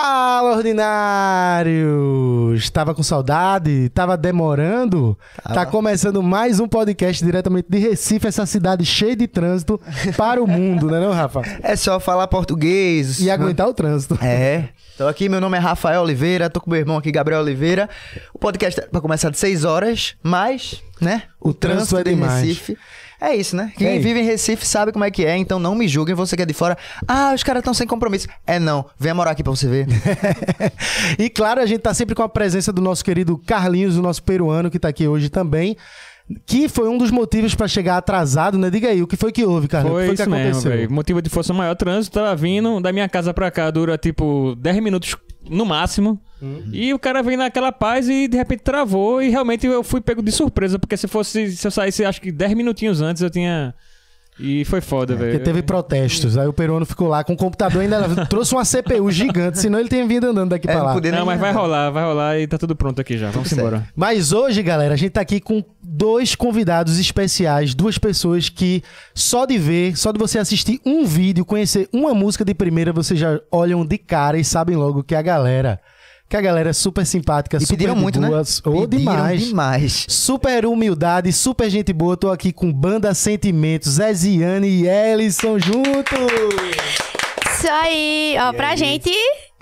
Fala, ordinários! Tava com saudade? Tava demorando? Tava. Tá começando mais um podcast diretamente de Recife, essa cidade cheia de trânsito para o mundo, né não, Rafa? É só falar português. E aguentar o trânsito. É. Tô aqui, meu nome é Rafael Oliveira, tô com meu irmão aqui, Gabriel Oliveira. O podcast vai começar de 6 horas, mas, né? O trânsito é de demais. Recife. É isso, né? Quem É. vive em Recife sabe como é que é, então não me julguem, você que é de fora. Ah, os caras estão sem compromisso. É não, venha morar aqui pra você ver. e claro, a gente tá sempre com a presença do nosso querido Carlinhos, o nosso peruano, que tá aqui hoje também. Que foi um dos motivos para chegar atrasado, né? Diga aí, o que foi que houve, Carlinhos? Foi, o que foi isso que mesmo, aconteceu? velho. Motivo de força maior, trânsito, tava vindo da minha casa pra cá, dura tipo 10 minutos no máximo. Uhum. E o cara veio naquela paz e de repente travou e realmente eu fui pego de surpresa, porque se fosse, se eu saísse acho que 10 minutinhos antes eu tinha... E foi foda, velho. Porque teve protestos, aí o peruano ficou lá com o computador ainda trouxe uma CPU gigante, senão ele tinha vindo andando daqui É, pra não lá. Não, nem- mas vai rolar, vai rolar e tá tudo pronto aqui já. Vamos Tudo embora. Mas hoje, galera, a gente tá aqui com dois convidados especiais, duas pessoas que só de ver, só de você assistir um vídeo, conhecer uma música de primeira, vocês já olham de cara e sabem logo que a galera, que a galera é super simpática, E super pediram muito, né? ou Pediram demais. demais. Super humildade, super gente boa. Tô aqui com Banda Sentimentos, Zeziane e Ellison juntos. Isso aí, ó, pra gente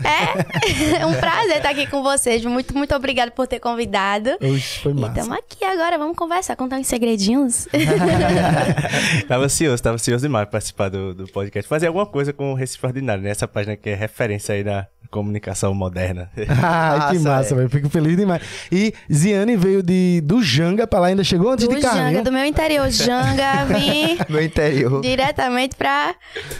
é um prazer estar aqui com vocês. Muito, muito obrigado por ter convidado. Oxe, foi massa. estamos aqui agora, vamos conversar, contar uns segredinhos. tava ansioso, tava ansioso demais participar do, do podcast. Fazer alguma coisa com o Recife Ordinário, né? Essa página que é referência aí na comunicação moderna. Ai, que Massa, massa, é. velho. Fico feliz demais. E Ziane veio de, do Janga pra lá, ainda chegou antes Do de Carlinhos. Janga, do meu interior, Janga, vim Meu interior. diretamente pra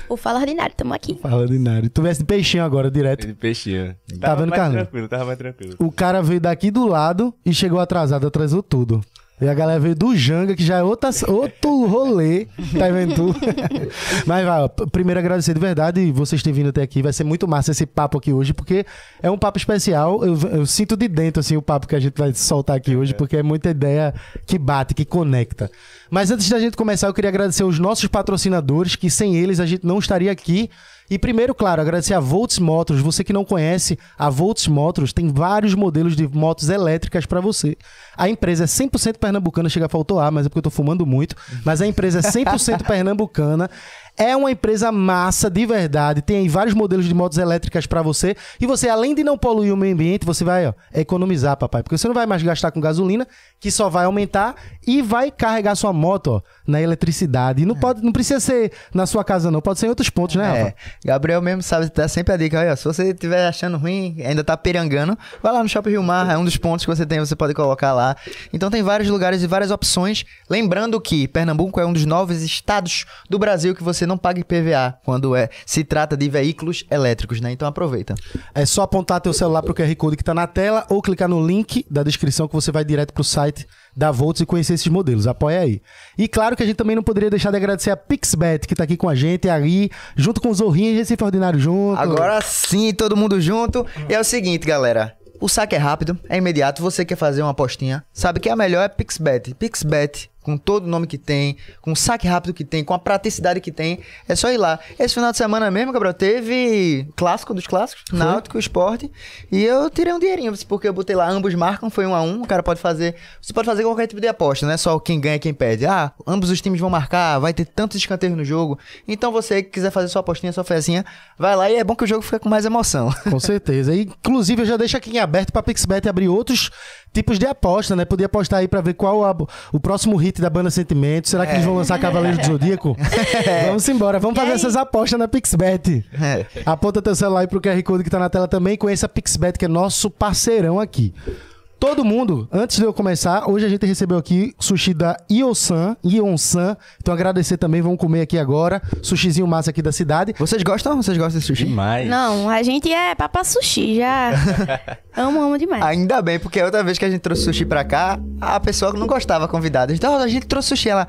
o Fala Ordinário. Tamo aqui. Fala nada. Tu viesse de peixinho agora, direto. De peixinho. Tá vendo, mais Carlinhos? tranquilo, tava mais tranquilo. O cara veio daqui do lado e chegou atrasado, atrasou tudo. E a galera veio do Janga, que já é outra, outro rolê. Tá vendo tu? Mas vai, ó, primeiro agradecer de verdade vocês terem vindo até aqui. Vai ser muito massa esse papo aqui hoje, porque é um papo especial. Eu, eu sinto de dentro, assim, o papo que a gente vai soltar aqui hoje, porque é muita ideia que bate, que conecta. Mas antes da gente começar, eu queria agradecer os nossos patrocinadores, que sem eles a gente não estaria aqui. E primeiro, claro, agradecer a Volts Motors. Você que não conhece, a Volts Motors tem vários modelos de motos elétricas para você. A empresa é 100% pernambucana, chega a faltou ar, mas é porque eu tô fumando muito. Mas a empresa é 100% pernambucana. É uma empresa massa, de verdade. Tem aí vários modelos de motos elétricas para você. E você, além de não poluir o meio ambiente, você vai ó, economizar, papai. Porque você não vai mais gastar com gasolina, que só vai aumentar, e vai carregar sua moto ó, na eletricidade. E não, pode, não precisa ser na sua casa, não. Pode ser em outros pontos, né, Rafa? É, Gabriel mesmo sabe, dá sempre a dica. Olha, se você estiver achando ruim, ainda tá perangando, vai lá no Shopping Rio Mar, é um dos pontos que você tem, você pode colocar lá. Então tem vários lugares e várias opções. Lembrando que Pernambuco é um dos novos estados do Brasil que você não paga IPVA quando é, se trata de veículos elétricos, né? Então aproveita. É só apontar teu celular pro QR Code que tá na tela ou clicar no link da descrição que você vai direto pro site da Volts e conhecer esses modelos. Apoia aí. E claro que a gente também não poderia deixar de agradecer a Pixbet, que tá aqui com a gente, aí, junto com o Zorrinho e Recife Ordinário junto. Agora sim, todo mundo junto. E é o seguinte, galera. O saque é rápido, é imediato. Você quer fazer uma apostinha, sabe que a melhor é Pixbet. Pixbet, com todo o nome que tem, com o saque rápido que tem, com a praticidade que tem, é só ir lá. Esse final de semana mesmo, Gabriel, teve clássico dos clássicos, Náutico, Esporte, e eu tirei um dinheirinho, porque eu botei lá, ambos marcam, foi um a um, o cara pode fazer, você pode fazer qualquer tipo de aposta, não é só quem ganha quem perde. Ah, ambos os times vão marcar, vai ter tantos escanteios no jogo, então você que quiser fazer sua apostinha, sua fezinha, vai lá e é bom que o jogo fica com mais emoção. Com certeza. E, inclusive, eu já deixo aqui em aberto pra Pixbet abrir outros tipos de aposta, né? Podia apostar aí pra ver qual a- o próximo hit da banda Sentimento. Será que eles vão lançar Cavaleiro do Zodíaco? Vamos embora. Vamos fazer aí? essas apostas na Pixbet. É. Aponta teu celular aí pro QR Code que tá na tela também. Conheça a Pixbet, que é nosso parceirão aqui. Todo mundo, antes de eu começar, hoje a gente recebeu aqui sushi da Ionsan, Ionsan. Então agradecer também, vamos comer aqui agora. Sushizinho massa aqui da cidade. Vocês gostam? Vocês gostam de sushi? Demais. Não, a gente é papa sushi, já. amo, amo demais. Ainda bem, porque a outra vez que a gente trouxe sushi pra cá, a pessoa não gostava, convidada. Então, a gente trouxe sushi, ela...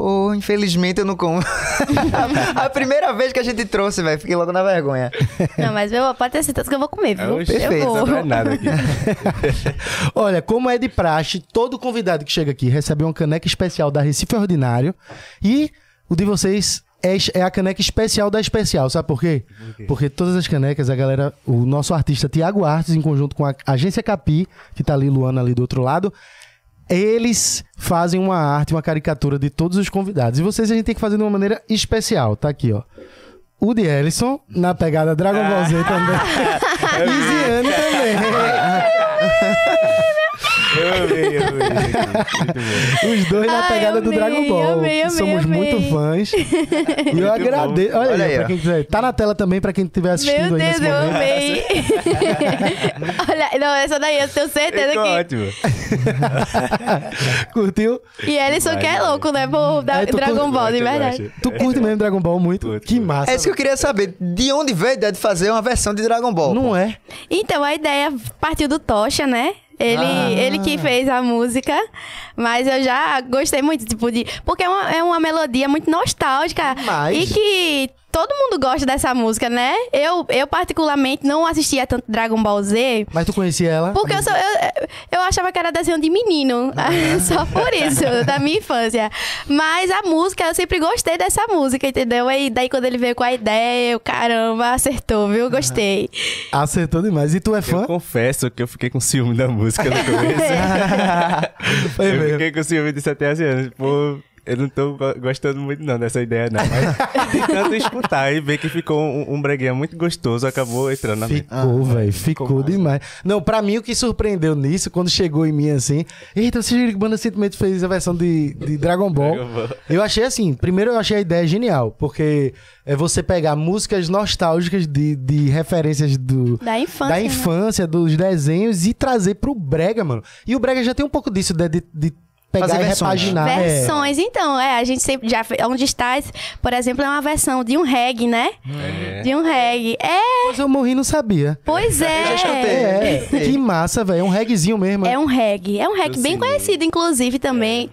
Pô, infelizmente eu não como. a primeira vez que a gente trouxe, velho, fiquei logo na vergonha. Não, mas eu, pode ter certeza que eu vou comer, viu? Oxe, perfeito, vou. Não é nada aqui. Olha, como é de praxe, todo convidado que chega aqui recebe uma caneca especial da Recife Ordinário. E o de vocês é, é a caneca especial da especial, sabe por quê? Porque todas as canecas, a galera, o nosso artista Tiago Artes, em conjunto com a agência Capi, que tá ali, Luana, ali do outro lado, eles fazem uma arte, uma caricatura de todos os convidados. E vocês a gente tem que fazer de uma maneira especial, tá aqui, ó. O de Ellison, na pegada Dragon Ball Z também. e Ziane também. Eu amei, eu amei. Os dois na Ai, pegada do amei, Dragon Ball. amei, amei, somos amei. muito fãs. E eu agradeço. Olha, Olha aí, pra quem quiser. Tá na tela também pra quem estiver assistindo Meu aí Deus, nesse eu momento. amei. Olha, não, essa daí eu tenho certeza Ficou que. ótimo. Curtiu? E Ellison que é louco, né? Por da- É, tu Dragon curte- Ball, de eu verdade. acho. Tu curte mesmo Dragon Ball muito? Curto, que curto. massa. É isso que eu queria saber. De onde veio a ideia de fazer uma versão de Dragon Ball? Não é? Então, a ideia partiu do Tocha, né? Ele, Ah. ele que fez a música, mas eu já gostei muito, tipo, de. Porque é uma, é uma melodia muito nostálgica. Demais. E que todo mundo gosta dessa música, né? Eu, eu particularmente, não assistia tanto Dragon Ball Z. Mas tu conhecia ela? Porque eu, sou, eu, eu achava que era desenho de menino. Só por isso, da minha infância. Mas a música, eu sempre gostei dessa música, entendeu? E daí quando ele veio com a ideia, eu, caramba, acertou, viu? Gostei. Acertou demais. E tu é fã? Eu confesso que eu fiquei com ciúme da música no começo. Foi eu mesmo. fiquei com ciúme de 7 anos. Pô, eu não tô go- gostando muito não dessa ideia não. Mas de tanto escutar e ver que ficou um, um breguinha muito gostoso, acabou entrando na. Ficou, velho. Ficou demais. Não, pra mim o que surpreendeu nisso, quando chegou em mim assim. Eita, você viram que Banda Sentimento fez a versão de, de Dragon Ball. Dragon Ball. Eu achei assim, primeiro eu achei a ideia genial, porque é você pegar músicas nostálgicas de, de referências do, Da infância, da né? infância, dos desenhos e trazer pro Brega, mano. E o Brega já tem um pouco disso, de, de, de pegar Fazer e versões. repaginar. é. Versões, então, é, a gente sempre já fez. Onde está, por exemplo, é uma versão de um reggae, né? É. De um reggae. É, Mas eu morri e não sabia. pois é. já escutei. É, que massa, velho. É um reggaezinho mesmo. É um reggae. É um reggae Eu bem sei. conhecido, inclusive, também.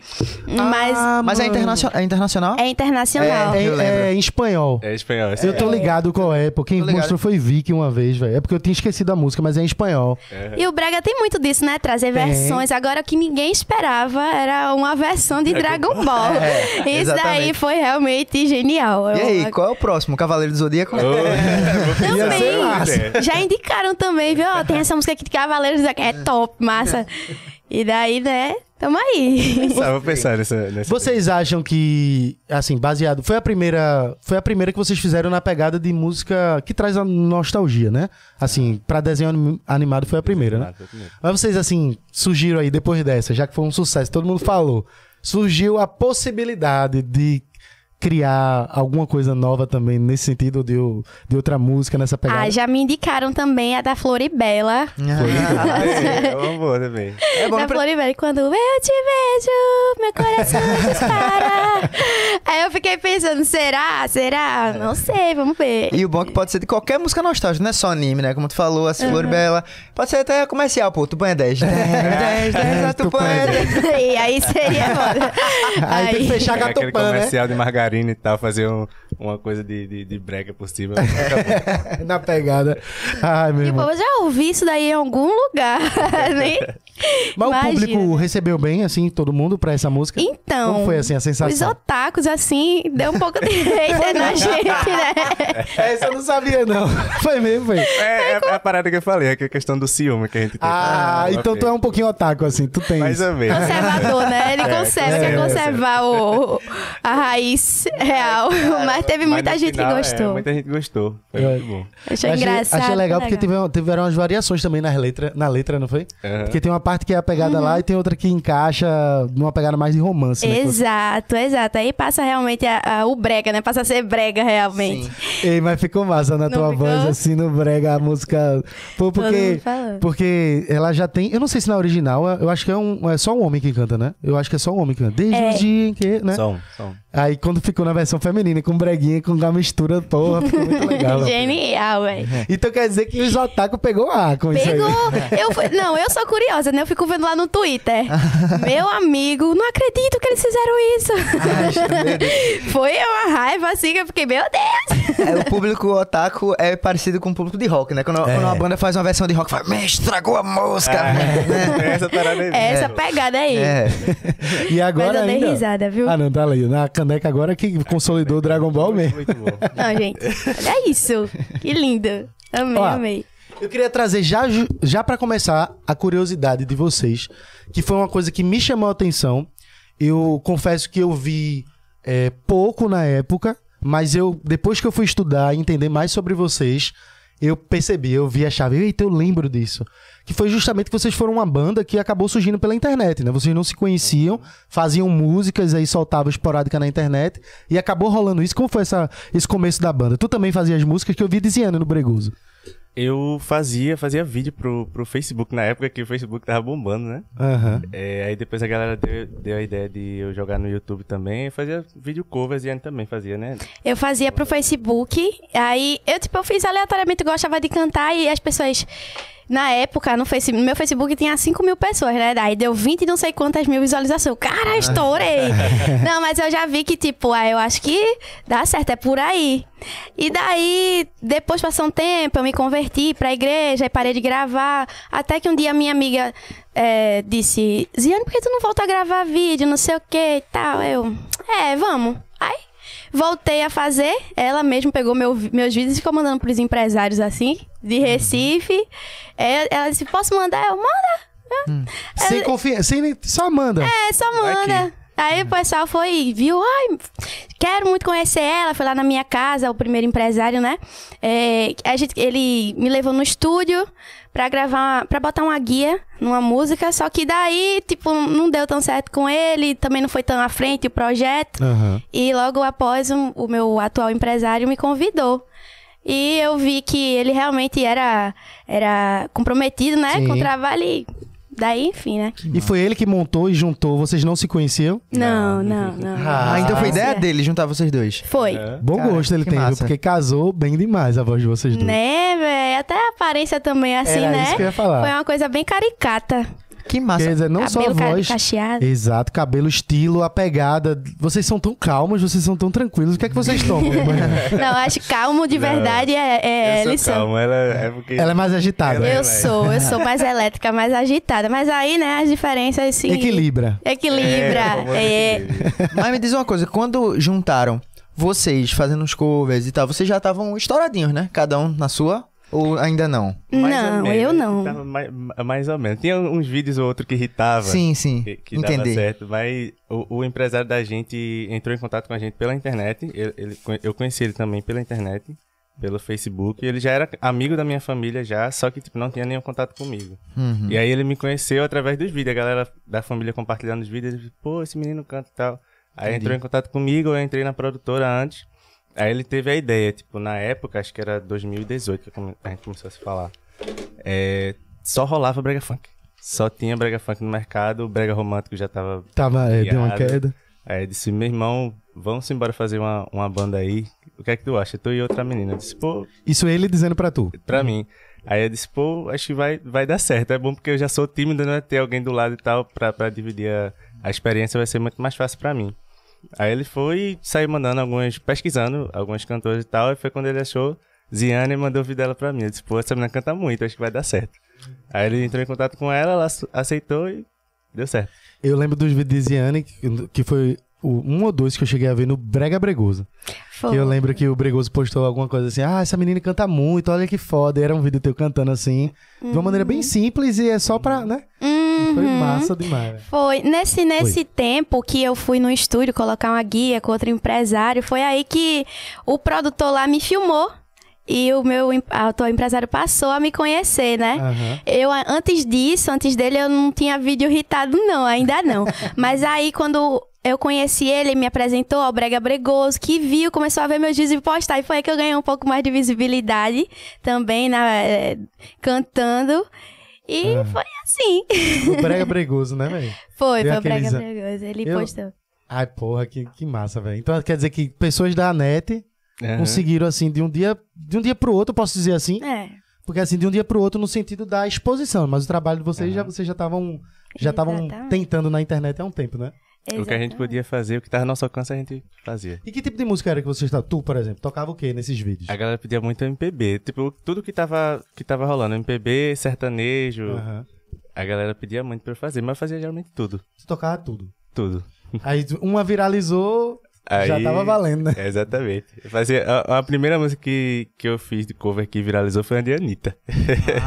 Mas Ah, Mas é, internacion... é internacional? é internacional. É, é em espanhol. É espanhol. Eu tô ligado qual é, porque quem mostrou foi Vicky uma vez, velho. É porque eu tinha esquecido a música, mas é em espanhol. E o Brega tem muito disso, né? Trazer Tem. versões. Agora, o que ninguém esperava era uma versão de Dragon Ball. É, Isso daí foi realmente genial. E Eu- aí, qual é o próximo? Cavaleiro do Zodíaco? Massa. Também. Já indicaram também, viu? Tem essa música aqui de Cavaleiros, é top, massa. E daí, né? Tamo aí. Só vou pensar nessa... nessa Vocês acham que, assim, baseado. Foi a primeira. Foi a primeira que vocês fizeram na pegada de música que traz a nostalgia, né? Assim, pra desenho anim- animado foi a primeira, né? Mas vocês, assim, surgiram aí depois dessa, já que foi um sucesso, todo mundo falou. Surgiu a possibilidade de criar alguma coisa nova também nesse sentido de, de outra música nessa pegada. Ah, já me indicaram também a da Floribela. É, é boa também. É bom, da Floribela. E quando eu te vejo, meu coração dispara. Aí eu fiquei pensando, será? Será? Não sei, vamos ver. E o bom é que pode ser de qualquer música nostálgica, não é só anime, né? Como tu falou, as Flor Bela. Pode ser até comercial, pô. Tu põe 10. 10, 10, 10, tu põe 10. E aí seria foda. Aí tem que fechar aquele Gatupã, né? comercial de margarina e tal, fazer um- uma coisa de, de, de brega por cima. Na pegada. Ai, meu Tipo, irmão. eu já ouvi isso daí em algum lugar, né? Mas Imagina. o público recebeu bem, assim, todo mundo pra essa música? Então, Como foi, assim, a os sensação? otakus, assim, deu um pouco de hater na gente, né? Essa eu não sabia, não. Foi mesmo, foi. É, é a parada que eu falei, é que a questão do ciúme que a gente tem. Ah, então tu é um pouquinho otaku, assim, tu tem Mais ou menos. Conservador, né? Ele consegue é, quer é, conservar o, a raiz real. Mas teve Mas muita gente final, que é, gostou. muita gente gostou. Foi É. muito bom. Achei achei, engraçado. achei legal porque legal. tiveram, tiveram umas variações também nas letra, na letra, não foi? Aham. Porque tem uma parte que é a pegada Uhum. lá e tem outra que encaixa numa pegada mais de romance, né? Exato, exato. Aí passa realmente a- a- o brega, né? Passa a ser brega realmente. Ei, mas ficou massa na Não tua ficou? voz, assim, no brega, a música. Pô, porque, porque ela já tem. Eu não sei se na original, eu acho que é, um, é só um homem que canta, né? Eu acho que é só um homem que canta. Desde É. o dia em que, né? Só um, só um. Aí quando ficou na versão feminina, com breguinha, com a mistura, porra, ficou muito legal. Genial, velho. Então quer dizer que os otaku pegou A com isso Pegou. aí. Eu fui- não, eu sou curiosa, né? Eu fico vendo lá no Twitter. Meu amigo, não acredito que eles fizeram isso. Foi uma raiva assim que eu fiquei, meu Deus. É, o público otaku é parecido com o público de rock, né? Quando, quando uma banda faz uma versão de rock, fala, me estragou a música. né? Essa aí. É essa pegada aí. É. E agora Mas eu dei ainda... risada, viu? Ah, não, tá ali. Na caneca agora que consolidou o Dragon Ball mesmo. Muito bom. Não, gente. Olha isso. Que lindo. Amei, Ó, amei. Eu queria trazer já, já para começar a curiosidade de vocês, que foi uma coisa que me chamou a atenção. Eu confesso que eu vi é, pouco na época, mas eu depois que eu fui estudar e entender mais sobre vocês, eu percebi, eu vi a chave, eita, eu lembro disso. Que foi justamente que vocês foram uma banda que acabou surgindo pela internet, né? Vocês não se conheciam, faziam músicas aí soltavam esporádica na internet e acabou rolando isso. Como foi essa, esse começo da banda? Tu também fazia as músicas que eu vi dizendo no Bregoso. Eu fazia, fazia vídeo pro, pro Facebook na época que o Facebook tava bombando, né? Aham. É, aí depois a galera deu, deu a ideia de eu jogar no YouTube também. Eu fazia vídeo covers e a Anne também fazia, né? Eu fazia pro Facebook, aí eu, tipo, eu fiz aleatoriamente, eu gostava de cantar e as pessoas. Na época, no, face, no meu Facebook tinha 5 mil pessoas, né? Daí deu 20 e não sei quantas mil visualizações. Cara, estourei! não, mas eu já vi que, tipo, ah, eu acho que dá certo, é por aí. E daí, depois passou um tempo, eu me converti pra igreja e parei de gravar. Até que um dia minha amiga é, disse: Ziane, por que tu não volta a gravar vídeo, não sei o que e tal? Eu, é, vamos. Aí Voltei a fazer, ela mesmo pegou meu- meus vídeos e ficou mandando pros empresários assim, de Recife. É, ela disse: Posso mandar? Eu, manda. Sem confiança, sem só manda. É, só manda. Aí o pessoal foi, viu, ai, quero muito conhecer ela. Foi lá na minha casa, o primeiro empresário, né? É, a gente, ele me levou no estúdio pra gravar, pra botar uma guia numa música. Só que daí, tipo, não deu tão certo com ele, também não foi tão à frente o projeto. Aham. E logo após, um- o meu atual empresário me convidou. E eu vi que ele realmente era, era comprometido, né? Sim. Com o trabalho e daí, enfim, né? E foi ele que montou e juntou, vocês não se conheciam? Não, não, não. Ah, Ah, então foi ideia dele juntar vocês dois. Foi. Bom Cara, gosto ele tem, viu? massa. porque casou bem demais a voz de vocês dois. Né, velho? Até a aparência também, assim, Era né? isso que eu ia falar. Foi uma coisa bem caricata. Que massa. Quer dizer, não Cabelo só a ca- voz. cacheado. Exato, cabelo, estilo, a pegada. Vocês são tão calmos, vocês são tão tranquilos. O que é que vocês tomam? Não, acho que calmo de verdade é, é eu calmo, ela é porque... Ela é mais agitada. Ela é- Eu sou, eu sou mais elétrica, mais agitada. Mas aí, né, as diferenças, assim... Equilibra. Equilibra. É, equilíbrio. Mas me diz uma coisa, quando juntaram vocês fazendo os covers e tal, vocês já estavam estouradinhos, né? Cada um na sua? Ou ainda não? Mais ou Não, menos, eu não. tava mais, mais ou menos. Tinha uns vídeos ou outro que irritava. Sim, sim. Que, que dava Entendi. certo. Mas o, o empresário da gente entrou em contato com a gente pela internet. Ele, ele- eu conheci ele também pela internet, pelo Facebook. Ele já era amigo da minha família já, só que tipo, não tinha nenhum contato comigo. Uhum. E aí ele me conheceu através dos vídeos. A galera da família compartilhando os vídeos. Ele disse, Pô, esse menino canta e tal. Aí Entendi. entrou em contato comigo, eu entrei na produtora antes. Aí ele teve a ideia, tipo, na época, acho que era 2018 que a gente começou a se falar. É, só rolava brega funk. Só tinha brega funk no mercado, o brega romântico já tava... Tava, é, deu uma queda. Aí eu disse, meu irmão, vamos embora fazer uma, uma banda aí. O que é que tu acha? Tu e outra menina. Eu disse, pô, Isso ele dizendo pra tu. pra mim. Aí eu disse, pô, acho que vai, vai dar certo. É bom porque eu já sou tímido, né? Ter alguém do lado e tal, pra, pra dividir a, a experiência vai ser muito mais fácil pra mim. Aí ele foi e saiu mandando algumas, pesquisando alguns cantores e tal, e foi quando ele achou Ziane e mandou o vídeo dela pra mim. Eu disse, pô, essa menina canta muito, acho que vai dar certo. Aí ele entrou em contato com ela, ela ace- aceitou e deu certo. Eu lembro dos vídeos de Ziane, que- foi o- um ou dois que eu cheguei a ver no Brega Bregoso. foi. Que eu lembro que o Bregoso postou alguma coisa assim: ah, essa menina canta muito, olha que foda. E era um vídeo teu cantando assim, de uma maneira bem simples e é só pra, né? Foi Uhum. massa demais. velho. Foi. Nesse, nesse tempo que eu fui no estúdio colocar uma guia com outro empresário, foi aí que o produtor lá me filmou. E o meu atual empresário passou a me conhecer, né? Aham. Eu, antes disso, antes dele, eu não tinha vídeo irritado, não, ainda não. Mas aí, quando eu conheci ele, ele me apresentou ao Brega Bregoso, que viu, começou a ver meus vídeos e postar. E foi aí que eu ganhei um pouco mais de visibilidade também, na, eh, cantando. E foi assim. O Brega Bregoso, né, velho? Foi, Deu foi o Brega aqueles- Bregoso. Ele Eu- postou. Ai, porra, que, que massa, velho. Então quer dizer que pessoas da net Aham. conseguiram, assim, de um dia, de um dia pro outro, posso dizer assim, É. Porque assim, de um dia pro outro no sentido da exposição, mas o trabalho de vocês já vocês já estavam já estavam Exatamente. tentando na internet há um tempo, né? O que a gente Exatamente. podia fazer, o que tava no nosso alcance, a gente fazia. E que tipo de música era que vocês estavam? Tu, por exemplo, tocava o quê nesses vídeos? A galera pedia muito MPB. Tipo, tudo que tava, que tava rolando. MPB, sertanejo. Aham. A galera pedia muito pra eu fazer, mas eu fazia geralmente tudo. Tu tocava tudo. Tudo. Aí uma viralizou, já Aí- tava valendo, né? Exatamente. Eu fazia, a, a primeira música que, que eu fiz de cover que viralizou foi a de Anitta.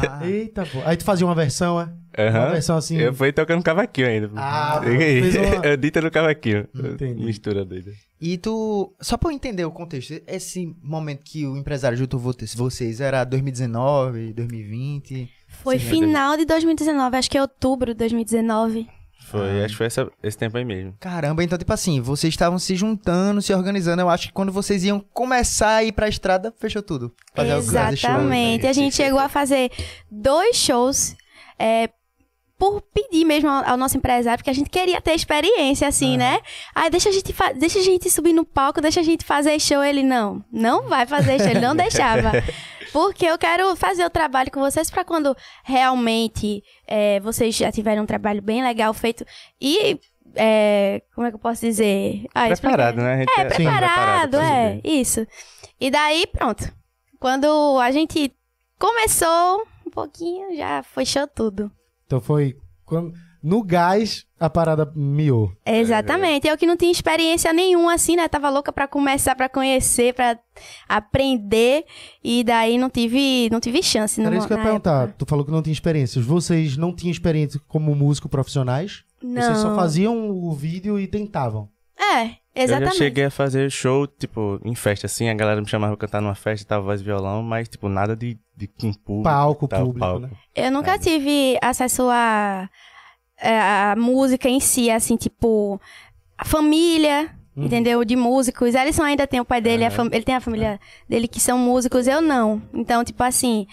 Ah, Eita, pô. Aí tu fazia uma versão, é? Uma Aham. versão assim. Eu fui tocando cavaquinho ainda. Ah, fez uma- Anitta no cavaquinho. Entendi. Mistura doida. E tu, só pra eu entender o contexto, esse momento que o empresário juntou vo- vocês era 2019, 2020? Foi Sim, final de 2019, acho que é outubro de 2019. Foi, acho que foi essa- esse tempo aí mesmo. Caramba, então tipo assim, vocês estavam se juntando, se organizando. Eu acho que quando vocês iam começar a ir pra estrada, fechou tudo. Fazer grandes shows. Exatamente. A gente chegou a fazer dois shows é, por pedir mesmo ao, nosso empresário, porque a gente queria ter experiência, assim, né? Aí deixa a, gente deixa a gente subir no palco, deixa a gente fazer show. Ele, não, não vai fazer show. Ele não deixava. Porque eu quero fazer o trabalho com vocês pra quando realmente é, vocês já tiverem um trabalho bem legal feito e... é, como é que eu posso dizer? Ah, Preparado, explica- né? A gente é, tá preparado, pra é, isso. E daí, pronto. Quando a gente começou, um pouquinho, já fechou tudo. Então foi. quando- no gás, a parada miou. Exatamente. Eu que não tinha experiência nenhuma, assim, né? Tava louca pra começar, pra conhecer, pra aprender. E daí não tive, não tive chance. Era no- isso que eu ia perguntar. época. Tu falou que não tinha experiência. Vocês não tinham experiência como músico profissionais? Não. Vocês só faziam o vídeo e tentavam. É, Eu já exatamente. cheguei a fazer show, tipo, em festa, assim, a galera me chamava pra cantar numa festa, tava voz e violão, mas, tipo, nada de, de com público. Palco, tal, público, palco. né? Eu nunca tive acesso a, a, a música em si, assim, tipo, a família, Uhum. entendeu? De músicos. Ellison ainda tem o pai dele, fam- ele tem a família dele que são músicos, eu não. Então, tipo assim,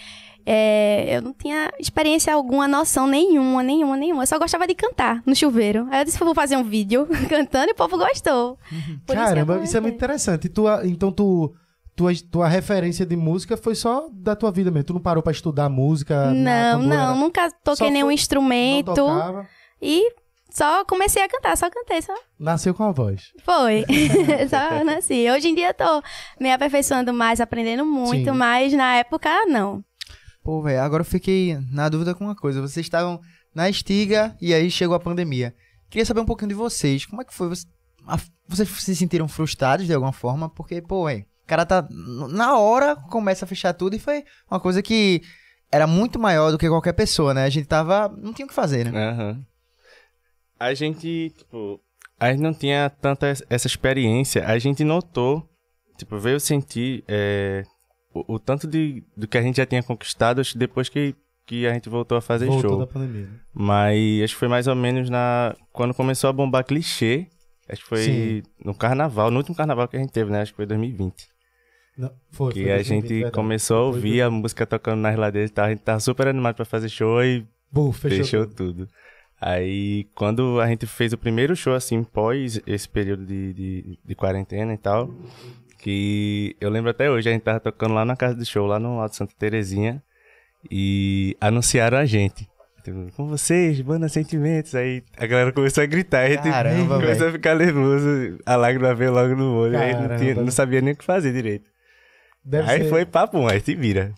é, eu não tinha experiência alguma, noção nenhuma, nenhuma, nenhuma. Eu só gostava de cantar no chuveiro. Aí eu disse, vou fazer um vídeo cantando e o povo gostou. Por isso que eu Caramba, isso, é comecei. muito interessante. E tua, então tu. Tua, tua referência de música foi só da tua vida mesmo. Tu não parou pra estudar música? Não, não, nunca toquei Só nenhum foi- Não instrumento. tocava, E só comecei a cantar, só cantei, só nasceu com a voz. Foi. Só nasci. Hoje em dia eu tô me aperfeiçoando mais, aprendendo muito, Sim. mas na época não. Pô, velho, agora eu fiquei na dúvida com uma coisa. Vocês estavam na estiga e aí chegou a pandemia. Queria saber um pouquinho de vocês. Como é que foi? Vocês se sentiram frustrados de alguma forma? Porque, pô, velho, cara tá. Na hora começa a fechar tudo e foi uma coisa que era muito maior do que qualquer pessoa, né? A gente tava. Não tinha o que fazer, né? Aham. A gente, tipo, a gente não tinha tanta es- essa experiência. A gente notou, tipo, veio sentir é, o, o tanto de, do que a gente já tinha conquistado depois que, que a gente voltou a fazer Voltou show. da pandemia. né? Mas acho que foi mais ou menos na quando começou a bombar clichê. Acho que foi Sim. no carnaval, no último carnaval que a gente teve, né? Acho que foi 2020. Não, foi, Que foi a 2020, gente verdade. começou a Foi ouvir a música tocando nas ladeiras e tal. A gente tava super animado pra fazer show e Bu, fechou. fechou, tudo. Aí, quando a gente fez o primeiro show, assim, pós esse período de, de, de quarentena e tal, que eu lembro até hoje, a gente tava tocando lá na casa do show, lá no Alto Santa Terezinha, e anunciaram a gente. Tipo, Com vocês, banda Sentimentos. Aí a galera começou a gritar, a gente Caramba, começou velho. a ficar nervoso, a lágrima veio logo no olho, aí não, Caramba. tinha- não sabia nem o que fazer direito. Deve aí ser- foi papo, aí se vira.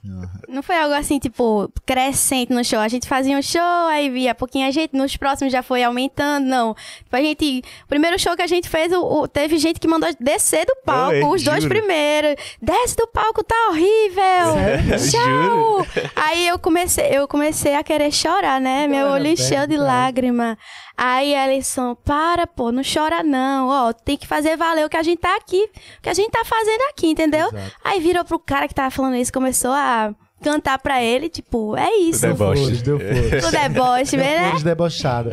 Não foi algo assim, tipo, crescente no show. A gente fazia um show, aí via pouquinha gente, nos próximos já foi aumentando, não. Tipo, a gente. O primeiro show que a gente fez, o, o- teve gente que mandou descer do palco, Oi, os dois juro. primeiros. Desce do palco, tá horrível! Tchau! Aí eu comecei, eu comecei a querer chorar, né? Meu Galera, olho perde, cheio de lágrima. Aí Alisson, para, pô, não chora não. Ó, tem que fazer valer o que a gente tá aqui, o que a gente tá fazendo aqui, entendeu? Exato. Aí virou pro cara que tava falando isso, começou a cantar pra ele, tipo, é isso. Tudo é flores. Tudo é bosta, Deu né? flores debochadas.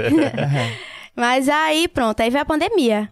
Mas aí, pronto, aí veio a pandemia.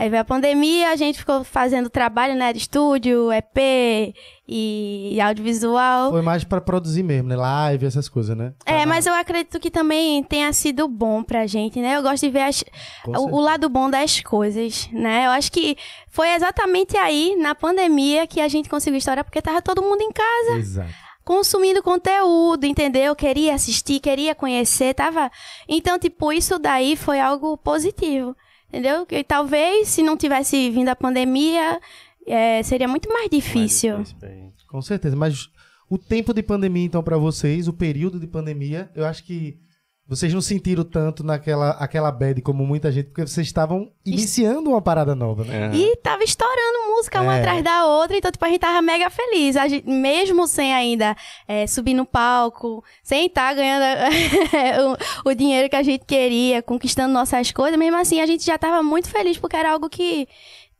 Aí veio a pandemia, a gente ficou fazendo trabalho, né, de estúdio, EP e audiovisual. Foi mais pra produzir mesmo, né? Live, essas coisas, né? É, mas eu acredito que também tenha sido bom pra gente, né? Eu gosto de ver as- o, o lado bom das coisas, né? Eu acho que foi exatamente aí, na pandemia, que a gente conseguiu estourar, porque tava todo mundo em casa, Exato. consumindo conteúdo, entendeu? Queria assistir, queria conhecer, tava. Então, tipo, isso daí foi algo positivo, entendeu? E talvez se não tivesse vindo a pandemia, é, seria muito mais difícil. Mais difícil. Com certeza, mas o tempo de pandemia, então, pra vocês, o período de pandemia, eu acho que vocês não sentiram tanto naquela aquela bad como muita gente, porque vocês estavam iniciando uma parada nova, né? Aham. E tava estourando música uma É. atrás da outra, então, tipo, a gente tava mega feliz. A gente- mesmo sem ainda é, subir no palco, sem estar ganhando o, o dinheiro que a gente queria, conquistando nossas coisas, mesmo assim, a gente já tava muito feliz, porque era algo que.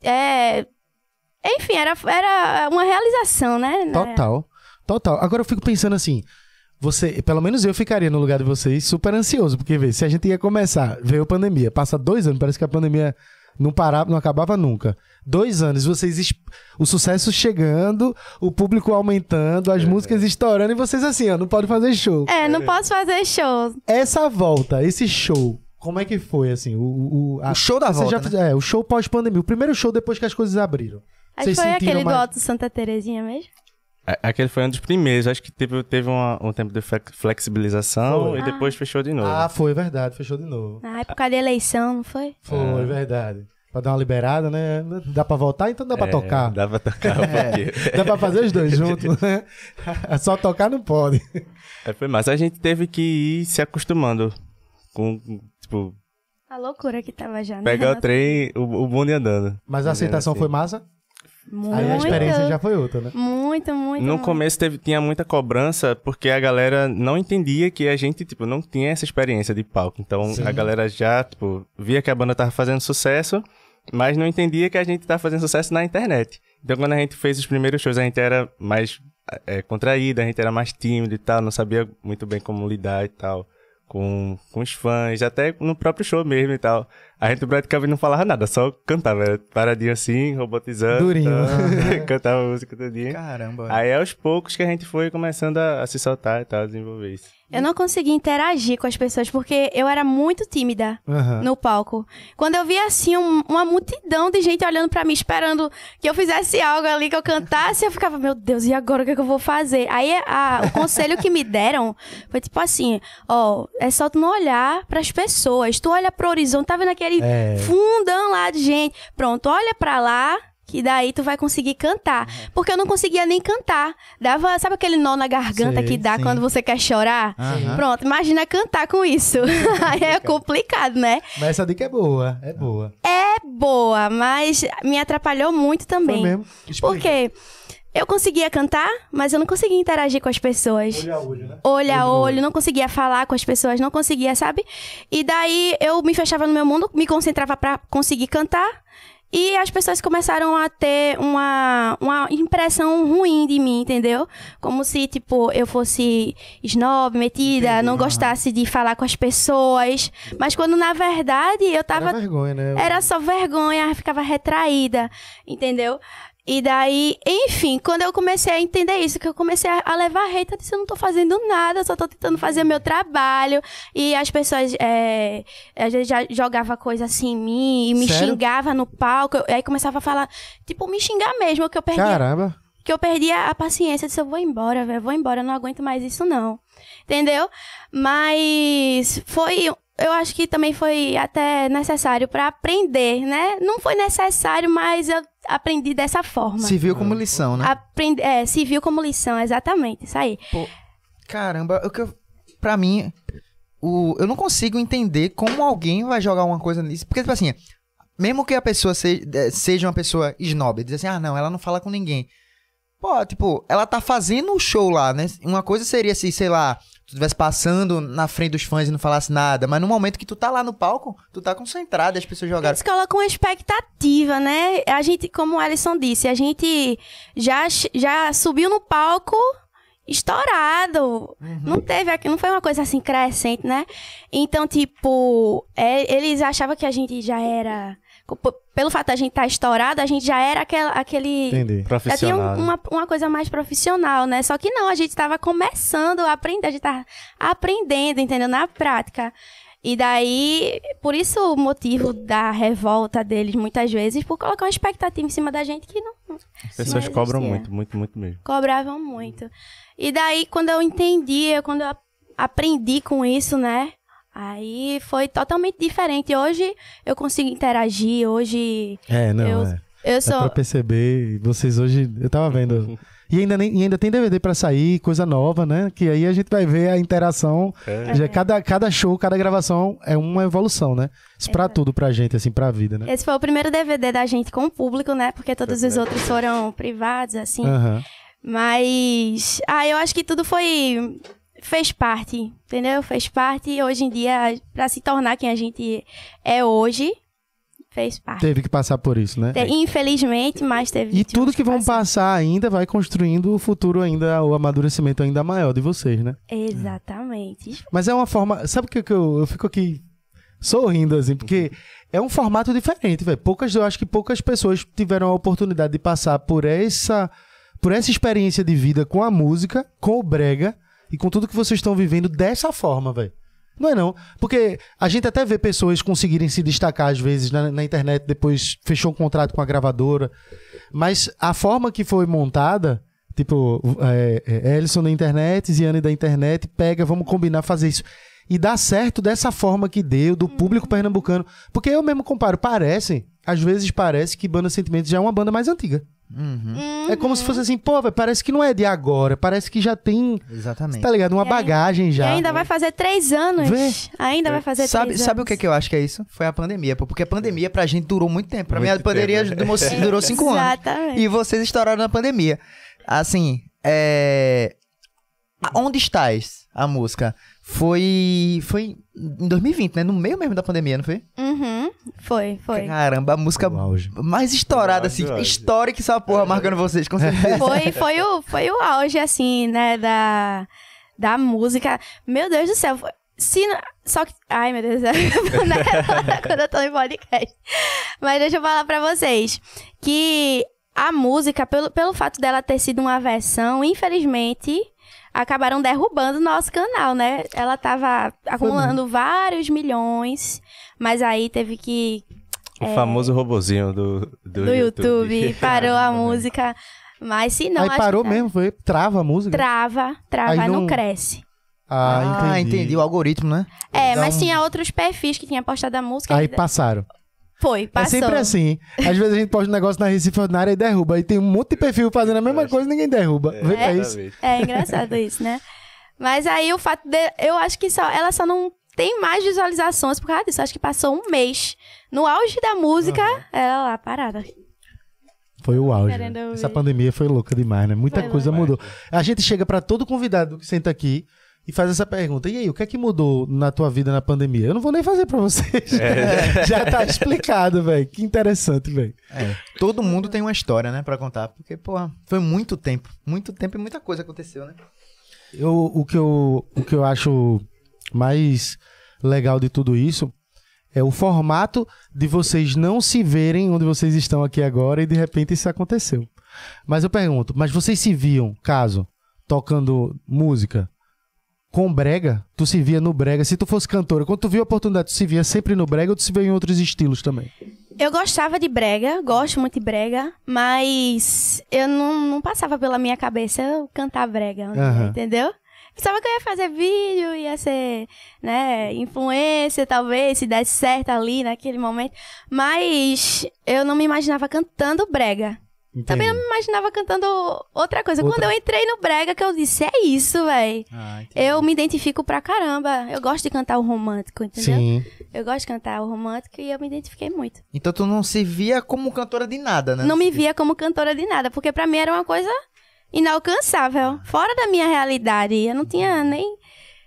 É, enfim, era, era uma realização, né? Total. Total. Agora eu fico pensando assim. Você, pelo menos eu ficaria no lugar de vocês super ansioso, porque vê, se a gente ia começar, veio a pandemia, passa dois anos, parece que a pandemia não parava, não acabava nunca. Dois anos, vocês o sucesso chegando, o público aumentando, as músicas estourando e vocês assim, ó, não pode fazer show. É, não posso fazer show. Essa volta, esse show, como é que foi assim? O, o, a- O show da volta, já né? É, o show pós-pandemia, o primeiro show depois que as coisas abriram. Acho que foi aquele mais- do Alto Santa Terezinha mesmo. A- Aquele foi um dos primeiros. Acho que teve, teve uma- um tempo de flex- flexibilização Foi. e depois fechou de novo. Ah, foi verdade, fechou de novo. Na época da eleição, não foi? Foi, Ah. verdade. Pra dar uma liberada, né? Dá pra voltar, então dá pra É, tocar. Dá pra tocar um pouquinho. Dá pra fazer os dois juntos, né? Só tocar não pode. É, foi massa. A gente teve que ir se acostumando com, tipo, A loucura que tava já, né? pegar o trem, o, o bonde andando. Mas a aceitação assim. foi massa? Muito. Aí a experiência já foi outra, né? Muito, muito. No muito. começo teve, tinha muita cobrança porque a galera não entendia que a gente, tipo, não tinha essa experiência de palco. Então Sim. a galera já, tipo, via que a banda tava fazendo sucesso, mas não entendia que a gente tava fazendo sucesso na internet. Então quando a gente fez os primeiros shows, a gente era mais é, contraído, a gente era mais tímido e tal, não sabia muito bem como lidar e tal. Com, com os fãs, até no próprio show mesmo e tal. A gente praticamente não falava nada, só cantava, paradinho assim, robotizando. Durinho. tal. cantava a música todinha. Caramba. Aí aos poucos que a gente foi começando a, a se soltar e tal, desenvolver isso. Eu não conseguia interagir com as pessoas porque eu era muito tímida Aham. no palco. Quando eu via assim um- uma multidão de gente olhando pra mim, esperando que eu fizesse algo ali, que eu cantasse, eu ficava, meu Deus, e agora o que, é que eu vou fazer? Aí a- o conselho que me deram foi tipo assim: ó, é só tu não olhar pras pessoas. Tu olha pro horizonte, tá vendo aquele É. fundão lá de gente. Pronto, olha pra lá. Que daí tu vai conseguir cantar. Porque eu não conseguia nem cantar. Dava, sabe aquele nó na garganta Sei, que dá sim. quando você quer chorar? Aham. Pronto, imagina cantar com isso. Aí é complicado, né? Mas essa dica é boa, é boa. É boa, mas me atrapalhou muito Foi também. mesmo. Porque eu conseguia cantar, mas eu não conseguia interagir com as pessoas. Olho a olho, né? Olho a Olho olho, não conseguia falar com as pessoas, não conseguia, sabe? E daí eu me fechava no meu mundo, me concentrava pra conseguir cantar. E as pessoas começaram a ter uma, uma impressão ruim de mim, entendeu? Como se, tipo, eu fosse snob, metida, não gostasse de falar com as pessoas. Mas quando, na verdade, eu tava Era vergonha, né? era só vergonha, ficava retraída, entendeu? E daí, enfim, quando eu comecei a entender isso, que eu comecei a, a levar hate, eu disse, eu não tô fazendo nada, eu só tô tentando fazer meu trabalho. E as pessoas, é, às vezes já jogava coisa assim em mim, e me Sério? xingava no palco, eu- aí começava a falar, tipo, me xingar mesmo, que eu perdia Caramba. que eu perdia a paciência, eu disse, eu vou embora, velho, vou embora, eu não aguento mais isso não. Entendeu? Mas foi, eu acho que também foi até necessário pra aprender, né? Não foi necessário, mas eu aprendi dessa forma. Se viu como lição, né? Aprende, é, se viu como lição, exatamente, isso aí. Caramba, o que eu, pra mim, o, eu não consigo entender como alguém vai jogar uma coisa nisso. Porque, tipo assim, mesmo que a pessoa se- eh, seja uma pessoa snob, diz assim, ah, não, ela não fala com ninguém. Pô, tipo, ela tá fazendo o show lá, né? Uma coisa seria se, sei lá, tu estivesse passando na frente dos fãs e não falasse nada, mas no momento que tu tá lá no palco, tu tá concentrado as pessoas jogaram. Eles colocam uma expectativa, né? A gente, como o Alisson disse, a gente já, já subiu no palco estourado. Não teve aqui, não foi uma coisa assim crescente, né? Então, tipo, é, eles achavam que a gente já era. Pelo fato da gente estar estourado, a gente já era aquela, aquele. Entendi. Já tinha Profissional. né? uma, uma coisa mais profissional, né? Só que não, a gente estava começando a aprender, a gente tava aprendendo, entendeu? Na prática. E daí, por isso o motivo da revolta deles, muitas vezes, por colocar uma expectativa em cima da gente que não, As pessoas Não cobram muito, muito, muito mesmo. cobravam muito. E daí, quando eu entendi, quando eu aprendi com isso, né? Aí foi totalmente diferente. Hoje eu consigo interagir, hoje É, não, Eu- é. eu Dá pra sou. perceber. Vocês hoje. Eu tava vendo. E ainda, nem, e ainda tem DVD pra sair, coisa nova, né? Que aí a gente vai ver a interação. É. Já cada, cada show, cada gravação é uma evolução, né? Isso pra tudo pra gente, assim, pra vida, né? Esse foi o primeiro DVD da gente com o público, né? Porque todos os outros foram privados, assim. Aham. Mas. Ah, eu acho que tudo foi. Fez parte, entendeu? Fez parte. E hoje em dia, pra se tornar quem a gente é hoje, fez parte. Teve que passar por isso, né? Te- Infelizmente, mas teve. E tudo que vão passar. passar ainda vai construindo o futuro ainda, o amadurecimento ainda maior de vocês, né? Exatamente. Mas é uma forma. Sabe o que, que eu, eu fico aqui sorrindo, assim, porque é um formato diferente, velho. Poucas, eu acho que poucas pessoas tiveram a oportunidade de passar por essa, por essa experiência de vida com a música, com o brega e com tudo que vocês estão vivendo dessa forma, velho. Não é não. Porque a gente até vê pessoas conseguirem se destacar às vezes na, na internet, depois fechou um contrato com a gravadora. Mas a forma que foi montada, tipo, é, é, Ellison na internet, Ziane da internet, pega, vamos combinar fazer isso. E dá certo dessa forma que deu, do público pernambucano. Porque eu mesmo comparo, parece, às vezes parece que Banda Sentimentos já é uma banda mais antiga. É como se fosse assim, pô, parece que não é de agora, parece que já tem, Exatamente. tá ligado? Uma E aí- bagagem E já. ainda vai fazer três anos. Vê. Ainda vai fazer Sabe, três sabe o anos. que, que eu acho que é isso? Foi a pandemia, pô, porque a pandemia pra gente durou muito tempo. Pra mim, a pandemia tempo, né? durou, durou cinco anos. Exatamente. E vocês estouraram na pandemia. Assim, é. Onde estás? A música. Foi. Foi em 2020, né? No meio mesmo da pandemia, não foi? Uhum. Foi, foi. Caramba, a música mais estourada, assim. auge, o auge. Histórica essa porra, marcando vocês, com certeza. Foi, foi, o, foi o auge, assim, né, da, da música. Meu Deus do céu. foi- Se, não- só que... Ai, meu Deus. né, quando eu tô em podcast. Mas deixa eu falar pra vocês. Que a música, pelo, pelo fato dela ter sido uma versão, infelizmente... Acabaram derrubando o nosso canal, né? Ela tava acumulando vários milhões, mas aí teve que O famoso robozinho do, do, É. do YouTube, parou a música. Mas se não, Aí parou que tá- mesmo, foi? Trava a música? Trava, trava, Aí não... não- cresce. Ah, Ah, entendi. entendi. O algoritmo, né? É, Dá mas um- tinha outros perfis que tinha postado a música. Aí que- passaram. Foi, passou. É sempre assim. Às vezes a gente posta um negócio na Recife Ordinária e derruba. Aí tem um monte de perfil fazendo a mesma coisa e ninguém derruba. Vê pra isso. Exatamente. É engraçado isso, né? Mas aí o fato de. Eu acho que só, ela só não tem mais visualizações por causa disso. Acho que passou um mês. No auge da música, ela lá parada. Foi o auge. Essa pandemia foi louca demais, né? Muita Foi coisa louca. mudou. A gente chega pra todo convidado que senta aqui e faz essa pergunta. E aí, o que é que mudou na tua vida na pandemia? Eu não vou nem fazer pra vocês. Já tá explicado, velho. Que interessante, velho. É. Todo mundo tem uma história, né, pra contar. Porque, porra, foi muito tempo. Muito tempo e muita coisa aconteceu, né? Eu, o, que eu, o que eu acho mais legal de tudo isso é o formato de vocês não se verem onde vocês estão aqui agora e de repente isso aconteceu. Mas eu pergunto, mas vocês se viam, caso, tocando música com brega? Tu se via no brega? Se tu fosse cantora, quando tu viu a oportunidade, tu se via sempre no brega ou tu se via em outros estilos também? Eu gostava de brega, gosto muito de brega, mas eu não, não passava pela minha cabeça eu cantar brega, Aham. entendeu? Pensava que eu ia fazer vídeo, ia ser, né, influencer, talvez, se desse certo ali naquele momento. Mas eu não me imaginava cantando brega. Também não me imaginava cantando outra coisa. Outra. Quando eu entrei no brega, que eu disse, é isso, véi. Ah, Eu me identifico pra caramba. Eu gosto de cantar o romântico, entendeu? Sim. Eu gosto de cantar o romântico e eu me identifiquei muito. Então tu não se via como cantora de nada, né? Não me via como cantora de nada, porque pra mim era uma coisa inalcançável, fora da minha realidade. Eu não tinha nem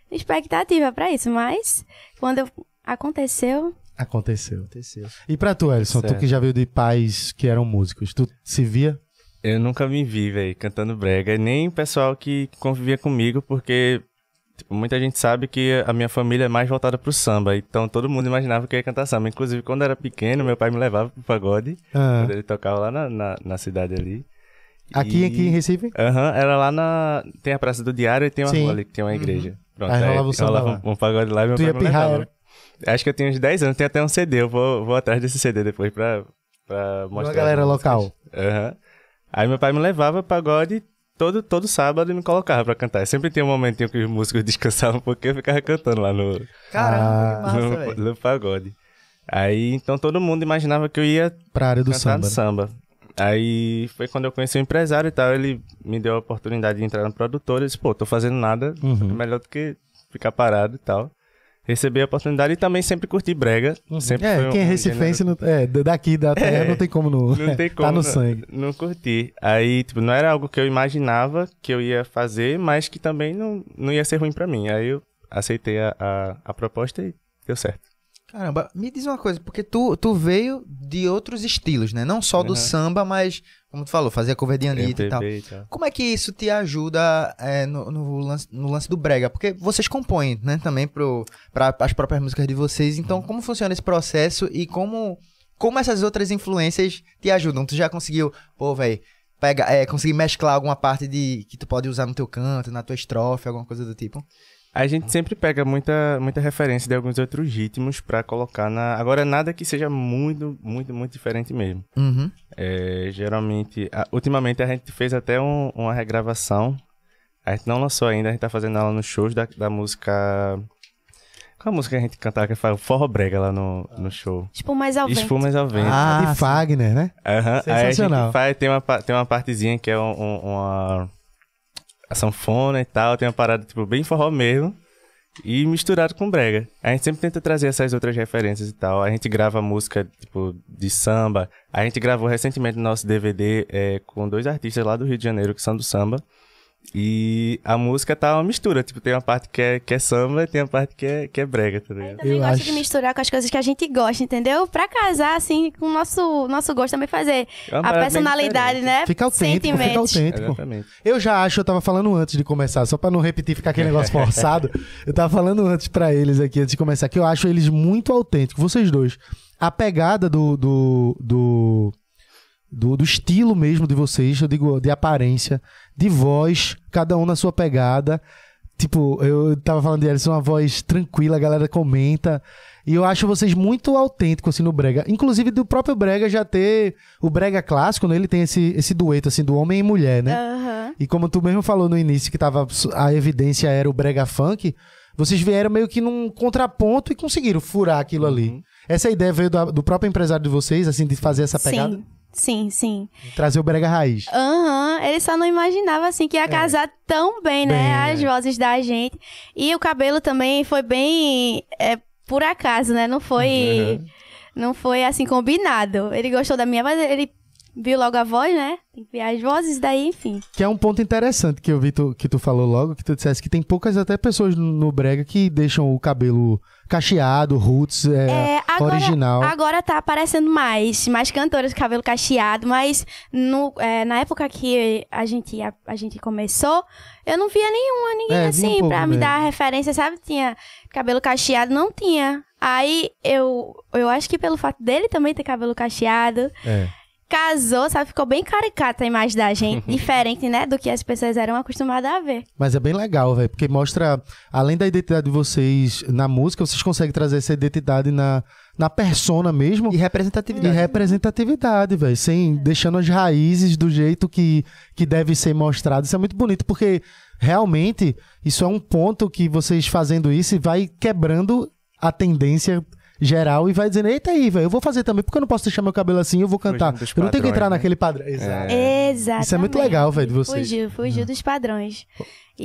expectativa pra isso, mas quando eu- aconteceu, Aconteceu. Aconteceu. E pra tu, Elson, tu Certo. que já veio de pais que eram músicos, tu se via? Eu nunca me vi, velho, cantando brega. Nem o pessoal que convivia comigo, porque tipo, muita gente sabe que a minha família é mais voltada pro samba. Então todo mundo imaginava que eu ia cantar samba. Inclusive, quando eu era pequeno, meu pai me levava pro pagode. Ah. Quando ele tocava lá na, na, na cidade ali. Aqui, E- aqui em Recife? Aham, era lá na. Tem a Praça do Diário e tem uma Sim. rua ali que tem uma igreja. Pronto, Aí rolava o samba rolava lá. um, um pagode lá e meu Tu pai ia me pirrar, levava. era? Acho que eu tinha uns 10 anos, tem até um CD. Eu vou, vou atrás desse CD depois pra, pra mostrar. Uma galera local. Aham. Aí meu pai me levava pagode todo, todo sábado e me colocava pra cantar. Sempre tinha um momentinho que os músicos descansavam um pouquinho eu ficava cantando lá no, Caramba, Ah, que massa, no, no pagode. Aí então todo mundo imaginava que eu ia Pra área do samba. no né? samba. Aí foi quando eu conheci o empresário e tal, ele me deu a oportunidade de entrar no produtor. Eu disse, pô, tô fazendo nada, Uhum. melhor do que ficar parado e tal. Recebi a oportunidade e também sempre curti brega. Sempre foi É, um- quem é um recifense, não, é, daqui da terra É. não tem como não. não tem como tá no não- sangue. Não, curti. Aí, tipo, não era algo que eu imaginava que eu ia fazer, mas que também não, não ia ser ruim pra mim. Aí eu aceitei a, a, a proposta e deu certo. Caramba, me diz uma coisa, porque tu, tu veio de outros estilos, né? Não só do Uhum. samba, mas, como tu falou, fazia cover de Anitta e tal. Como é que isso te ajuda é, no, no lance, no lance do brega? Porque vocês compõem, né, também para as próprias músicas de vocês. Então, como funciona esse processo e como, como essas outras influências te ajudam? Tu já conseguiu, pô, velho, é, conseguir mesclar alguma parte de que tu pode usar no teu canto, na tua estrofe, alguma coisa do tipo? A gente sempre pega muita, muita referência de alguns outros ritmos pra colocar na. Agora, nada que seja muito, muito, muito diferente mesmo. Uhum. É, geralmente, a- ultimamente a gente fez até um- uma regravação. A gente não lançou ainda, a gente tá fazendo ela nos shows da, da música. Qual a música que a gente cantava que fala Forró Brega lá no, no show? Tipo, mais ao vento. Espumas ao vento. Ah, de Fagner, né? Aham, Aí a Sensacional. gente faz, tem uma, tem uma partezinha que é um- um- uma a sanfona e tal, tem uma parada tipo bem forró mesmo e misturado com brega. A gente sempre tenta trazer essas outras referências e tal. A gente grava música tipo de samba. A gente gravou recentemente no nosso DVD é, com dois artistas lá do Rio de Janeiro que são do samba. E a música tá uma mistura, tipo, tem uma parte que é, que é samba e tem uma parte que é, que é brega, tá Eu ligado? também Eu gosto acho- de misturar com as coisas que a gente gosta, entendeu? Pra casar, assim, com o nosso, nosso gosto também fazer É a personalidade, né? Fica autêntico, fica autêntico. Exatamente. Eu já acho, eu tava falando antes de começar, só pra não repetir, ficar aquele negócio forçado. eu tava falando antes pra eles aqui, antes de começar, que eu acho eles muito autênticos, vocês dois. A pegada do, do, do, do, do estilo mesmo de vocês, eu digo, de aparência, de voz, cada um na sua pegada. Tipo, eu tava falando de eles, uma voz tranquila, a galera comenta. E eu acho vocês muito autênticos, assim, no Brega. Inclusive, do próprio Brega já ter... O Brega clássico, né? Ele tem esse, esse dueto, assim, do homem e mulher, né? Aham. E como tu mesmo falou no início que tava a evidência era o brega funk, vocês vieram meio que num contraponto e conseguiram furar aquilo ali. Essa ideia veio do, do próprio empresário de vocês, assim, de fazer essa pegada? Sim, sim, sim. Trazer o brega raiz. Aham, ele só não imaginava assim que ia casar tão bem, né? É. Bem, as é. vozes da gente. E o cabelo também foi bem é, por acaso, né? Não foi. Uhum. Não foi assim combinado. Ele gostou da minha voz, ele viu logo a voz, né? Tem que ver as vozes, daí, enfim. Que é um ponto interessante que eu vi tu, que tu falou logo, que tu dissesse que tem poucas até pessoas no brega que deixam o cabelo cacheado, roots, é, É, agora, original. agora tá aparecendo mais, mais cantoras com cabelo cacheado, mas no, é, na época que a gente, a, a gente começou, eu não via nenhuma, ninguém É, um assim, pouco pra me mesmo. dar referência, sabe? Tinha cabelo cacheado, não tinha. Aí eu, eu acho que pelo fato dele também ter cabelo cacheado, É. casou, sabe? Ficou bem caricata a imagem da gente, diferente, né? Do que as pessoas eram acostumadas a ver. Mas é bem legal, velho, porque mostra, além da identidade de vocês na música, vocês conseguem trazer essa identidade na, na persona mesmo. E E representatividade. representatividade, velho. Sem deixando as raízes do jeito que, que deve ser mostrado. Isso é muito bonito, porque realmente isso é um ponto que vocês fazendo isso vai quebrando a tendência geral e vai dizendo: Eita aí, velho, eu vou fazer também, porque eu não posso deixar meu cabelo assim, eu vou cantar. Eu não tenho que entrar né? naquele padrão. Exato. Exatamente. Isso é muito legal, velho, de vocês. Fugiu, fugiu dos padrões.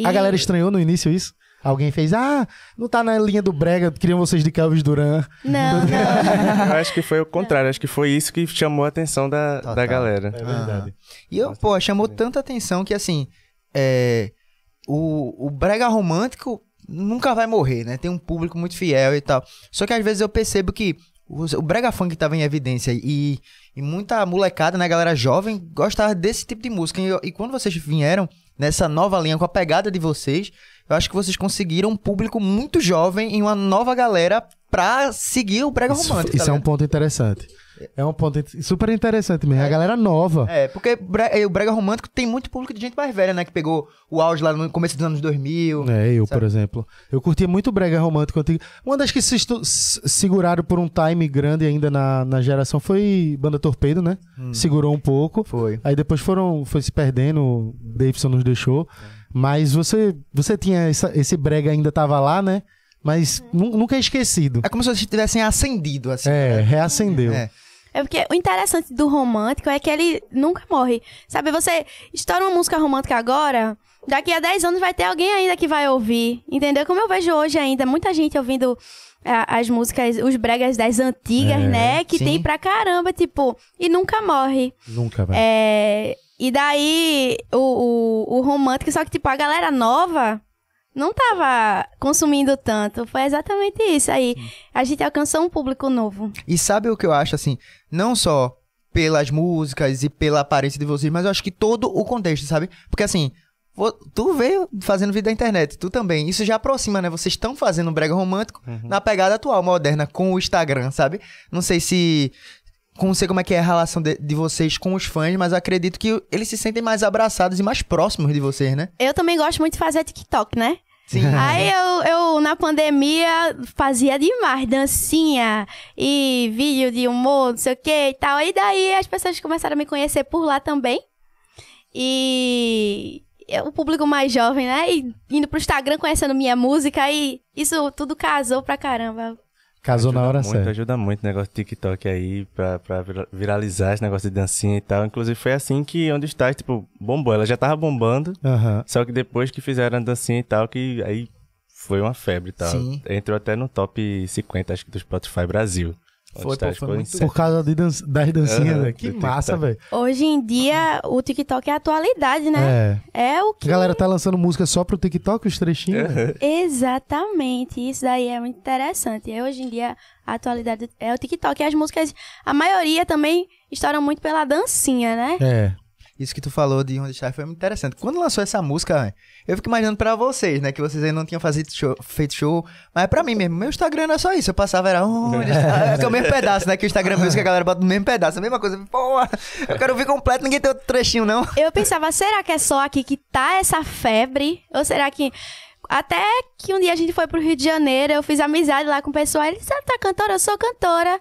A E- galera estranhou no início isso? Alguém fez, ah, não tá na linha do Brega, queriam vocês de Kelvis Duran. Não, não. Eu acho que foi o contrário, acho que foi isso que chamou a atenção da, Total. da galera. É verdade. E eu, pô, chamou tanta atenção que, assim, é, o, o brega romântico nunca vai morrer, né? Tem um público muito fiel e tal. Só que às vezes eu percebo que os- o brega funk tava em evidência e, e muita molecada, né, galera jovem, gostava desse tipo de música. E, e quando vocês vieram nessa nova linha, com a pegada de vocês, eu acho que vocês conseguiram um público muito jovem e uma nova galera pra seguir o brega Isso, romântico. isso tá é um ponto interessante. É um ponto super interessante mesmo. A galera nova. É, porque eh, o brega romântico tem muito público de gente mais velha, né? Que pegou o auge lá no começo dos anos 2000. É, eu, Sabe? por exemplo. Eu curtia muito brega romântico antigo. Uma das que se seguraram por um time grande ainda na, na geração foi Banda Torpedo, né? Segurou um pouco. Foi. Aí depois foram, foi se perdendo, o Davidson nos deixou. Mas você, você tinha essa- esse brega ainda tava lá, né? Mas nu- nunca é esquecido. É como se vocês tivessem acendido, assim. É, né? reacendeu. É. É porque o interessante do romântico é que ele nunca morre. Sabe, você estoura uma música romântica agora, daqui a 10 anos vai ter alguém ainda que vai ouvir. Entendeu? Como eu vejo hoje ainda, muita gente ouvindo ah, as músicas, os bregas das antigas, É, né? Que sim. tem pra caramba, tipo, e nunca morre. Nunca, velho. É, e daí, o, o, o romântico, só que, tipo, a galera nova não tava consumindo tanto. Foi exatamente isso aí. A gente alcançou um público novo. E sabe o que eu acho, assim? Não só pelas músicas e pela aparência de vocês, mas eu acho que todo o contexto, sabe? Porque assim, tu veio fazendo vídeo da internet, tu também. Isso já aproxima, né? Vocês estão fazendo um brega romântico na pegada atual, moderna, com o Instagram, sabe? Não sei se. Não sei como é que é a relação de, de vocês com os fãs, mas acredito que eles se sentem mais abraçados e mais próximos de vocês, né? Eu também gosto muito de fazer TikTok, né? Sim. Aí eu, eu, na pandemia, fazia demais dancinha e vídeo de humor, não sei o que e tal. E daí as pessoas começaram a me conhecer por lá também. E é o público mais jovem, né? E indo pro Instagram conhecendo minha música e isso tudo casou pra caramba. Casou na hora muito, certa. Ajuda muito o negócio do TikTok aí pra, pra vira- viralizar esse negócio de dancinha e tal. Inclusive foi assim que onde está, tipo, bombou. Ela já tava bombando, Aham. só que depois que fizeram a dancinha e tal, que aí foi uma febre e tal. Sim. Entrou até no top 50, acho que do Spotify Brasil. Foi, pô, foi muito-. Por causa de dan das dancinhas, Aham, velho. Que massa, velho. Hoje em dia, o TikTok é a atualidade, né? É. É, o A que. galera tá lançando música só pro TikTok, os trechinhos. velho. Exatamente, isso daí é muito interessante. E hoje em dia, a atualidade é o TikTok. E as músicas, a maioria também estouram muito pela dancinha, né? É. Isso que tu falou de onde está foi muito interessante. Quando lançou essa música, véi, eu fico imaginando pra vocês, né? Que vocês ainda não tinham fazido show- feito show. Mas é pra mim mesmo. Meu Instagram era só isso. Eu passava, era onde está? É o mesmo pedaço, né? Que o Instagram Music a galera bota no mesmo pedaço. A mesma coisa. Pô, eu quero ouvir completo, ninguém tem outro trechinho, não. Eu pensava, será que é só aqui que tá essa febre? Ou será que. Até que um dia a gente foi pro Rio de Janeiro, eu fiz amizade lá com o pessoal. Ele disse: Ah, tá cantora? Eu sou cantora.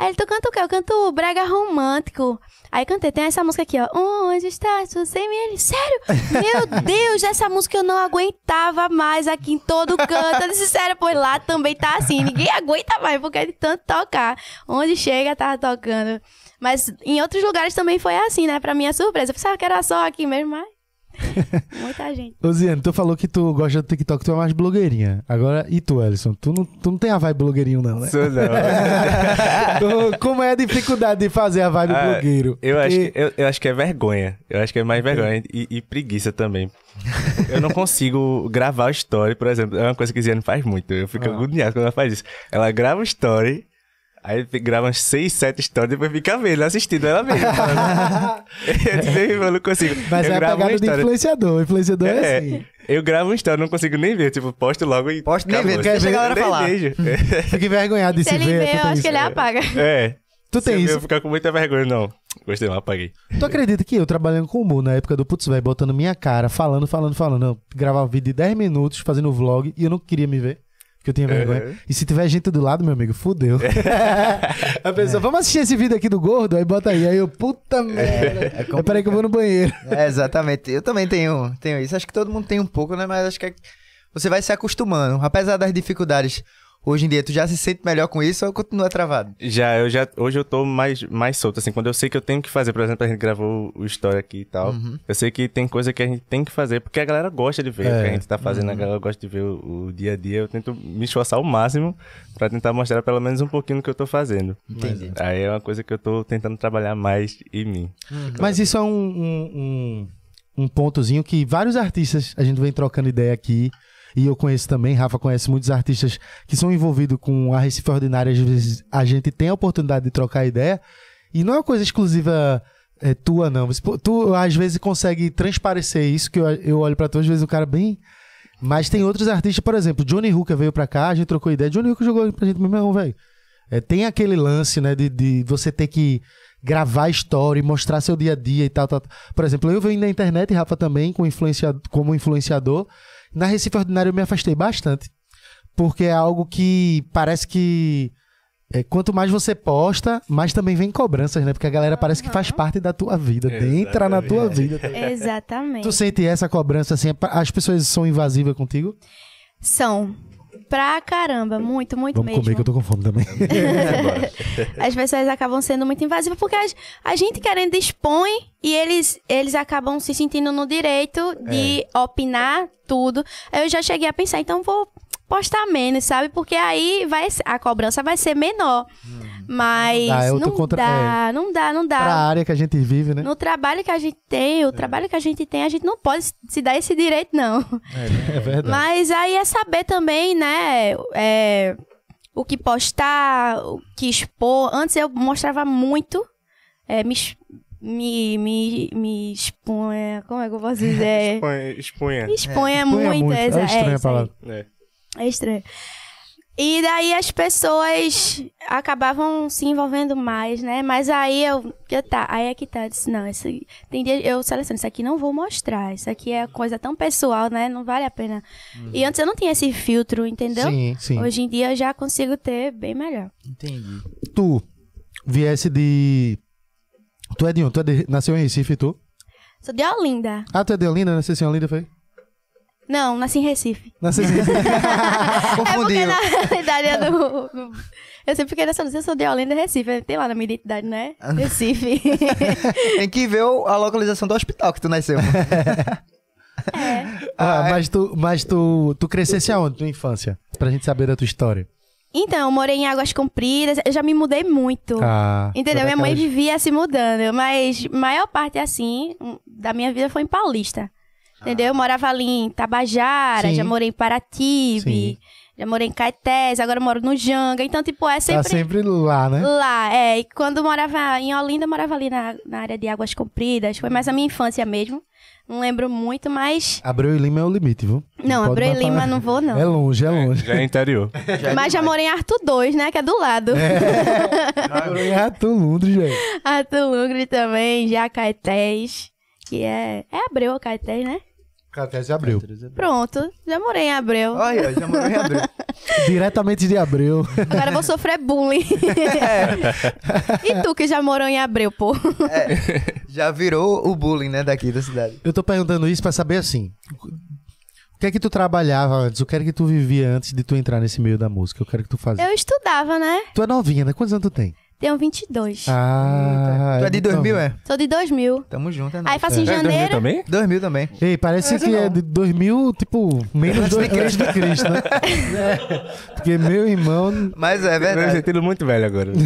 Aí ele, tu canta o quê? Eu canto brega romântico. Aí cantei, tem essa música aqui, ó. Onde estás tu sem mim? Ele, sério? Meu Deus, essa música eu não aguentava mais aqui em todo canto. Eu disse, sério, pois lá também tá assim. Ninguém aguenta mais, porque é de tanto tocar. Onde chega, tava tocando. Mas em outros lugares também foi assim, né? Pra minha surpresa. Eu pensava que era só aqui mesmo, mas... Muita gente. Ô, Ziane, tu falou que tu gosta do TikTok, tu é mais blogueirinha. Agora, e tu, Ellison? Tu não, tu não tem a vibe blogueirinho, não, né? Sou não. Tu- Como é a dificuldade de fazer a vibe Ah, blogueiro? Eu acho, Porque- que, eu, eu acho que é vergonha. Eu acho que é mais vergonha e, e preguiça também. Eu não consigo gravar o story, por exemplo. É uma coisa que a Ziane faz muito. Eu fico Ah. agoniado quando ela faz isso. Ela grava o story, aí grava umas 6, 7 stories, depois fica vendo, assistindo ela mesma. falando. eu, tipo, eu não consigo. Mas eu é a gravo uma pegada de story. influenciador. Influenciador é, É, assim. eu gravo um story, não consigo nem ver. Tipo, posto logo e. Posto nem ver, deixa a galera Nem falar. vejo. Fica envergonhado de Se se, ele ver. tu eu tem acho isso. que ele apaga. É. Tu tem Se isso. Eu ficar com muita vergonha, não. Gostei, não, apaguei. Tu acredita que eu, trabalhando com humor na época do Putz, velho, botando minha cara, falando, falando, falando, eu gravava um vídeo de 10 minutos, fazendo vlog, e eu não queria me ver. Porque eu tinha vergonha. Uhum. E se tiver gente do lado, meu amigo, fudeu. a pessoa, vamos assistir esse vídeo aqui do gordo? Aí bota aí. Aí eu, puta merda. É, peraí que eu vou no banheiro. É, exatamente. Eu também tenho, tenho isso. Acho que todo mundo tem um pouco, né? Mas acho que é- você vai se acostumando. Apesar das dificuldades, hoje em dia, tu já se sente melhor com isso ou continua travado? Já, eu já, hoje eu tô mais, mais solto, assim, quando eu sei que eu tenho que fazer, por exemplo, a gente gravou o Story aqui e tal, eu sei que tem coisa que a gente tem que fazer, porque a galera gosta de ver o que É. a gente tá fazendo, a galera gosta de ver o, o dia a dia, eu tento me esforçar ao máximo pra tentar mostrar pelo menos um pouquinho do que eu tô fazendo. Entendi. Aí é uma coisa que eu tô tentando trabalhar mais em mim. Mas isso é um, um, um, um pontozinho que vários artistas, a gente vem trocando ideia aqui, e eu conheço também, Rafa conhece muitos artistas que são envolvidos com a Recife Ordinária, às vezes a gente tem a oportunidade de trocar ideia, e não é uma coisa exclusiva é, tua, não. Tu, às vezes, consegue transparecer isso, que eu, eu olho pra tu, às vezes o cara bem... Mas tem outros artistas, por exemplo, Johnny Hooker veio pra cá, a gente trocou ideia, Johnny Hooker jogou pra gente, meu irmão, velho. É, tem aquele lance, né, de, de você ter que gravar história e mostrar seu dia a dia e tal, tal. Por exemplo, eu venho na internet, Rafa também, com influencia, como influenciador. Na Recife Ordinário eu me afastei bastante. Porque é algo que parece que. é, quanto mais você posta, mais também vem cobranças, né? Porque a galera parece que faz parte da tua vida, entra na tua vida. Exatamente. Tu sente essa cobrança assim? As pessoas são invasivas contigo? São. Pra caramba, muito, muito Vamos mesmo. comer que eu tô com fome também. As pessoas acabam sendo muito invasivas porque a, a gente querendo expõe e eles, eles acabam se sentindo no direito de É. opinar tudo. Eu já cheguei a pensar, então vou postar menos, sabe? Porque aí vai, a cobrança vai ser menor. Mas Não dá, é não contra- dá, não dá, não dá. pra área que a gente vive, né? No trabalho que a gente tem, o trabalho que a gente tem, a gente não pode se dar esse direito, não. É verdade. Mas aí é saber também, né? é, o que postar, o que expor. Antes eu mostrava muito, é, me, me, me, me expunha. Como é que eu posso dizer? Expunha. expunha. Me expunha Expunha muito. muito. É estranha a palavra. É. É estranho. E daí as pessoas acabavam se envolvendo mais, né? Mas aí eu, eu tá, aí é que tá, eu disse, não, isso, tem dia eu seleciono, isso aqui não vou mostrar, isso aqui é coisa tão pessoal, né? Não vale a pena. E antes eu não tinha esse filtro, entendeu? Sim, sim. Hoje em dia eu já consigo ter bem melhor. Entendi. Tu viesse de. Tu é de onde? Tu é de... nasceu em Recife, tu? Sou de Olinda. Ah, tu é de Olinda? Nasceu em Olinda, foi? Não, nasci em Recife. Nasceu em Recife. É porque Confundiu. na realidade é do... Eu sempre queria saber se eu sou de Olinda Recife. Tem lá na minha identidade, né? Recife. Tem que ver a localização do hospital que tu nasceu. ah, mas tu, mas tu, tu crescesse aonde, tua infância? Pra gente saber da tua história. Então, eu morei em Águas Compridas, eu já me mudei muito. Ah, Entendeu? Minha mãe vivia se mudando, mas maior parte, assim, da minha vida foi em Paulista. Entendeu? Eu morava ali em Tabajara, Sim. já morei em Paraty, Sim. já morei em Caetés, agora eu moro no Janga. Então, tipo, é Tá sempre sempre lá, né? lá. É, e quando eu morava em Olinda, eu morava ali na, na área de Águas Compridas. Foi mais a minha infância mesmo. Não lembro muito, mas... Abreu e Lima é o limite, viu? Não, pode Abreu e matar- Lima não vou, não. É longe, é longe. Já é interior. mas já morei em Arthur 2, né? Que é do lado. É Rato Lundre, gente. Arthur Lugre também, já Caetés. Que é... É Abreu ou Caetés, né? Catés abriu. Pronto, já morei em Abreu. Olha, já morou em Abreu. Diretamente de Abreu. Agora eu vou sofrer bullying. e tu que já morou em Abreu, pô? Já virou o bullying, né, daqui da cidade. Eu tô perguntando isso pra saber assim. O que é que tu trabalhava antes? O que é que tu vivia antes de tu entrar nesse meio da música? Eu quero que tu fazia. Eu estudava, né? Tu é novinha, né? Quantos anos tu tem? Tenho 22. Ah, tu é de 2000, então. é? Sou de 2000. Tamo junto, é Aí nóis. faço em É, janeiro. também? 2000 também. Ei, parece Mas que não. é de 2000, tipo, menos Antes do, de antes de Cristo, né? É, porque meu irmão Mas é Eu verdade. sentindo muito velho agora. tu,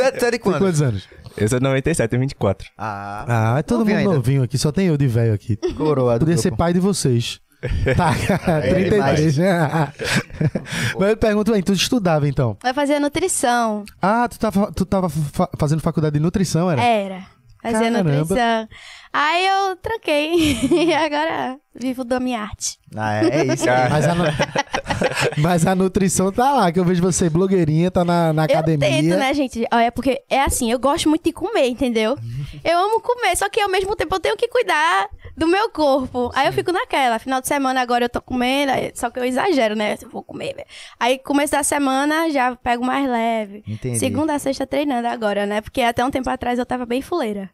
é, tu é de tem quando? quantos anos? Eu sou 97, tenho 24. Ah, Ah, é todo Novinho mundo ainda. novinho aqui, só tem eu de velho aqui. coroa do Podia ser grupo. pai de vocês. Tá, cara, É, 33. Mas eu pergunto aí, tu estudava então? Vai fazer nutrição. Ah, tu tava, tu tava fa- fazendo faculdade de nutrição, era? Era. Fazer Caramba. nutrição. Aí eu tranquei. e agora vivo da minha arte. Ah, é, é isso. Mas a, nu- Mas a nutrição tá lá, que eu vejo você blogueirinha, tá na, na academia. Eu tento, né, gente? É porque é assim, eu gosto muito de comer, entendeu? Eu amo comer, só que ao mesmo tempo eu tenho que cuidar do meu corpo. Aí eu fico naquela. Final de semana agora eu tô comendo, só que eu exagero, né? Eu vou comer. velho. Aí começo da semana já pego mais leve. Entendi. Segunda a sexta treinando agora, né? Porque até um tempo atrás eu tava bem fuleira.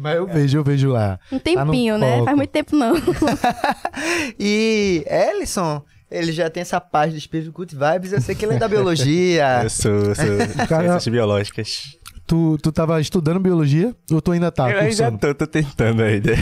Mas eu vejo, eu vejo lá. Um Tá tempinho, né? foco. Faz muito tempo não. E Ellison, ele já tem essa parte de espírito good vibes. Eu sei que ele é da biologia. Eu sou, sou Cara- ciências biológicas. Tu, tu tava estudando biologia ou tu ainda tá eu ainda cursando? tô, tô tentando ainda.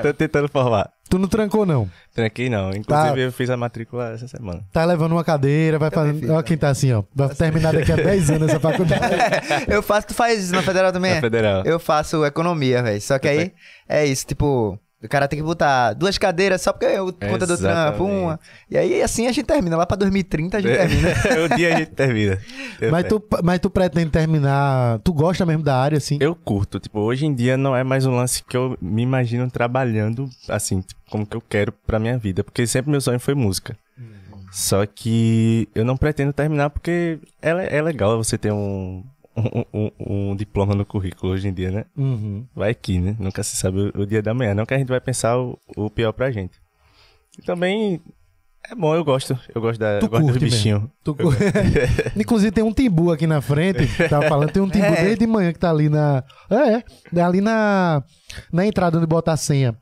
tô tentando formar. Tu não trancou, não. Tranquei não. Inclusive eu fiz a matrícula essa semana. Tá levando uma cadeira, vai Também fazendo. Olha quem tá assim, ó. Vai terminar daqui a 10 anos essa faculdade. eu faço, tu faz isso na federal também? Na é? federal. Eu faço economia, velho. Só que aí é isso, tipo, o cara tem que botar duas cadeiras só porque eu conta do trampo, uma. E aí assim a gente termina. Lá pra 2030 a gente termina. o dia a gente termina. Eu mas, tu, mas tu pretende terminar. Tu gosta mesmo da área, assim? Eu curto, tipo, hoje em dia não é mais um lance que eu me imagino trabalhando assim, tipo, como que eu quero pra minha vida, porque sempre meu sonho foi música. Só que eu não pretendo terminar porque é, é legal você ter um, um, um- um diploma no currículo hoje em dia, né? Uhum. Vai que, né? Nunca se sabe o, o dia da manhã. Não que a gente vai pensar o, o pior pra gente. E também é bom, eu gosto. Eu gosto, da, Tu eu gosto do bichinho. Tu- Inclusive tem um timbu aqui na frente. Tava falando, tem um timbu É. desde de manhã que tá ali na. É, é ali na, na entrada onde bota a senha.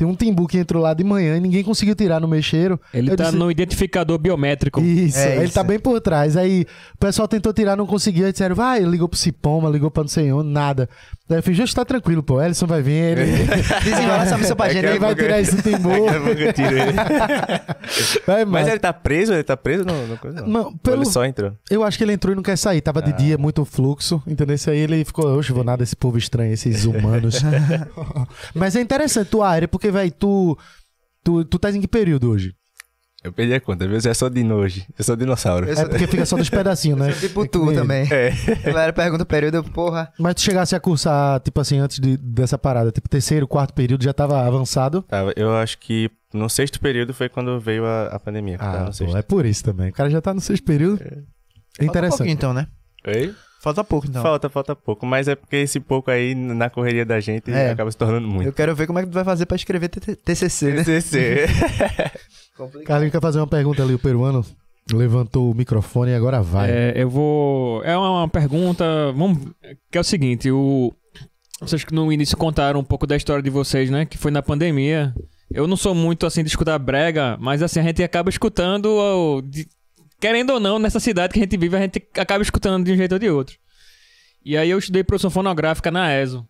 Tem um timbu que entrou lá de manhã e ninguém conseguiu tirar no mexeiro. Ele Eu tá disse- no identificador biométrico. Isso, É ele isso. tá bem por trás. Aí o pessoal tentou tirar, não conseguiu. Aí disseram, vai, ligou pro Cipoma, ligou pra não sei onde, nada. Daí eu fiz, justo tá tranquilo, pô. Ellison vai vir, ele, Desenrola essa missão pra gente. ele vai tirar esse tiro ele. Vai, Mas ele tá preso? Ele tá preso no, no coisa? Não. Não, Ou pelo- Ele só entrou. Eu acho que ele entrou e não quer sair. Tava de dia, muito fluxo, entendeu? Isso aí ele ficou, oxe, vou nada esse povo estranho, esses humanos. Mas é interessante tua área, porque, velho, tu, tu, tu tá em que período hoje? Eu perdi a conta, viu? Eu sou dino hoje. Eu sou dinossauro. Eu É porque fica só dos pedacinhos, né? Tipo É tu nem- também. É. A galera pergunta o período, eu, porra. Mas tu chegasse a cursar, tipo assim, antes de- dessa parada, tipo terceiro, quarto período, já tava avançado? Tava- eu acho que no sexto período foi quando veio a, a pandemia. Ah, no sexto. pô, é por isso também. O cara já tá no sexto período. É Falta pouquinho interessante. então, né? Oi? Falta pouco então. Falta, falta pouco. Mas é porque esse pouco aí, na correria da gente, É. acaba se tornando Eu muito. quero ver como é que tu vai fazer pra escrever TCC, né? TCC. Carlinhos quer fazer uma pergunta ali, o peruano levantou o microfone e agora vai. É, eu vou. É uma, uma pergunta. Vamos. Que é o seguinte, o. Vocês que no início contaram um pouco da história de vocês, né? Que foi na pandemia. Eu não sou muito assim de escutar brega, mas assim, a gente acaba escutando. ó, de- querendo ou não, nessa cidade que a gente vive, a gente acaba escutando de um jeito ou de outro. E aí eu estudei produção fonográfica na ESO.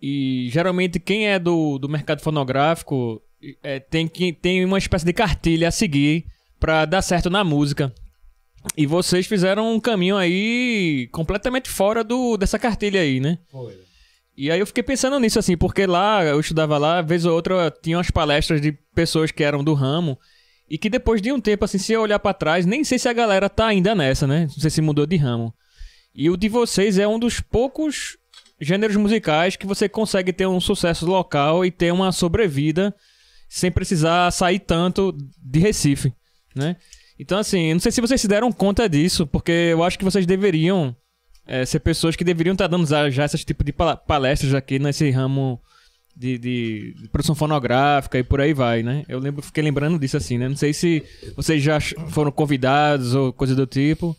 E geralmente quem é do, do mercado fonográfico é, tem, que, tem uma espécie de cartilha a seguir pra dar certo na música. E vocês fizeram um caminho aí completamente fora do, dessa cartilha aí, né? E aí eu fiquei pensando nisso, assim, porque lá, eu estudava lá, vez ou outra, tinha umas palestras de pessoas que eram do ramo. E que depois de um tempo, assim, se eu olhar pra trás, nem sei se a galera tá ainda nessa, né? Não sei se mudou de ramo. E o de vocês é um dos poucos gêneros musicais que você consegue ter um sucesso local e ter uma sobrevida sem precisar sair tanto de Recife, né? Então, assim, não sei se vocês se deram conta disso, porque eu acho que vocês deveriam é, ser pessoas que deveriam estar dando já, já esse tipo de palestras aqui nesse ramo de, de- de produção fonográfica e por aí vai, né? Eu lembro, fiquei lembrando disso assim, né? Não sei se vocês já foram convidados ou coisa do tipo,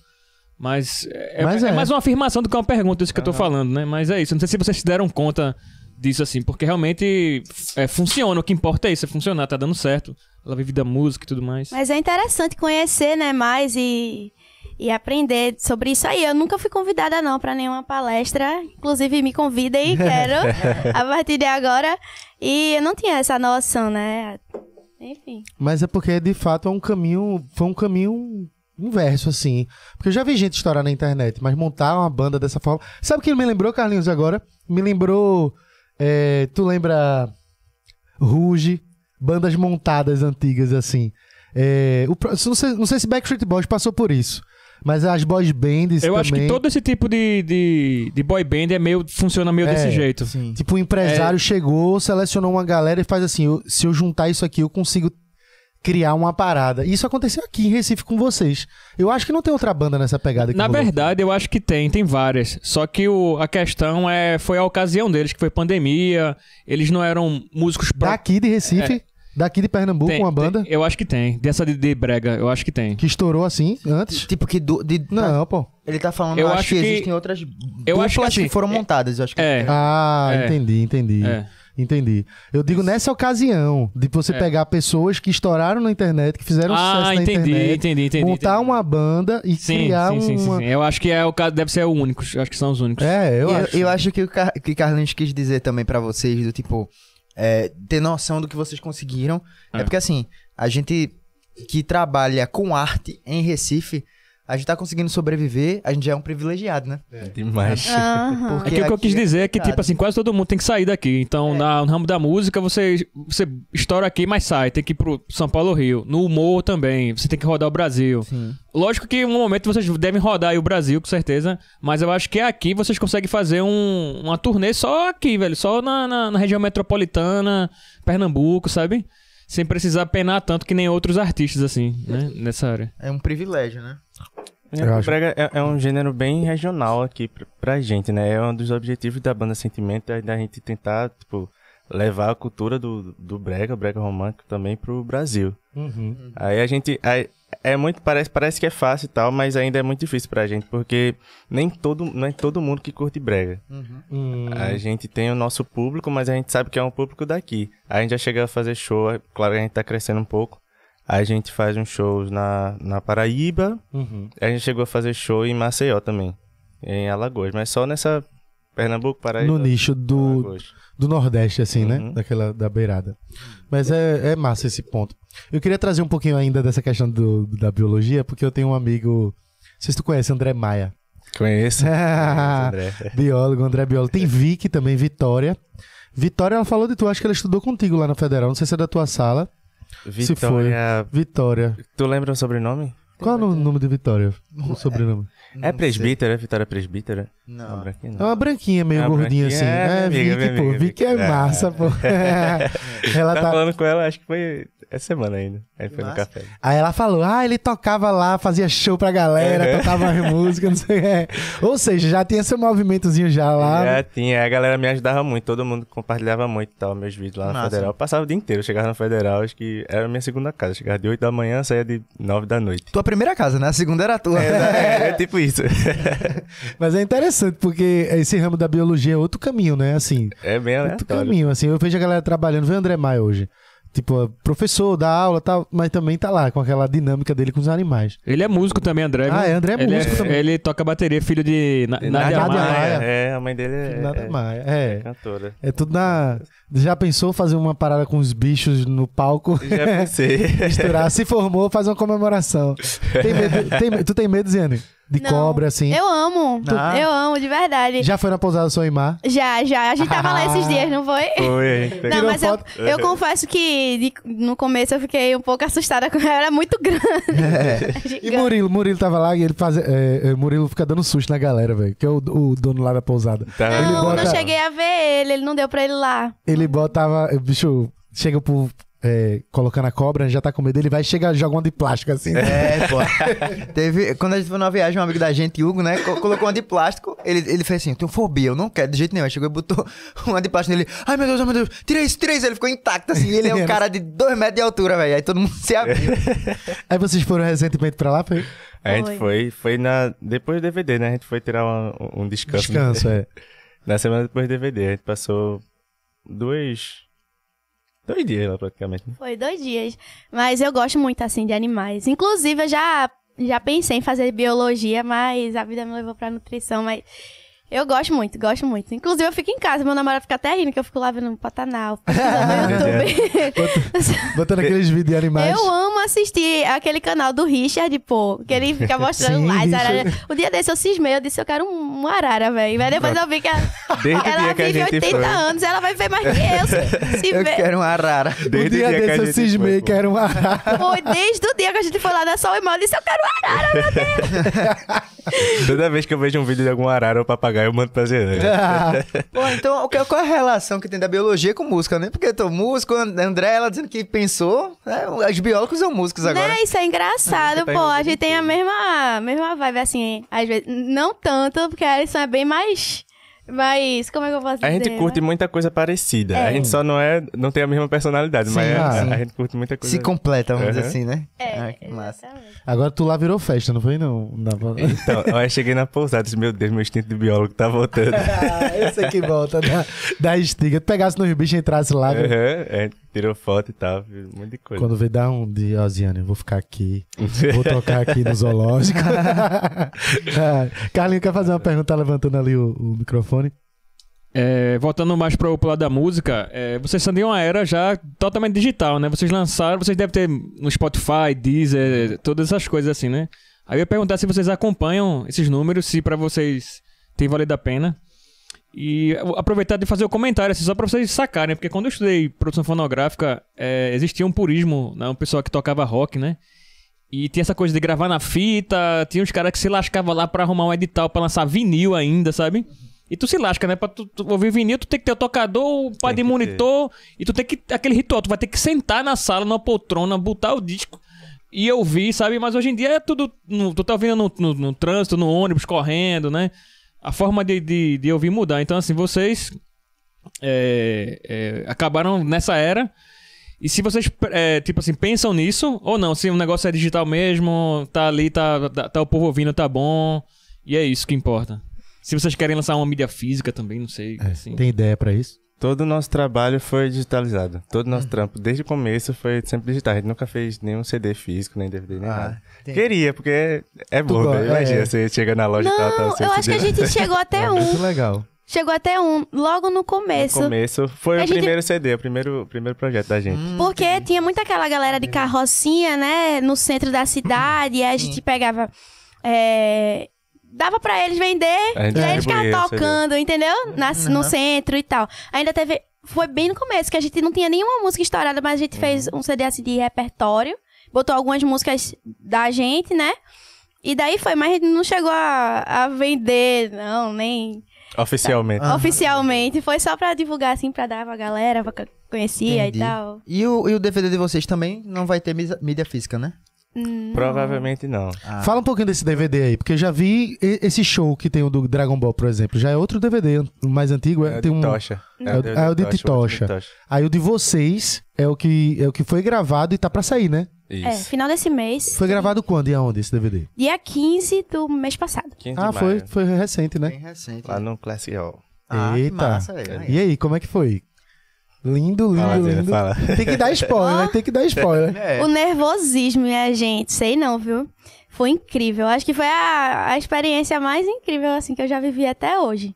mas é, Mas é é. mais uma afirmação do que uma pergunta, isso que eu tô falando, né? Mas é isso, não sei se vocês se deram conta disso assim, porque realmente é, funciona, o que importa é isso, é funcionar, tá dando certo. Ela vive da música e tudo mais. Mas é interessante conhecer, né, mais e, e aprender sobre isso aí. Eu nunca fui convidada, não, pra nenhuma palestra. Inclusive, me convidem, quero, a partir de agora. E eu não tinha essa noção, né? Enfim. Mas é porque, de fato, é um caminho. Foi um caminho inverso, assim. Porque eu já vi gente estourar na internet, mas montar uma banda dessa forma. Sabe o que me lembrou, Carlinhos, agora? Me lembrou. É, tu lembra. Ruge, bandas montadas antigas, assim. É, o não, sei, não sei se Backstreet Boys passou por isso. Mas as boys bands Eu também. acho que todo esse tipo de, de, de boy band é meio, funciona meio É, desse jeito. Sim. Tipo, o empresário chegou, selecionou uma galera e faz assim: eu- se eu juntar isso aqui, eu consigo criar uma parada. E isso aconteceu aqui em Recife com vocês. Eu acho que não tem outra banda nessa pegada que Na rolou. verdade, eu acho que tem, tem várias. Só que o, a questão é foi a ocasião deles, que foi pandemia. Eles não eram músicos pró- Daqui de Recife, daqui de Pernambuco, Tem- uma banda tem- eu acho que tem. Dessa de, de brega, eu acho que tem. que estourou assim antes. Tipo que do, de, Não, pô. Ele tá falando, Eu eu acho, acho que, que- existem outras eu acho que duplas que, assim, foram é- montadas. Eu acho que É. Ah, É. entendi, entendi. É. Entendi. Eu digo nessa ocasião de você É. pegar pessoas que estouraram na internet, que fizeram ah, sucesso na entendi, internet, entendi, entendi. montar entendi. uma banda e Sim, criar sim, sim, sim, uma. sim. Eu acho que é o caso, deve ser o único. Eu acho que são os únicos. É, eu eu, acho. eu acho que o Car que Carlinhos quis dizer também pra vocês, do tipo, é, ter noção do que vocês conseguiram. É. É. porque assim, a gente que trabalha com arte em Recife, a gente tá conseguindo sobreviver, a gente já é um privilegiado, né? Demais. Aham. Porque Aqui o que eu quis é dizer é que, complicado. tipo assim, quase todo mundo tem que sair daqui. Então, É. na- no ramo da música, você, você estoura aqui, mas sai. Tem que ir pro São Paulo Rio. No humor também, você tem que rodar o Brasil. Sim. Lógico que em um momento vocês devem rodar aí o Brasil, com certeza. Mas eu acho que aqui vocês conseguem fazer um, uma turnê só aqui, velho. Só na, na, na região metropolitana, Pernambuco, sabe? Sem precisar penar tanto que nem outros artistas, assim, né? Nessa área. É um privilégio, né? É, brega é, é um gênero bem regional aqui pra, pra gente, né? É um dos objetivos da banda Sentimento é da gente tentar, tipo, levar a cultura do, do brega, o brega romântico também pro Brasil. Uhum. Aí a gente. aí é muito. Parece, parece que é fácil e tal, mas ainda é muito difícil pra gente, porque nem todo, não é todo mundo que curte brega. Hum. A gente tem o nosso público, mas a gente sabe que é um público daqui. A gente já chega a fazer show, é claro que a gente tá crescendo um pouco. A gente faz uns shows na, na Paraíba, Uhum. a gente chegou a fazer show em Maceió também, em Alagoas, mas só nessa Pernambuco, Paraíba. No nicho do, Alagoas. do Nordeste, assim, né? Uhum. Daquela, da beirada. Mas é, é massa esse ponto. Eu queria trazer um pouquinho ainda dessa questão do, da biologia, porque eu tenho um amigo. Não sei se tu conhece, André Maia. Conheço. André. biólogo, André Biólogo. Tem Vicky também, Vitória. Vitória, ela falou de tu, acho que ela estudou contigo lá na Federal. Não sei se é da tua sala. Se foi. Vitória. Vitória. Tu lembra o sobrenome? Qual é o nome de Vitória? O sobrenome? É presbítera, é Vitória presbítera? Não. Não, branquinha É uma branquinha, meio É uma gordinha branquinha, assim. é, É, amiga, Vicky, pô. Vicky é massa, pô. ela Tá tá. falando com ela, acho que foi essa semana ainda. A gente foi no café. Aí ela falou: ah, ele tocava lá, fazia show pra galera, É. tocava as músicas, não sei o é. Ou seja, já tinha seu movimentozinho já lá. Já tinha, a galera me ajudava muito, todo mundo compartilhava muito tal, meus vídeos lá na Massa. Federal. Eu passava o dia inteiro, eu chegava na Federal, acho que era a minha segunda casa. Chegava de 8 da manhã, saía de 9 da noite. Tua primeira casa, né? A segunda era a tua. É, é tipo isso. Mas é interessante, porque esse ramo da biologia é outro caminho, né? Assim, É bem outro aleatório. caminho. Assim, eu vejo a galera trabalhando, vê o André Maia hoje. Tipo, é professor, dá aula tal, mas também tá lá com aquela dinâmica dele com os animais. Ele é músico também, André. Ah, é, André é ele músico também. Ele toca bateria, filho de Na- Nádia Nádia Maia. Maia. É, a mãe dele é, Nada é, mais. é É. cantora. É tudo na. Já pensou fazer uma parada com os bichos no palco? Já pensei. Misturar. Se formou, faz uma comemoração. Tem medo, tem- tu tem medo, Ziane? De Não. cobra, assim? Eu amo. Ah. Eu amo, de verdade. Já foi na pousada Soimar? Já, já. A gente tava lá esses dias, não foi? Foi. Não, mas eu, eu confesso que de- no começo eu fiquei um pouco assustada com ela, era muito grande. E Gigante. Murilo, Murilo tava lá e ele faz. É, é, Murilo fica dando susto na galera, velho. Que é o, o dono lá da pousada. Tá. ele Não, bota- não cheguei a ver ele, ele não deu pra ele lá. Ele botava. o Bicho, chega pro. É, colocando a cobra, já tá com medo, ele vai chegar joga uma de plástico assim. né? É, pô. Teve, quando a gente foi numa viagem, um amigo da gente, Hugo, né? co- Colocou uma de plástico. Ele, ele fez assim: eu tenho fobia, eu não quero de jeito nenhum. Aí chegou e botou uma de plástico nele. Ai meu Deus, ai meu Deus, tira isso, tira isso. Ele ficou intacto assim. Ele é um cara de dois metros de altura, velho. Aí todo mundo se abriu. Aí vocês foram recentemente pra lá, foi? A gente Foi. foi, na. Depois do DVD, né? A gente foi tirar uma- um descanso. Descanso, é. Na semana depois do DVD. A gente passou dois. Dois dias lá praticamente. Foi dois dias. Mas eu gosto muito, assim, de animais. Inclusive, eu já, já pensei em fazer biologia, mas a vida me levou pra nutrição, mas... Eu gosto muito, gosto muito. Inclusive, eu fico em casa, meu namorado fica até rindo que eu fico lá vendo no Pantanal, no YouTube. Botando aqueles vídeos de animais. Eu amo assistir aquele canal do Richard, pô, que ele fica mostrando Sim, lá as araras. O dia desse eu cismei, eu disse, eu quero um, um arara, velho. Mas depois eu vi que ela, Desde o ela dia que a vive gente 80 foi. anos, ela vai ver mais que eu. Se, Eu ver. quero uma arara. O Desde dia o dia que a desse eu gente cismei foi, que era um arara. Foi desde o dia que a gente foi lá da Sol e Mal, eu disse, eu quero um arara, meu Deus. Toda vez que eu vejo um vídeo de algum arara ou papagaio, eu mando pra Zé. Pô, então o que- qual é a relação que tem da biologia com música, né? Porque eu tô músico, André, ela dizendo que pensou. Né? Os biólogos são músicos agora. Né? Isso é engraçado, Você tá pô. A gente em tem a mesma, mesma vibe, assim, às vezes. Não tanto, porque a Alison é bem mais. Mais. Como é que eu posso dizer? A gente curte Mais- muita coisa parecida. É. A gente só não é. não tem a mesma personalidade, Sim, mas a- ah. a, gente curte muita coisa. Se completa, vamos dizer Uhum. assim, né? É, Ah, massa. Agora tu lá virou festa, não foi? Não. não. Então, eu cheguei na pousada e disse, meu Deus, meu instinto de biólogo tá voltando. Ah, eu sei que volta da, da estiga. Tu pegasse nos bichos e entrasse lá. Uhum, gente tirou foto e tal, um monte de coisa. Quando vê dar um de Osiane, eu vou ficar aqui. Vou tocar aqui no zoológico. ah, Carlinho quer fazer uma pergunta, tá levantando ali o, o microfone. É, voltando mais pro, pro lado da música, é, vocês são de uma era já totalmente digital, né? Vocês lançaram, vocês devem ter no Spotify, Deezer, todas essas coisas assim, né? Aí eu ia perguntar se vocês acompanham esses números, se pra vocês tem valido a pena. E aproveitar de fazer o comentário, assim, só pra vocês sacarem, porque quando eu estudei produção fonográfica, é, existia um purismo, né? Um pessoal que tocava rock, né? E tinha essa coisa de gravar na fita, tinha uns caras que se lascavam lá pra arrumar um edital pra lançar vinil ainda, sabe? E tu se lasca, né? Pra tu, tu ouvir vinil, tu tem que ter o tocador, o pai de que ter. monitor, e tu tem que. Aquele ritual, tu vai ter que sentar na sala, numa poltrona, botar o disco e ouvir, sabe? Mas hoje em dia é tudo. no- tu tá ouvindo no, no- no trânsito, no ônibus, correndo, né? A forma de, de, de ouvir mudar. Então, assim, vocês é, é, acabaram nessa era. E se vocês, é, tipo assim, pensam nisso, ou não, se o negócio é digital mesmo, tá ali, tá, tá, tá o povo ouvindo, tá bom, e é isso que importa. Se vocês querem lançar uma mídia física também, não sei, assim. Tem ideia pra isso? Todo o nosso trabalho foi digitalizado. Todo o nosso trampo, desde o começo, foi sempre digital. A gente nunca fez nenhum CD físico, nem DVD, nem Ah, nada. entendi. Queria, porque é bom, gosta, velho. Imagina, é. você chega na loja e tal, tá Não, o seu eu acho que a gente chegou até um. Muito legal. Chegou até um, logo no No começo. começo, foi A o gente- primeiro CD, o primeiro, primeiro projeto da gente. Porque tinha muita aquela galera de carrocinha, né? No centro da cidade. E a gente pegava. é, dava pra eles vender. E aí eles ficavam distribuía o CD. tocando, entendeu? Na- No Uhum. centro e tal. Ainda teve. Foi bem no começo, que a gente não tinha nenhuma música estourada, mas a gente fez um CD assim de repertório. Botou algumas músicas da gente, né? E daí foi, mas a gente não chegou a, a vender, não, nem Oficialmente. Ah. oficialmente. Foi só pra divulgar, assim, pra dar pra galera, pra que conhecia Entendi. e tal. E o, e o DVD de vocês também não vai ter mídia física, né? Hum, Provavelmente não. Ah. Fala um pouquinho desse DVD aí, porque eu já vi esse show que tem o do Dragon Ball, por exemplo. Já é outro DVD, o mais antigo. É, É o tem de um... Tocha. É o- é o de Titocha. Aí o de vocês é o que é o que foi gravado e tá pra sair, né? Isso. É, final desse mês. Foi gravado quando e aonde esse DVD? Dia 15 do mês passado. 15 de Ah, foi, foi recente, né? Bem recente. Lá no Classic Hall. Ah, que Eita. massa, velho. E aí, como é que foi? Lindo, lindo, Fala, lindo. fala. Tem que dar spoiler, né? Tem que dar spoiler. É. O nervosismo, minha gente, sei não, viu? Foi incrível. Acho que foi a, a experiência mais incrível, assim, que eu já vivi até hoje.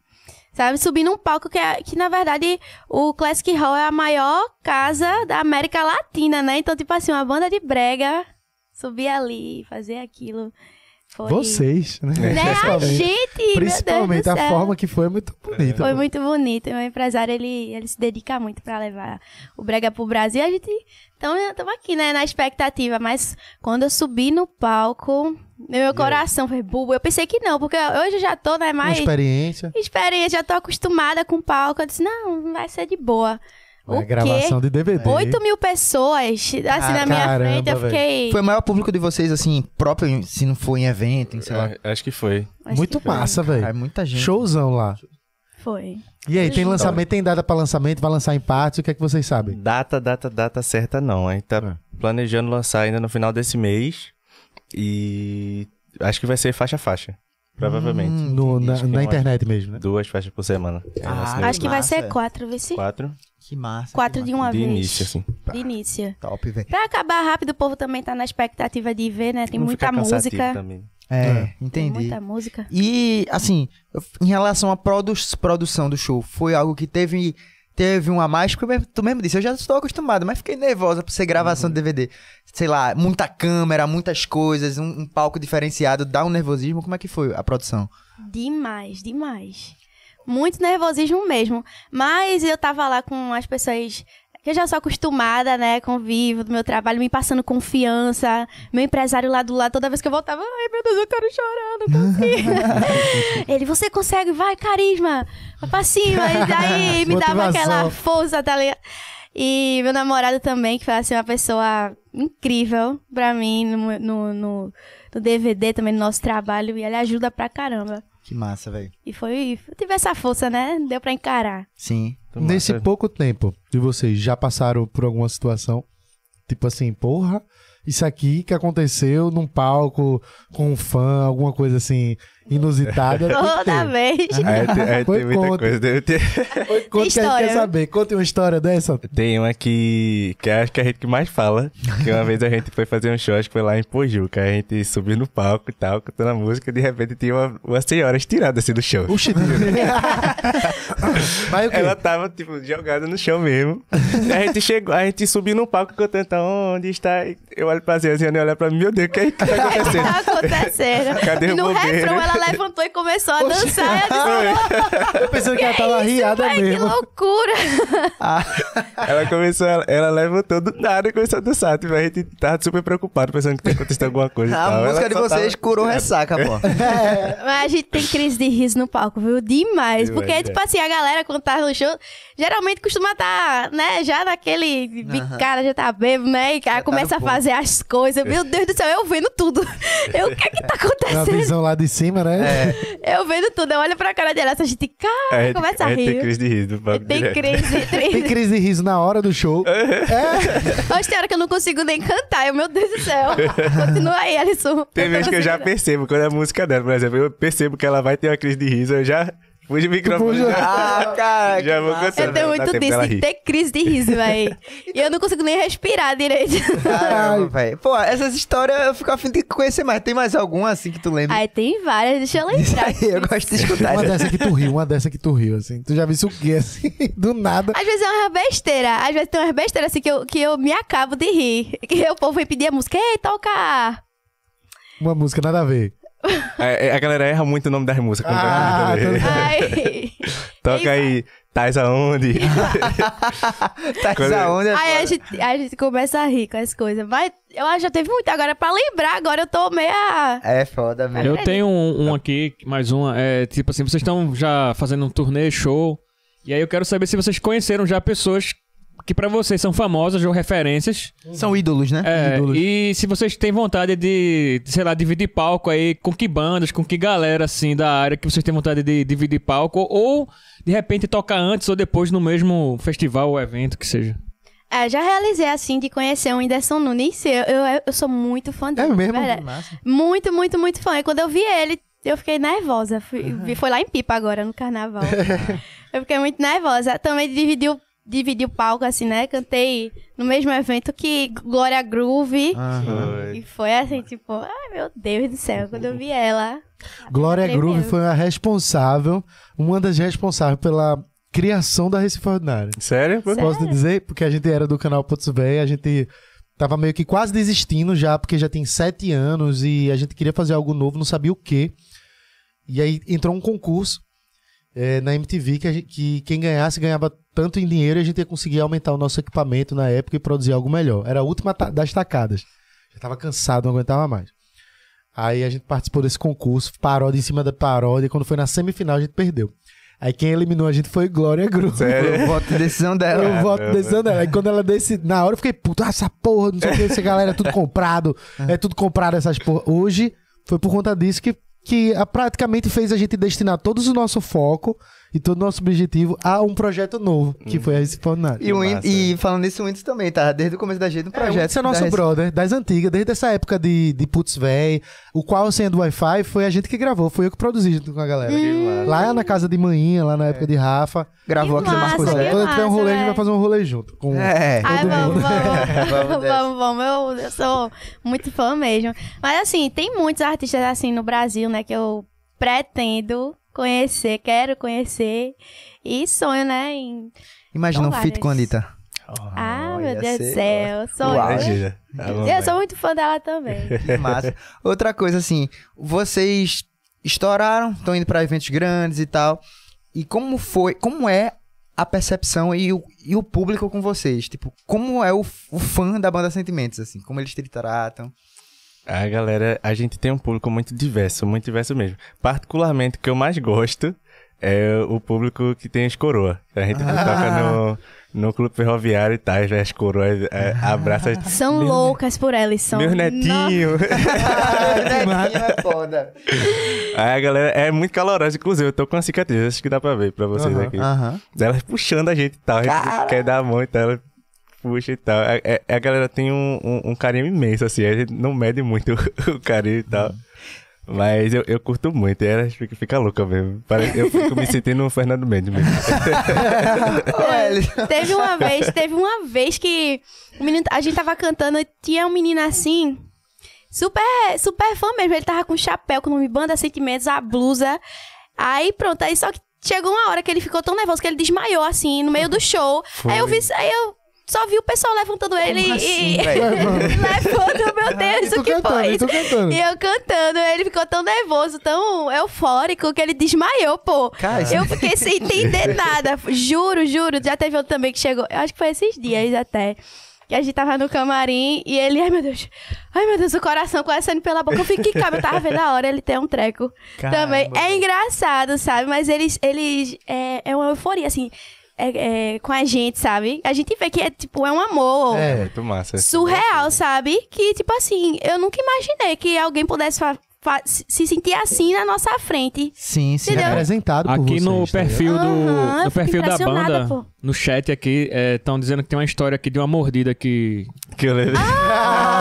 Sabe, subir num palco que, é- que, na verdade, o Classic Hall é a maior casa da América Latina, né? Então, tipo assim, uma banda de brega subir ali, fazer aquilo. Foi... Vocês, né? Né? A Principalmente. gente, meu Principalmente a forma que foi é muito bonita. Foi muito bonito. O empresário, ele, ele se dedica muito pra levar o Brega pro Brasil. A gente estamos aqui, né, na expectativa. Mas quando eu subi no palco, meu coração foi bubo. Eu pensei que não, porque hoje eu já tô, né, Uma mais experiência. experiência, já tô acostumada com palco. Eu disse, não, vai ser de boa. É o gravação de DVD. quê? 8 mil pessoas, assim, na minha caramba, frente. Eu fiquei... Foi o maior público de vocês, assim, próprio, se não for em evento, em, sei lá. É, acho que foi. Acho Muito que foi. massa, É velho. muita gente. Showzão lá. Foi. E aí, tem lançamento, tem data pra lançamento, vai lançar em partes, o que é que vocês sabem? Data, data, data certa não. A gente tá É. planejando lançar ainda no final desse mês. E acho que vai ser faixa a faixa. Provavelmente. Hum, No- na, na internet mesmo, né? Duas faixas por semana. É, Ah, Acho que vai ser quatro, vê se... Quatro Que massa. Quatro que de massa. uma de vez. início, assim. De início. Top, velho. Pra acabar rápido, o povo também tá na expectativa de ver, né? Tem Não muita música. Também. É, É. Tem entendi. muita música. E, assim, em relação à produ produção do show, foi algo que teve, teve um a mais? Porque tu mesmo disse, eu já estou acostumado, mas fiquei nervosa por ser gravação de DVD. Sei lá, muita câmera, muitas coisas, um, um palco diferenciado, dá um nervosismo. Como é que foi a produção? Demais, demais. Muito nervosismo mesmo. Mas eu tava lá com as pessoas que eu já sou acostumada, né? Convivo do meu trabalho, me passando confiança. Meu empresário lá do lado, toda vez que eu voltava, ai meu Deus, eu quero chorar, não consigo. Ele, você consegue, vai, carisma, vai pra cima. E daí me dava aquela força, tá ligado? E meu namorado também, que foi assim, uma pessoa incrível pra mim no, no, no, no DVD, também no nosso trabalho. E ele ajuda pra caramba. Que massa, velho. E foi. Eu tive essa força, né? Deu pra encarar. Sim. Nesse massa. pouco tempo de vocês, já passaram por alguma situação? Tipo assim, porra, isso aqui que aconteceu num palco com um fã, alguma coisa assim, inusitada. que Toda ter. vez. Aí tem, aí Foi tem muita conta. coisa. Deve ter... Conte que a gente quer saber. Conte uma história dessa. Tem uma que, que acho que é a gente que mais fala. Que uma vez a gente foi fazer um show, acho que foi lá em Pojuca. A gente subiu no palco e tal, cantando a música. E de repente tinha uma, uma senhora estirada assim do chão. Oxi, Mas o quê? Ela tava, tipo, jogada no chão mesmo. E a gente chegou, a gente subiu no palco cantando, então, onde está? Eu olho pra Ziazinha e olha pra mim, meu Deus, o que é que tá O que acontecendo? tá acontecendo? Cadê e o no refrão ela ela levantou e começou a dançar. Eu disse, Eu pensando que ela tava riada Ai, que mesmo. loucura. Ela começou, ela, ela levantou do nada e começou a dançar. Tipo, a gente tava super preocupado, pensando que tinha acontecido alguma coisa. A tal. música Ela de tava- vocês curou ressaca, pô. Mas a gente tem crise de riso no palco, viu? Demais. Porque, Demais, tipo assim, a galera quando tá no show, geralmente costuma estar, né, já naquele. de Cara, já tá bêbado, né? E cara tá começa a no ponto. fazer as coisas. Meu Deus do céu, eu vendo tudo. Eu, o que é que tá Na acontecendo? visão lá de cima, né? Eu vendo tudo. Eu olho pra cara dela, essa gente, É, cara, a gente- começa a a gente tem rir. crise de riso. Tem crise, Tem crise. de riso na hora do show. Hoje tem hora que eu não consigo nem cantar. Eu, meu Deus do céu. Continua aí, Alisson. Tem vezes que eu já percebo, quando é a música dela, por exemplo, eu percebo que ela vai ter uma crise de riso, eu já fujo o microfone. Puxa. Já, Ah, cara, já que vou cantando. Eu tenho muito disso, de rir. ter crise de riso, véi. E eu não consigo nem respirar direito. Caramba, velho. Pô, essas histórias eu fico afim de conhecer mais. Tem mais alguma assim que tu lembra? Aí tem várias, deixa eu lembrar. aí, eu gosto de escutar Uma dessa que tu riu, uma dessa que tu riu, assim. Tu já viu isso o quê, assim? Do nada. Às vezes é uma besteira. Às vezes tem umas besteiras assim que eu, que eu me acabo de rir. Que o povo vem pedir a música. Ei, toca! Uma música nada a ver. É, é, a galera erra muito o nome das músicas. quando Ah, tá. Toca aí, Tais aonde? Onda. é Aí a gente, a gente começa a rir com as coisas. Mas eu acho que já teve muito. Agora, pra lembrar, agora eu tô meia. É foda, velho. Eu tenho um, um aqui, mais uma. É tipo assim, vocês estão já fazendo um turnê, show. E aí eu quero saber se vocês conheceram já pessoas que pra vocês são famosas ou referências. São ídolos, né? É, Ídolos. e se vocês têm vontade de, sei lá, dividir palco aí com que bandas, com que galera assim da área que vocês têm vontade de dividir palco, ou de repente tocar antes ou depois no mesmo festival ou evento que seja. É, já realizei assim de conhecer o Whindersson Nunes. Eu, eu, eu sou muito fã dele. É mesmo? Muito, muito, muito fã. E quando eu vi ele, eu fiquei nervosa. Fui, vi- Foi lá em Pipa agora, no carnaval. eu fiquei muito nervosa. Também dividiu dividi o palco, assim, né? Cantei no mesmo evento que Glória Groove. Foi. E foi assim, tipo, ai meu Deus do céu, quando eu vi ela. Glória. Groove foi a responsável, uma das responsáveis pela criação da Recife Ordinária. Sério? Pô, Posso te dizer? Porque a gente era do canal Putz Véi, a gente tava meio que quase desistindo já, porque já tem sete anos e a gente queria fazer algo novo, não sabia o quê. E aí entrou um concurso eh, na MTV que, a gente- que quem ganhasse ganhava tanto em dinheiro e a gente ia conseguir aumentar o nosso equipamento na época e produzir algo melhor. Era a última ta- das tacadas. Já tava cansado, não aguentava mais. Aí a gente participou desse concurso, paródia em cima da paródia. Quando foi na semifinal, a gente perdeu. Aí quem eliminou a gente foi Glória Groove. Sério? Eu voto de decisão dela. Eu voto Caramba. decisão dela. Aí quando ela desse, na hora eu fiquei, puta, essa porra, não sei o que, essa galera é tudo comprado, é tudo comprado essas porra. Hoje foi por conta disso que, que a, praticamente fez a gente destinar todo o nosso foco e todo o nosso objetivo a um projeto novo, que foi a Recife Ordinária. E, o Win- massa. e falando nisso, o Windows também, tá? Desde o começo da gente no É, o projeto. É da nosso Recife. brother, das antigas, desde essa época de, de Putz Véi, o qual senha do Wi-Fi foi a gente que gravou, foi eu que produzi junto com a galera. Lá na casa de manhinha, lá na época de Rafa. Gravou Que aqui massa, Zé. Quando tiver um rolê, a gente vai velho. fazer um rolê junto. Com... É. Ai, Todo vamos, mundo. Vamos vamos, vamos, vamos. Eu, eu sou muito fã mesmo. Mas assim, tem muitos artistas assim no Brasil, né, que eu pretendo conhecer, quero conhecer. E sonho, né, em... Imagina um São feat com a. Anitta. Ah, Oh, meu ia Deus do céu, sonho. Uau. né? Ah, Eu mamãe. sou muito fã dela também. Que massa. Outra coisa, assim, vocês estouraram, estão indo pra eventos grandes e tal. E como foi, como é a percepção e o, e o público com vocês? Tipo, como é o, o fã da banda Sentimentos, assim? Como eles te tratam? A galera, a gente tem um público muito diverso, muito diverso mesmo. Particularmente, o que eu mais gosto é o público que tem as coroas. A gente toca no, no clube ferroviário e tal, as coroas é, abraça as... São loucas por ela, eles são... Meus netinhos. Netinho é foda. Aí a galera é muito calorosa, inclusive eu tô com uma cicatriz, acho que dá pra ver pra vocês Aham. aqui. Aham. Elas puxando a gente e tal, a gente Cara. quer dar a mão e tal, ela puxa e tal. É- é- a galera tem um, um- um carinho imenso, assim, a gente não mede muito o carinho e tal. Mas eu, eu curto muito, e ela fica, fica louca mesmo. Parece- Eu fico me sentindo um Fernando Mendes mesmo. Elis. Teve uma vez, teve uma vez que o menino, a gente tava cantando e tinha um menino assim, super, super fã mesmo. Ele tava com chapéu, com o nome Banda Sentimentos, a blusa. Aí pronto, aí só que chegou uma hora que ele ficou tão nervoso que ele desmaiou assim no meio do show. Aí eu vi, aí eu só vi o pessoal levantando ele Como e. assim, e- levando, meu Deus, o que cantando, foi? e cantando. E eu cantando, ele ficou tão nervoso, tão eufórico, que ele desmaiou, pô. Cara, eu fiquei sem entender nada. Juro, juro. Já teve outro também que chegou. Eu acho que foi esses dias até. Que a gente tava no camarim e ele, ai meu Deus, ai meu Deus, o coração quase saindo pela boca. Eu fiquei, que calma, eu tava vendo a hora, ele tem um treco também. É engraçado, sabe? Mas eles, eles, é, é uma euforia, assim, é, é, com a gente, sabe? A gente vê que é, tipo, é um amor É, muito massa. surreal, sabe? Que, tipo assim, eu nunca imaginei que alguém pudesse fa- fa- se se sentir assim na nossa frente. Sim, sim. Entendeu? Representado por Aqui vocês, no tá perfil do Aham, eu no perfil da banda, pô. no chat aqui, estão dizendo que tem uma história aqui de uma mordida que Que eu levei. Ah,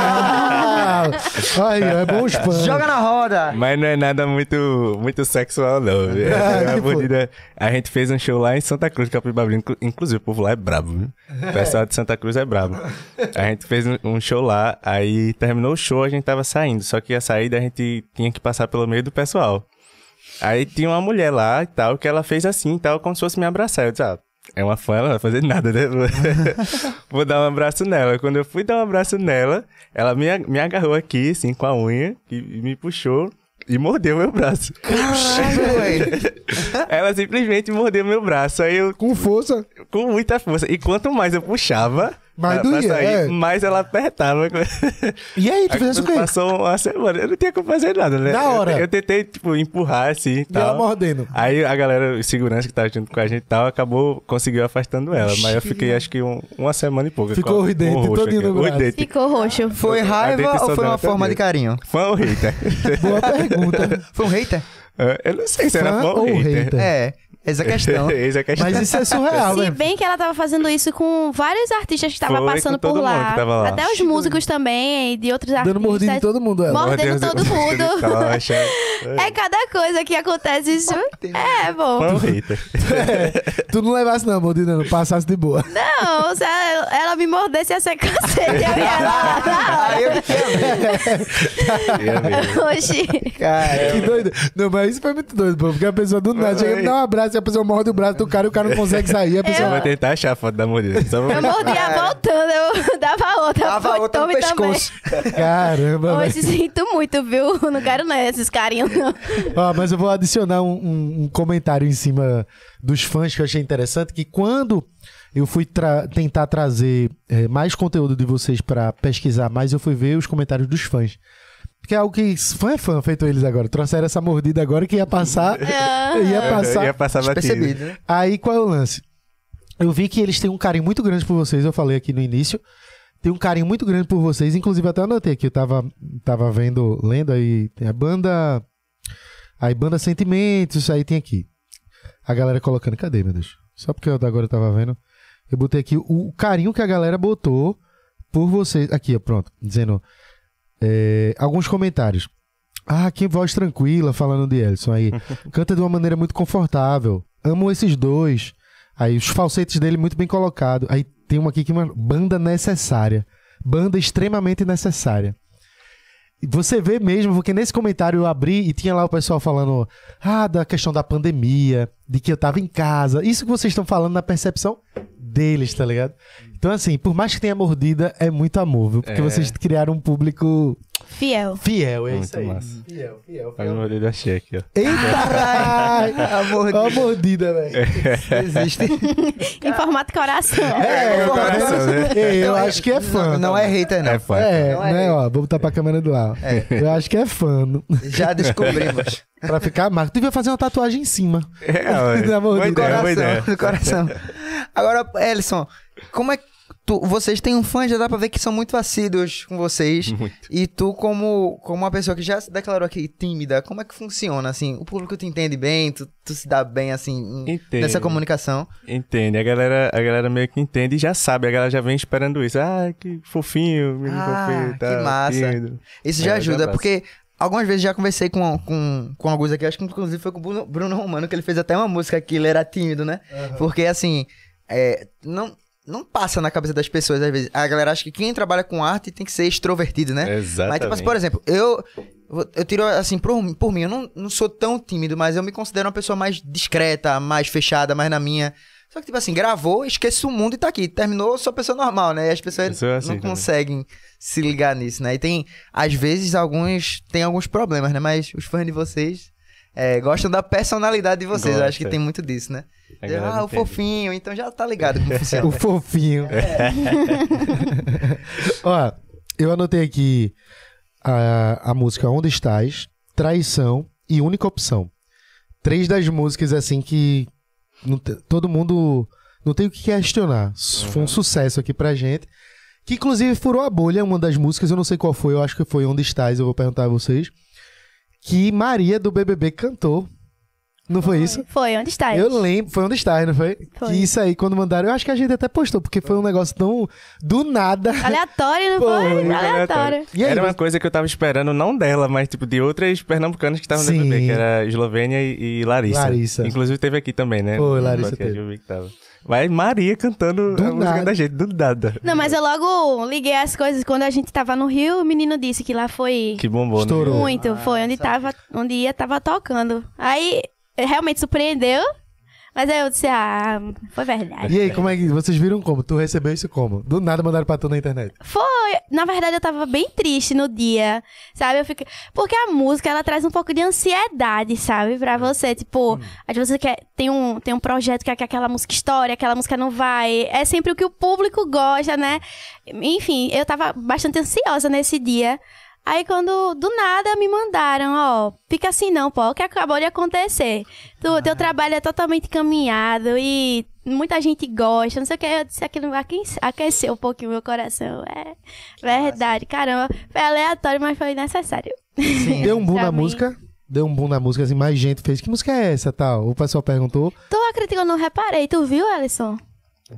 aí, é bom. Joga na roda! Mas não é nada muito, muito sexual, não. É que foi? mordida- A gente fez um show lá em Santa Cruz. Inclu- Inclusive, o povo lá é brabo, viu? O pessoal de Santa Cruz é brabo. A gente fez um- um show lá, aí terminou o show, a gente tava saindo. Só que a saída a gente tinha que passar pelo meio do pessoal. Aí tinha uma mulher lá e tal, que ela fez assim e tal, como se fosse me abraçar. Eu disse, ah, é uma fã, ela não vai fazer nada, né? Vou dar um abraço nela. Quando eu fui dar um abraço nela, ela me, me agarrou aqui, assim, com a unha, e, e me puxou e mordeu meu braço. Caralho, velho. Ela simplesmente mordeu meu braço. Aí eu, Com força. com muita força. E quanto mais eu puxava, Pra doía, sair, é. mais ela apertava. E aí, tu fez o quê? Passou uma semana, eu não tinha como fazer nada, né? Na hora. Eu, eu tentei, tipo, empurrar assim e E ela tal. mordendo. Aí a galera, o segurança que tava junto com a gente e tal, acabou, conseguiu afastando ela. Mas eu fiquei, acho que um- uma semana e pouco. Ficou com- o dente com roxo todinho aqui. no braço. dente. Ficou roxo. Foi raiva ou foi uma forma de carinho? Fã ou hater? Boa pergunta. Foi um hater? Eu não sei se era Fã fã ou ou hater. hater? É, essa é a questão. Essa é a questão. Mas isso é surreal, Se velho. bem que ela tava fazendo isso com vários artistas que estavam passando por lá. lá. Até os músicos também, de outros artistas. Dando mordida em todo mundo, ela. Mordendo Meu todo Deus, mundo. É cada coisa que acontece isso. É, bom. Hater? Tu não levasse não, mordida, não. Passasse de boa. Não, se ela, ela me mordesse, ia ser cacete. Eu ia lá na hora. Aí eu. Oxi. Cara, Que doido. Não, mas isso foi muito doido, pô. Porque a pessoa do nada chega e me dá um abraço e a pessoa morde o braço do cara e o cara não consegue sair. A Eu pessoa. vou tentar achar a foto da mordida. Eu mordia voltando, eu dava outra. foi, outra no também. pescoço. Caramba. Hoje sinto muito, viu? Não quero não esses carinhos, não. Ó, mas eu vou adicionar um, um- um comentário em cima dos fãs que eu achei interessante, que quando eu fui tra- tentar trazer eh, mais conteúdo de vocês pra pesquisar mais, eu fui ver os comentários dos fãs. Que é algo que fã é fã, feito eles agora. Trouxeram essa mordida agora que ia passar. ia passar. Ia passar batido. Né? Aí qual é o lance? Eu vi que eles têm um carinho muito grande por vocês, eu falei aqui no início. Tem um carinho muito grande por vocês, inclusive até anotei aqui, eu tava, tava vendo, lendo aí, tem a banda. Aí banda Sentimentos, aí tem aqui. A galera colocando, cadê, meu Deus? Só porque eu agora tava vendo. Eu botei aqui o carinho que a galera botou por vocês. Aqui, ó, pronto. Dizendo. É, alguns comentários. Ah, que voz tranquila, falando de Elson aí. Canta de uma maneira muito confortável. Amo esses dois. Aí os falsetes dele muito bem colocado. Aí tem uma aqui que uma banda necessária. Banda extremamente necessária. Você vê mesmo, porque nesse comentário eu abri e tinha lá o pessoal falando ah, da questão da pandemia, de que eu tava em casa. Isso que vocês estão falando na percepção deles, tá ligado? Então, assim, por mais que tenha mordida, é muito amor, viu? Porque É. vocês criaram um público Fiel. fiel, é Muito isso aí. massa. Fiel, fiel, Faz uma mordida achei aqui, ó. Eita! Amor Ó a mordida, velho. existe. Em formato coração. É, tá não, vendo? né? É, eu acho que é fã. Não, não é hater, não. É fã. É, Não é né, ó, vou botar pra câmera do lado. Eu acho que é fã. Já descobrimos. Pra ficar marca. Tu devia fazer uma tatuagem em cima. É, ó, Da mordida. boa ideia, boa ideia. coração, do coração. Agora, Ellison, como é que tu, vocês têm um fã, já dá pra ver que são muito assíduos com vocês. Muito. E tu, como, como uma pessoa que já se declarou aqui tímida, como é que funciona, assim? O público te entende bem, tu, tu se dá bem, assim, Entende. nessa comunicação? Entende, a galera, a galera meio que entende e já sabe, a galera já vem esperando isso. Ah, que fofinho, menino Ah, fofinho, que tá, massa. tímido. Isso É, já já ajuda, passa. porque algumas vezes já conversei com, com, com alguns aqui, acho que inclusive foi com o Bruno, Bruno Romano, que ele fez até uma música que ele era tímido, né? Porque, assim, é, não, não passa na cabeça das pessoas, às vezes. A galera acha que quem trabalha com arte tem que ser extrovertido, né? Exatamente. Mas, tipo assim, por exemplo, eu, eu tiro, assim, por, por mim, eu não, não sou tão tímido, mas eu me considero uma pessoa mais discreta, mais fechada, mais na minha. Só que, tipo assim, gravou, esquece o mundo e tá aqui. Terminou, sou pessoa normal, né? E as pessoas assim não também. conseguem se ligar nisso, né? E tem, às vezes, alguns. Tem alguns problemas, né? Mas os fãs de vocês é, gostam da personalidade de vocês. Eu acho que Gosta. tem muito disso, né? Ah, o entende. fofinho, então já tá ligado como O funciona. fofinho. Ó, eu anotei aqui a, a música Onde Estás, Traição e Única Opção. Três das músicas, assim, que te- todo mundo não tem o que questionar. S- Foi um sucesso aqui pra gente. Que inclusive furou a bolha, uma das músicas, eu não sei qual foi, eu acho que foi Onde Estás, eu vou perguntar a vocês. Que Maria do BBB cantou. Não foi isso? Foi, onde está? Eu lembro, foi onde está, não foi? Foi. Que isso aí, quando mandaram, eu acho que a gente até postou, porque foi um negócio tão do nada. Aleatório, não Pô, foi? muito Aleatório. E aí, Era uma você- coisa que eu tava esperando, não dela, mas tipo de outras pernambucanas que estavam no. BBB, que era Eslovênia e, e Larissa. Larissa. Inclusive teve aqui também, né? Foi, Larissa teve. eu vi que tava. Mas Maria cantando Do a música nada. da gente, do nada. Não, mas eu logo liguei as coisas. Quando a gente tava no Rio, o menino disse que lá foi Que bombou, Estourou. né? muito. Foi onde, tava, onde ia, tava tocando. Aí, realmente surpreendeu. Mas aí eu disse, ah, foi verdade. E aí, como é que vocês viram como? Tu recebeu isso como? Do nada mandaram pra tu na internet. Foi. Na verdade, eu tava bem triste no dia, sabe? Eu fiquei... Porque a música, ela traz um pouco de ansiedade, sabe? Pra você. Tipo, às vezes você quer... Tem um, tem um projeto que é que aquela música estoure, aquela música não vai. É sempre o que o público gosta, né? Enfim, eu tava bastante ansiosa nesse dia. Aí, quando do nada me mandaram, ó, fica assim não, pô, o que acabou de acontecer. Tu, Teu trabalho é totalmente caminhado e muita gente gosta, não sei o que. Eu disse aquilo aque- aqueceu um pouquinho meu coração. É verdade, caramba. Foi aleatório, mas foi necessário. Sim. Deu um boom na mim. música? Deu um boom na música, assim, mais gente fez. Que música é essa, tal? O pessoal perguntou. Tu acredita que eu não reparei? Tu viu, Alisson?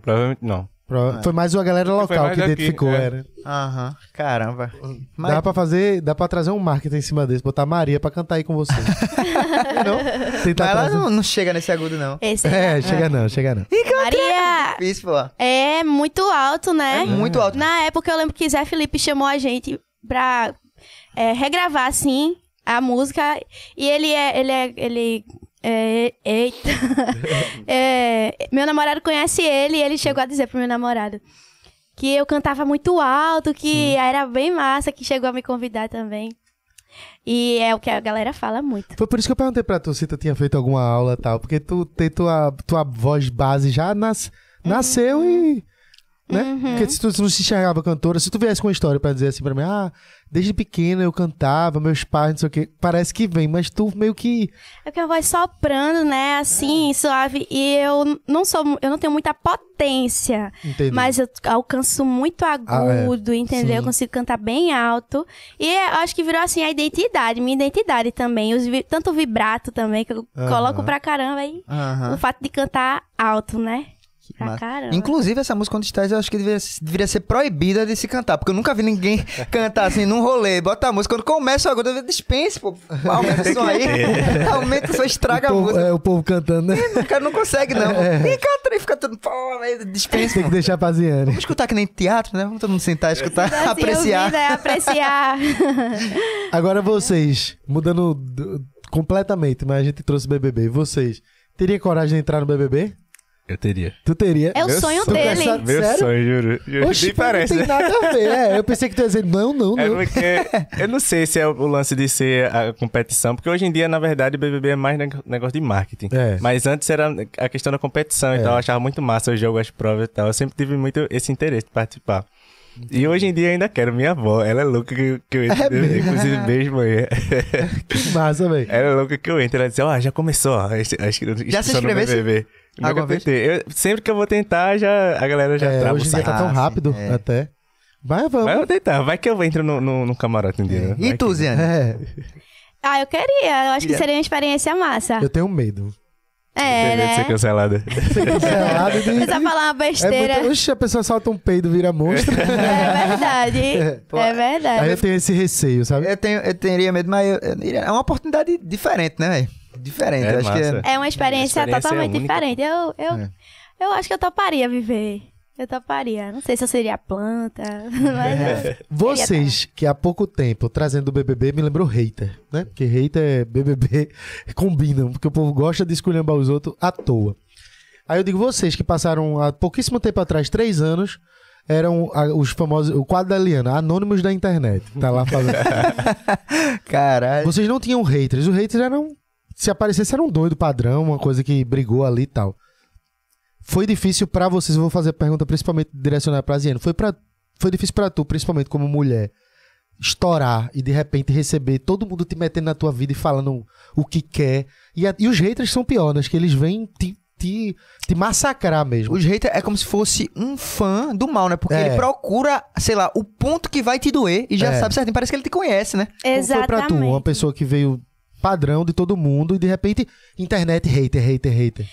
Provavelmente não. Pro- Foi mais uma galera local que daqui, identificou, é. era. Aham. Caramba. Mas Dá pra fazer, dá pra trazer um marketing em cima desse, botar Maria pra cantar aí com você. não? Tentar mas ela não, não chega nesse agudo, não. Esse É, chega não, chega não. Maria Difícil, pô. é muito alto, né? É muito alto. Na época eu lembro que Zé Felipe chamou a gente pra é, regravar, assim, a música. E ele é. Ele é. Ele. É- eita. É, meu namorado conhece ele e ele chegou a dizer pro meu namorado que eu cantava muito alto, que era bem massa, que chegou a me convidar também. E é o que a galera fala muito. Foi por isso que eu perguntei pra tu se tu tinha feito alguma aula e tal, porque tu tem tua, tua voz base já nas, nasceu e. Né? Porque se tu não se enxergava cantora, se tu viesse com uma história pra dizer assim pra mim, ah, desde pequena eu cantava, meus pais, não sei o quê, parece que vem, mas tu meio que. É porque a voz soprando, né? Assim, suave. E eu não sou. Eu não tenho muita potência. Entendeu? Mas eu alcanço muito agudo, entendeu? Sim. Eu consigo cantar bem alto. E eu acho que virou assim a identidade, minha identidade também. Os tanto o vibrato também, que eu Aham. coloco pra caramba aí. Aham. O fato de cantar alto, né? Pra Massa. caramba. Inclusive, essa música Onde Estás, eu acho que deveria, deveria ser proibida de se cantar, porque eu nunca vi ninguém cantar assim num rolê. Bota a música, quando começa o agudo, eu dispense, pô. Aumenta o som aí. Aumenta o som, estraga o, a povo, música. é, o povo cantando, né? O cara não consegue, não. E canta e fica tudo. Pô, aí dispense, Tem que deixar pra Ziane. Vamos escutar que nem teatro, né? Vamos todo mundo sentar, escutar, Assim, apreciar. né? Apreciar. Agora vocês, mudando do- completamente, mas a gente trouxe BBB. Vocês, teria coragem de entrar no BBB? Eu teria. Tu teria? É o Meu sonho quer dele. essa- Meu Sério? sonho, juro. juro. Oxi, Nem parece. não tem nada a ver. É, eu pensei que tu ia dizer não, não, É não. porque eu não sei se é o lance de ser a competição, porque hoje em dia, na verdade, o BBB é mais neg- negócio de marketing. É. Mas antes era a questão da competição e É. tal, eu achava muito massa o jogo, as provas e tal. Eu sempre tive muito esse interesse de participar. E hoje em dia eu ainda quero. Minha avó, ela é louca que, que eu entro. É mesmo? Inclusive, beijo, mãe. Que massa, velho. Ela é louca que eu entro. Ela diz, ó, já começou. ó, Já se? BBB. Nunca tentei. Eu- sempre que eu vou tentar, já, a galera já É, trava o hoje em dia site. tá tão rápido é. até. Mas vamos. Mas eu tentar. Vai que eu entro no, no, no camarote um dia. né? E Vai tu, que- Ziane? É, Ah, eu queria. Eu acho que seria uma experiência massa. eu tenho medo. É, Tem medo de ser né? cancelada. Ser cancelado de... Você vai falar uma É besteira. muito... Oxe, a pessoa solta um peido, vira monstro. É verdade. Pô, É Aí verdade. eu tenho esse receio, sabe? Eu, tenho, eu teria medo, mas eu, eu é uma oportunidade diferente, né, velho? Diferente. É acho que é... É uma experiência, experiência totalmente única. diferente. Eu, eu, É. eu acho que eu toparia viver. Eu toparia. Não sei se eu seria planta, mas eu- Vocês, que há pouco tempo, trazendo o BBB, me lembrou hater, né? Porque hater é BBB combinam, porque o povo gosta de esculhambar os outros à toa. Aí eu digo, vocês que passaram há pouquíssimo tempo atrás, três anos, eram os famosos, o quadro da Liana, anônimos da internet. Tá lá falando. Caralho. vocês não tinham haters. Os haters eram. Se aparecesse, era um doido padrão, uma coisa que brigou ali e tal. Foi difícil pra vocês, eu vou fazer a pergunta principalmente direcionada pra Ziane. Foi, pra, foi difícil pra tu, principalmente como mulher, estourar e de repente receber todo mundo te metendo na tua vida e falando o que quer. E, a- e os haters são piores, que eles vêm te, te, te massacrar mesmo. Os haters é como se fosse um fã do mal, né? Porque É. ele procura, sei lá, o ponto que vai te doer e já É. sabe certinho. Parece que ele te conhece, né? Como Exatamente. foi pra tu, uma pessoa que veio padrão de todo mundo e de repente internet hater, hater, hater.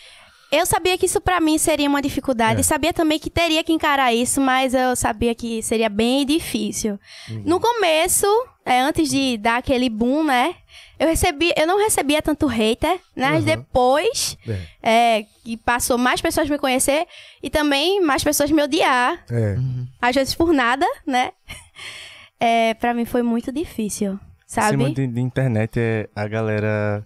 Eu sabia que isso pra mim seria uma dificuldade. É. Sabia também que teria que encarar isso, mas eu sabia que seria bem difícil. Uhum. No começo, é, antes de dar aquele boom, né? Eu recebi, eu não recebia tanto hater, né? Mas Uhum. depois é, que passou mais pessoas me conhecer e também mais pessoas me odiar, É. às vezes por nada, né? É, para mim foi muito difícil, sabe? Em cima de, de internet, é, a galera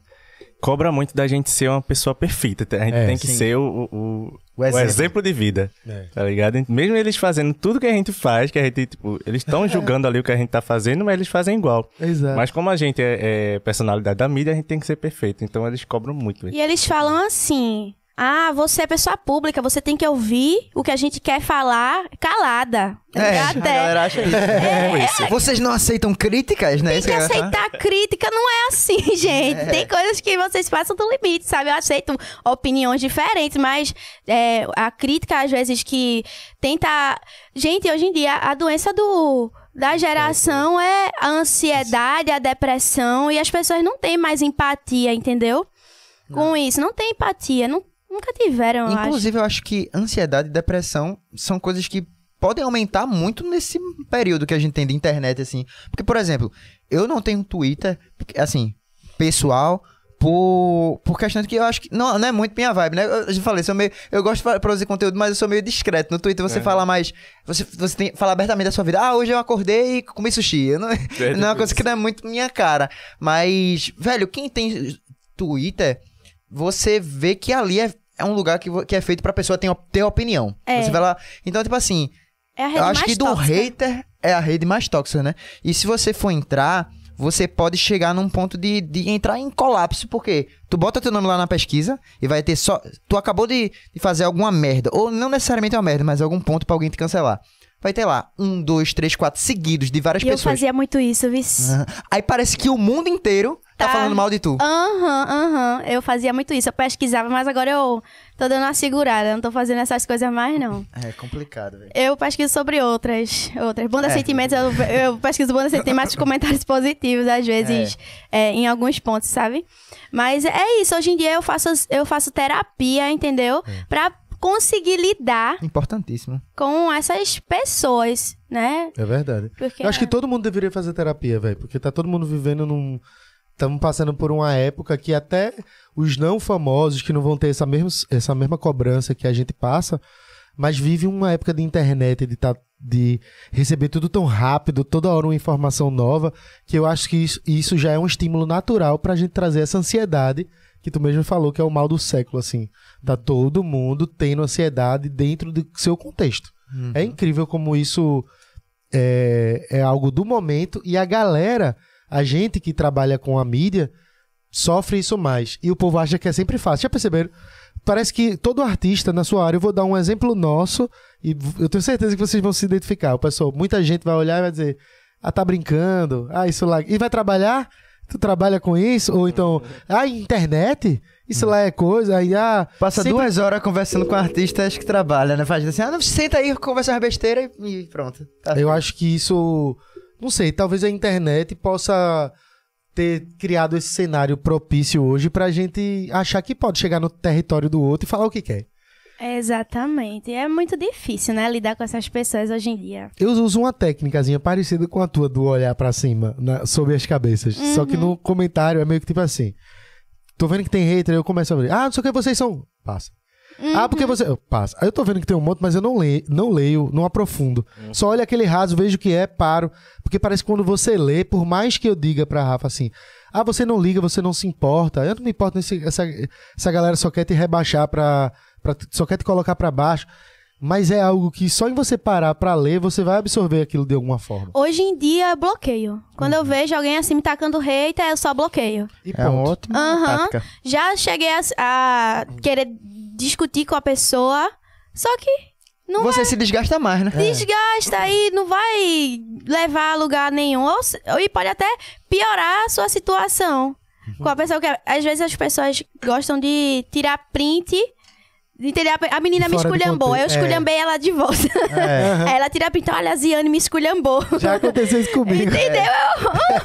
cobra muito da gente ser uma pessoa perfeita. A gente É, tem que sim. ser o, o, O o exemplo. exemplo. de vida, É. tá ligado? Mesmo eles fazendo tudo que a gente faz, que a gente, tipo, eles estão julgando ali o que a gente tá fazendo, mas eles fazem igual. Exato. Mas como a gente é, é personalidade da mídia, a gente tem que ser perfeito. Então eles cobram muito. E eles falam assim: ah, você é pessoa pública, você tem que ouvir o que a gente quer falar calada. É, a Até galera acha isso. Vocês não aceitam críticas, né? tem Isso que aceitar crítica, não é assim, gente. Tem coisas que vocês passam do limite, sabe? Eu aceito opiniões diferentes, mas é, a crítica, às vezes, que tenta. Gente, hoje em dia, a doença do. Da geração é a ansiedade, a depressão, e as pessoas não têm mais empatia, entendeu? Com isso, não tem empatia, não, nunca tiveram, eu acho. Inclusive, eu acho que ansiedade e depressão são coisas que podem aumentar muito nesse período que a gente tem de internet, assim. Porque, por exemplo, eu não tenho Twitter, assim, pessoal, por, por questão de que eu acho que não, não é muito minha vibe, né? Eu, já falei, sou meio, eu gosto de produzir conteúdo, mas eu sou meio discreto. No Twitter você fala mais, você, você tem, fala abertamente da sua vida. Ah, hoje eu acordei e comi sushi. Eu não, não é uma coisa que não é muito minha cara. Mas, velho, quem tem Twitter, você vê que ali é, é um lugar que, que é feito pra pessoa ter, ter opinião. É. Você vai lá. Então, tipo assim, É a rede eu acho que do tóxica. hater é a rede mais tóxica, né? E se você for entrar, você pode chegar num ponto de, de entrar em colapso, porque tu bota teu nome lá na pesquisa e vai ter só. Tu acabou de, de fazer alguma merda, ou não necessariamente uma merda, mas algum ponto pra alguém te cancelar. Vai ter lá um, dois, três, quatro seguidos de várias E eu pessoas. fazia muito isso, vice. Aham. Aí parece que o mundo inteiro tá, Tá. falando mal de tu. Aham, aham. Eu fazia muito isso. Eu pesquisava, mas agora eu tô dando uma segurada. Não tô fazendo essas coisas mais, não. É complicado, velho. Eu pesquiso sobre outras. outras. Bunda É. Sentimentos, eu, eu pesquiso Bunda Sentimentos com comentários positivos, às vezes, é, em alguns pontos, sabe? Mas é isso. Hoje em dia eu faço, eu faço terapia, entendeu? Pra conseguir lidar Importantíssimo. com essas pessoas, né? É verdade. Porque Eu acho que todo mundo deveria fazer terapia, velho. Porque tá todo mundo vivendo num. Estamos passando por uma época que até os não famosos, que não vão ter essa mesma, essa mesma cobrança que a gente passa, mas vive uma época de internet, de, tá, de receber tudo tão rápido, toda hora uma informação nova, que eu acho que isso, isso já é um estímulo natural pra gente trazer essa ansiedade, que tu mesmo falou que é o mal do século, assim. Tá todo mundo tendo ansiedade dentro do seu contexto. É incrível como isso é, é algo do momento e a galera, a gente que trabalha com a mídia, sofre isso mais. E o povo acha que é sempre fácil. Já perceberam? Parece que todo artista na sua área, eu vou dar um exemplo nosso e eu tenho certeza que vocês vão se identificar. O pessoal, muita gente vai olhar e vai dizer: "Ah, tá brincando. Ah, isso lá". E vai trabalhar? Tu trabalha com isso? Ou então, ah, internet? Isso lá é coisa, aí ah, Passa sempre- duas horas conversando com artistas que trabalham, né? Faz assim, ah, não, senta aí, conversa uma besteira e, pronto. Tá Eu acho que isso. Não sei, talvez a internet possa ter criado esse cenário propício hoje pra gente achar que pode chegar no território do outro e falar o que quer. Exatamente. É muito difícil, né? Lidar com essas pessoas hoje em dia. Eu uso uma técnicazinha parecida com a tua do olhar pra cima, na- sobre as cabeças. Só que no comentário é meio que tipo assim. Tô vendo que tem hater, eu começo a ver. Ah, não sei o que vocês são. Passa. Ah, porque você. eu- Passa. Aí eu tô vendo que tem um monte, mas eu não leio, não leio, não aprofundo. Só olho aquele raso, vejo o que é, paro. Porque parece que quando você lê, por mais que eu diga pra Rafa assim. Ah, você não liga, você não se importa. Eu não me importo, nesse, essa, essa galera só quer te rebaixar pra, pra- só quer te colocar pra baixo, mas é algo que só em você parar pra ler, você vai absorver aquilo de alguma forma. Hoje em dia, eu bloqueio. Quando eu vejo alguém assim me tacando hater, eu só bloqueio. E É uma ponto. ótima Aham. tática. Já cheguei a, a querer discutir com a pessoa, só que não Você se desgasta mais, né? desgasta aí, não vai levar a lugar nenhum. Ou, e pode até piorar a sua situação. Com a pessoa que. Às vezes as pessoas gostam de tirar print. De entender, a- a menina me Fora esculhambou, eu é. esculhambei ela de volta. É, ela tira print, olha, a Ziane me esculhambou. Já aconteceu isso comigo. Entendeu?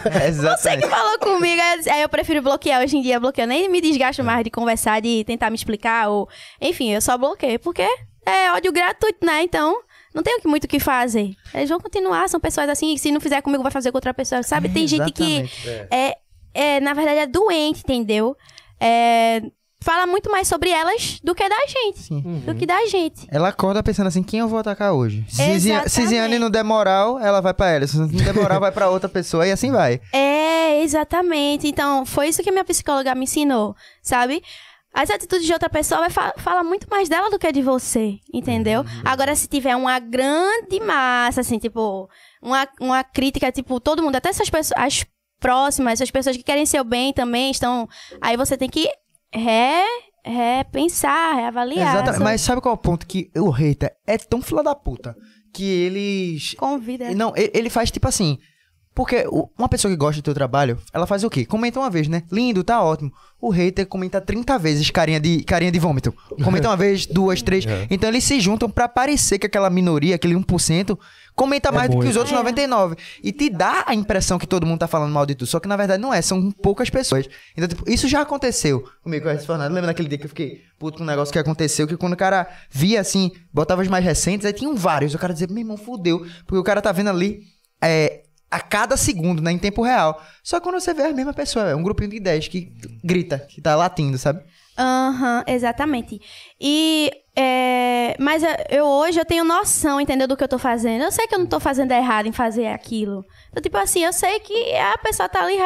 é, Você exatamente. que falou comigo, aí eu prefiro bloquear. Hoje em dia, bloqueio. Eu nem me desgasto mais de conversar, de tentar me explicar. ou Enfim, eu só bloqueio. Porque é ódio gratuito, né? Então, não tenho que- muito o que fazer. Eles vão continuar, são pessoas assim, se não fizer comigo, vai fazer com outra pessoa. Sabe? Tem gente que, Exatamente. é, é, na verdade, é doente, entendeu? É, fala muito mais sobre elas do que da gente. Sim. Do que da gente. Ela acorda pensando assim, quem eu vou atacar hoje? Se Zia- Exatamente. Se Ziane não der moral, ela vai pra ela. Se não der moral, vai pra outra pessoa e assim vai. É, exatamente. Então, foi isso que minha psicóloga me ensinou, sabe? As atitudes de outra pessoa vai fa fala muito mais dela do que de você, entendeu? Agora, se tiver uma grande massa, assim, tipo, uma, uma crítica, tipo, todo mundo, até essas pessoas, as próximas, essas pessoas que querem seu bem também estão. Aí você tem que re, repensar, reavaliar. Exatamente. essa- Mas sabe qual é o ponto? Que o hater é tão fila da puta que eles. Convida. Não, ele faz tipo assim. Porque uma pessoa que gosta do teu trabalho, ela faz o quê? Comenta uma vez, né? Lindo, tá ótimo. O hater comenta 30 vezes carinha de, carinha de vômito. Comenta uma vez, duas, três. Então eles se juntam pra parecer que aquela minoria, aquele 1%, comenta mais do que os outros 99. E te dá a impressão que todo mundo tá falando mal de tu. Só que na verdade não é, são poucas pessoas. Então, tipo, isso já aconteceu comigo com o Fernando. Lembra daquele dia que eu fiquei puto com um negócio que aconteceu? Que quando o cara via assim, botava os mais recentes, aí tinham vários. O cara dizia, meu irmão, fudeu. Porque o cara tá vendo ali. É, a cada segundo, né? Em tempo real. Só que quando você vê a mesma pessoa, é um grupinho de 10 que grita, que tá latindo, sabe? Aham, exatamente. E é, mas eu- eu hoje eu tenho noção, entendeu, do que eu tô fazendo. Eu sei que eu não tô fazendo errado em fazer aquilo. Então, tipo assim, eu sei que a pessoa tá ali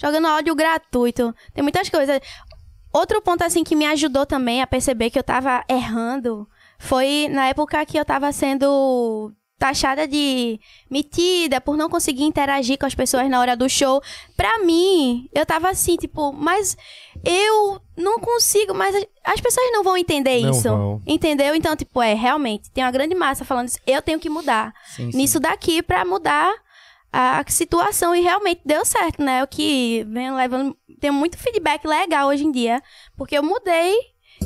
jogando áudio gratuito. Tem muitas coisas. Outro ponto, assim, que me ajudou também a perceber que eu tava errando foi na época que eu tava sendo taxada de metida por não conseguir interagir com as pessoas na hora do show. Pra mim, eu tava assim, tipo, mas eu não consigo, mas as- as pessoas não vão entender Não isso. vão. Entendeu? Então, tipo, é, realmente, tem uma grande massa falando isso. Eu tenho que mudar Sim, nisso daqui pra mudar a situação. E realmente deu certo, né? O que vem levando. Tenho muito feedback legal hoje em dia, porque eu mudei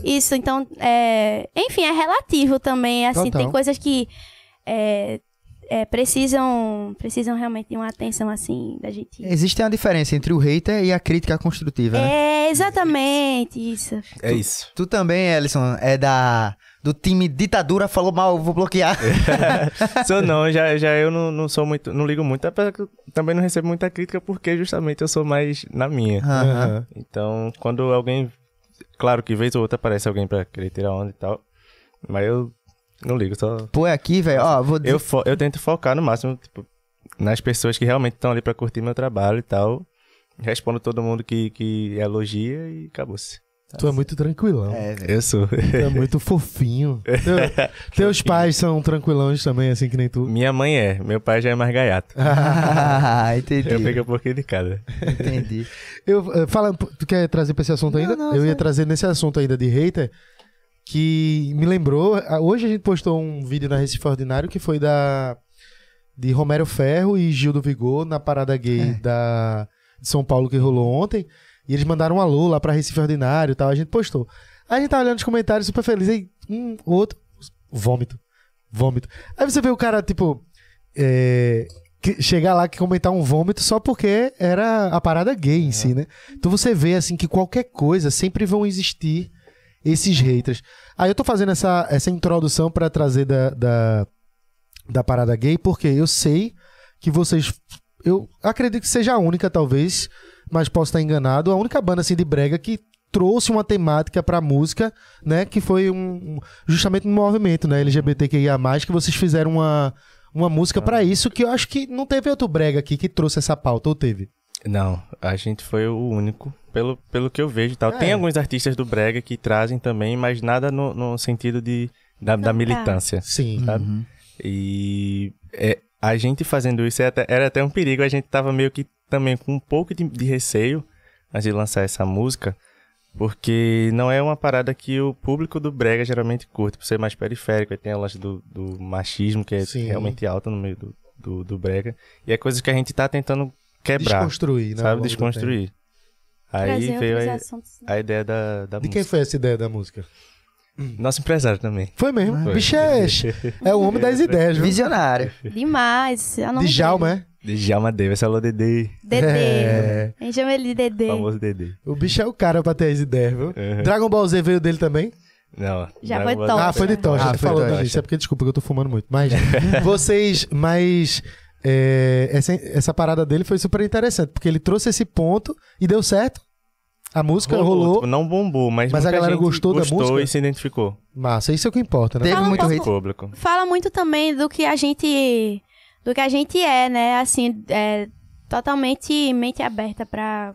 isso. Então, é, enfim, é relativo também. Assim, Total. tem coisas que é, é, precisam, precisam realmente de uma atenção assim da gente. Existe uma diferença entre o hater e a crítica construtiva, né? É, exatamente isso. É isso. Tu também, Ellison, é da do time ditadura, falou mal, vou bloquear. sou não, já, já eu não, não sou muito, não ligo muito, apesar que eu também não recebo muita crítica porque justamente eu sou mais na minha. Aham. Então, quando alguém, claro que vez ou outra aparece alguém pra querer tirar onda e tal, mas eu não ligo, só Pô, é aqui, velho, ó, vou dizer... eu, fo- eu tento focar no máximo, tipo, nas pessoas que realmente estão ali pra curtir meu trabalho e tal. Respondo todo mundo que, que elogia e acabou-se. Tu é muito tranquilão. É, velho. Eu sou. Tu é muito fofinho. Teu- teus pais são tranquilões também, assim que nem tu. Minha mãe é, meu pai já é mais gaiato. Ah, entendi. Eu pego um pouquinho de cada. Entendi. Eu, eh, fala, tu quer trazer pra esse assunto ainda? não, eu ia trazer nesse assunto ainda de hater, que me lembrou. Hoje a gente postou um vídeo na Recife Ordinário que foi da. de Romero Ferro e Gil do Vigor na parada gay É. da, de São Paulo que rolou ontem. E eles mandaram um alô lá pra Recife Ordinário e tal. A gente postou. Aí a gente tá olhando os comentários super feliz. Aí um, outro. Vômito. Vômito. Aí você vê o cara, tipo. é, que- chegar lá que comentar um vômito só porque era a parada gay em si, né? Então você vê assim que qualquer coisa sempre vão existir esses haters. Aí eu tô fazendo essa, essa introdução pra trazer da, da, da parada gay, porque eu sei que vocês. Eu acredito que seja a única, talvez, mas posso estar enganado. A única banda assim de brega que trouxe uma temática pra música, né? Que foi um, justamente um movimento, né? LGBTQIA, que vocês fizeram uma, uma música pra isso, que eu acho que não teve outro brega aqui que trouxe essa pauta, ou teve? Não, a gente foi o único pelo, pelo que eu vejo e tal. É. Tem alguns artistas do Brega que trazem também, mas nada no, no sentido de, da, da militância. Sim. Sabe? Uhum. E é, a gente fazendo isso é até- era até um perigo. A gente tava meio que também com um pouco de, de receio antes de lançar essa música, porque não é uma parada que o público do Brega geralmente curte, por ser mais periférico. Aí tem a lance do, do machismo, que é Sim. realmente alta no meio do, do, do Brega. E é coisas que a gente tá tentando quebrar, Desconstruir, né? sabe? Desconstruir. Aí Trazer veio outros a, assuntos. a ideia da, da. De quem música. foi essa ideia da música? Nosso empresário também. Foi mesmo. Foi. Bicho é, é o homem das ideias, viu? Visionário. Demais. É o nome Djalma, dele. é? Djalma Davis, alô Dedê. Dedê. É. A gente chama ele de Dedê. Famoso Dedê. O bicho é o cara pra ter as ideias, viu? Uhum. Dragon Ball Z veio dele também? Não, Já Dragon foi Ball- top. Ah, foi de tocha. Ah, falou tocha. gente. É porque, desculpa, que eu tô fumando muito. Mas vocês, mas é, essa, essa parada dele foi super interessante, porque ele trouxe esse ponto e deu certo. A música rolou. tipo, não bombou, mas, Mas a galera gente gostou da música? e se identificou. Massa, isso é o que importa, né? Teve Fala um muito pouco- hate. Público. Fala muito também do que a gente. Do que a gente é, né? Assim, é totalmente mente aberta pra.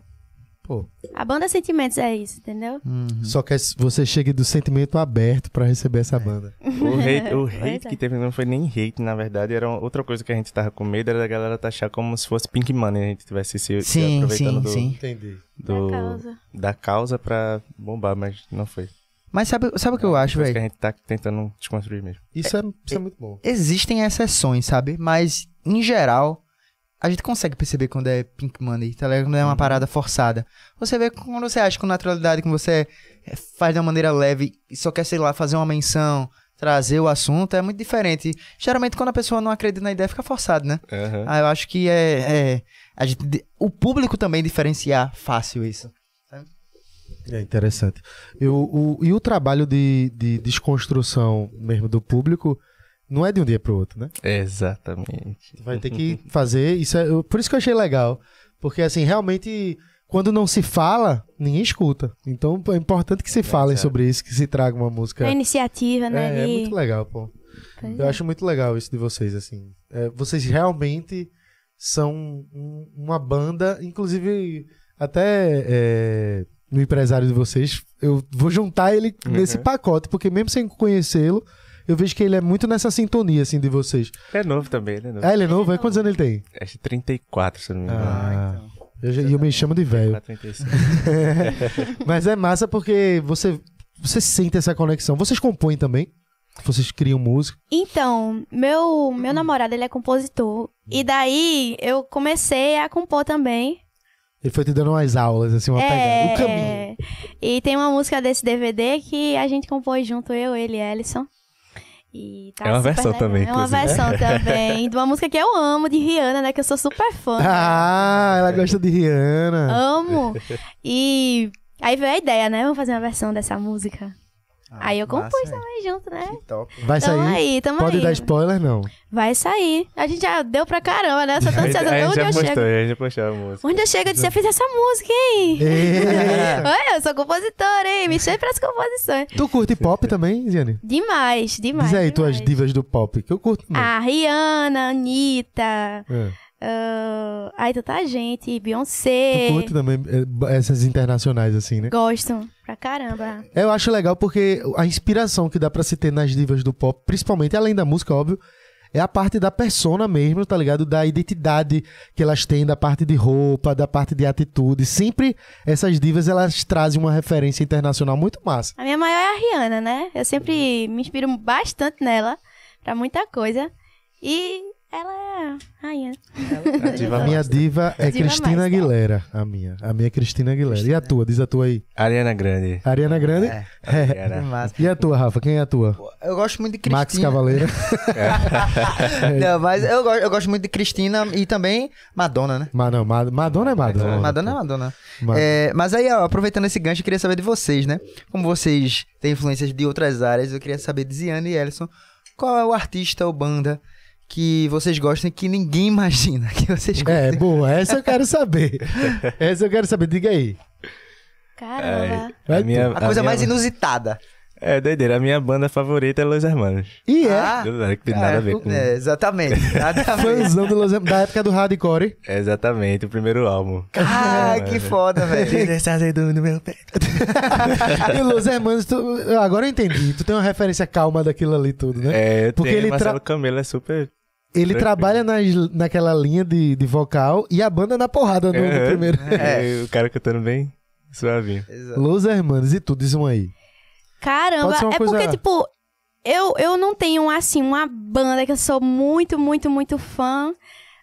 Pô, A banda Sentimentos é isso, entendeu? só que você chegue do sentimento aberto pra receber essa banda. O hate, o hate é. que teve não foi nem hate, na verdade, era outra coisa que a gente tava com medo, era da galera taxar como se fosse Pink Money, a gente tivesse se, se Sim, aproveitando sim, do, sim. Entendi. do- Da causa. da causa pra bombar, mas não foi. Mas sabe, sabe o que eu acho, Coisa que a velho? gente tá tentando desconstruir mesmo. Isso é, isso é muito bom. Existem exceções, sabe? Mas, em geral, a gente consegue perceber quando é pink money, tá ligado? Quando é uma parada forçada. Você vê quando você acha com naturalidade, quando você é, faz de uma maneira leve e só quer, sei lá, fazer uma menção, trazer o assunto, é muito diferente. Geralmente, quando a pessoa não acredita na ideia, fica forçado, né? Ah, eu acho que é. é a gente, o público também diferenciar fácil isso. É interessante. Eu, o, e o trabalho de, de desconstrução mesmo do público não é de um dia pro outro, né? Exatamente. Vai ter que fazer. Isso é, por isso que eu achei legal. Porque, assim, realmente, quando não se fala, ninguém escuta. Então é importante que se falem certo. sobre isso, que se traga uma música. A iniciativa, né? É, é de- muito legal, pô. Pois Eu é. acho muito legal isso de vocês, assim. É, vocês realmente são um- uma banda, inclusive, até é, no empresário de vocês, eu vou juntar ele nesse pacote, porque mesmo sem conhecê-lo, eu vejo que ele é muito nessa sintonia, assim, de vocês. É novo também, ele é novo. Ah, ele é novo? É quantos anos ele tem? Acho que 34, se eu não me engano. Ah, eu, já- e eu me chamo de velho. 34, 35. Mas é massa porque você, você sente essa conexão. Vocês compõem também? Vocês criam música? Então, meu, meu namorado, ele é compositor. E daí, eu comecei a compor também. Ele foi te dando umas aulas, assim, uma pegada. O caminho. É, e tem uma música desse DVD que a gente compôs junto, eu, ele e Ellison. E tá É uma super versão legal. também, É uma inclusive. versão também. De uma música que eu amo, de Rihanna, né? Que eu sou super fã. Ah, ela gosta de Rihanna. Amo. E aí veio a ideia, né? Vamos fazer uma versão dessa música. Aí eu compus massa, também junto, né? Que top. Vai Tamo sair? aí, tamo Pode aí. dar spoiler, não. Vai sair. A gente já deu pra caramba, né? Eu sou tão ansiosa. a gente Onde já eu postou, chego? a gente já postou a música. Onde eu chego, eu disse, eu fiz essa música, hein? Eita. Olha, eu sou compositora, hein? Me chame pras composições. tu curte pop também, Ziane? Demais, demais. Diz aí tuas demais. divas do pop, que eu curto também. A Rihanna, Anitta, É. ah, ai, tanta gente, Beyoncé. Tu curte também é, essas internacionais, assim, né? Gosto pra caramba. Eu acho legal porque a inspiração que dá pra se ter nas divas do pop, principalmente além da música, óbvio, é a parte da persona mesmo, tá ligado? Da identidade que elas têm, da parte de roupa, da parte de atitude. Sempre essas divas, elas trazem uma referência internacional muito massa. A minha maior é a Rihanna, né? Eu sempre me inspiro bastante nela pra muita coisa. E ela é a rainha. A diva A minha diva é Diva Cristina master. Aguilera, a minha. A minha é Cristina Aguilera. E a tua? Diz a tua aí. Ariana Grande. Ariana Grande? É. Ariana. Massa. E a tua, Rafa? Quem é a tua? Eu gosto muito de Cristina. Max Cavaleira. Não, mas eu gosto, eu gosto muito de Cristina e também Madonna, né? Mas não, Ma- Madonna é Madonna. Madonna é Madonna. Ma- É, mas aí, ó, aproveitando esse gancho, eu queria saber de vocês, né? Como vocês têm influências de outras áreas, eu queria saber de Ziane e Ellison, qual é o artista ou banda que vocês gostam e que ninguém imagina que vocês gostam? É, boa, essa eu quero saber. essa eu quero saber, diga aí. Caramba. Vai A minha, A coisa minha- mais inusitada. É doideira. A minha banda favorita é Los Hermanos. E é. Ah, Não tem nada a ver com. É, exatamente. Nada a ver. Fãzão do Los Hermanos, da época do hardcore. É exatamente, o primeiro álbum. Ah, que foda, velho. Esse azedo no meu pé. e Los Hermanos, tu, agora eu entendi. Tu tem uma referência calma daquilo ali tudo, né? É, eu Porque tenho, ele Marcelo tra- Camelo é super... Ele trabalha nas- naquela linha de, de vocal e a banda na porrada no, no primeiro. É. O cara cantando bem suavinho. Los Hermanos e tudo, diz um aí. Caramba, é coisa- porque, tipo, eu, eu não tenho, assim, uma banda que eu sou muito, muito, muito fã.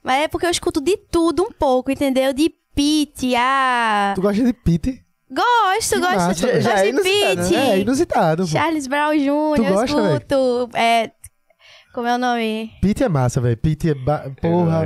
Mas é porque eu escuto de tudo um pouco, entendeu? De Pete, a. Tu gosta de Pete? Gosto, Que gosto, massa, gosto já é de inusitado, Pete. É, inusitado. pô. Charles Brown Jr., Tu eu gosta, véi? escuto. É, como é o nome? Pete é massa, velho. Pete é. Ba... Eu Porra.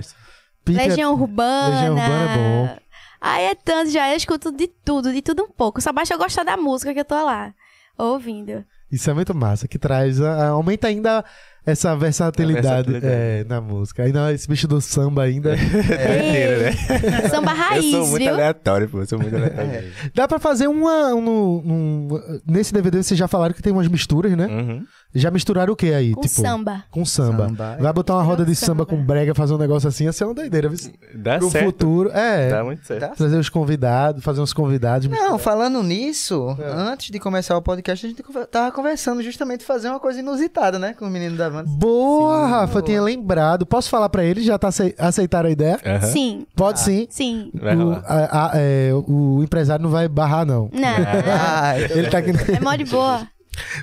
Pete é- Legião Urbana. Legião Urbana é bom. Aí é tanto já, eu escuto de tudo, de tudo um pouco. Só basta eu gostar da música que eu tô lá, ouvindo. Isso é muito massa, que traz. a- aumenta ainda essa versatilidade, versatilidade. é, na música. Ainda esse bicho do samba ainda. É doideira, né? Samba Eu raiz, sou muito viu? aleatório, pô. Eu sou muito aleatório. Dá pra fazer uma. Um, um- nesse DVD vocês já falaram que tem umas misturas, né? Uhum. Já misturaram o que aí? Com tipo, samba. Com samba. Samba. Vai botar uma roda de samba, Samba. com brega, fazer um negócio assim, ia ser uma doideira. Dá Pro certo. futuro. É. Dá muito certo. Trazer os convidados, fazer uns convidados. Não, falando nisso, antes de começar o podcast, a gente tava conversando justamente fazer uma coisa inusitada, né? Com o menino da banda. Boa, Sim, Rafa, eu boa. tinha lembrado. Posso falar pra eles? Já tá acei- aceitaram a ideia? Aham. Sim, Pode sim. sim. Vai O, a- a- é, o empresário não vai barrar, não. Não, Ah, Ele tá aqui. é mó de boa.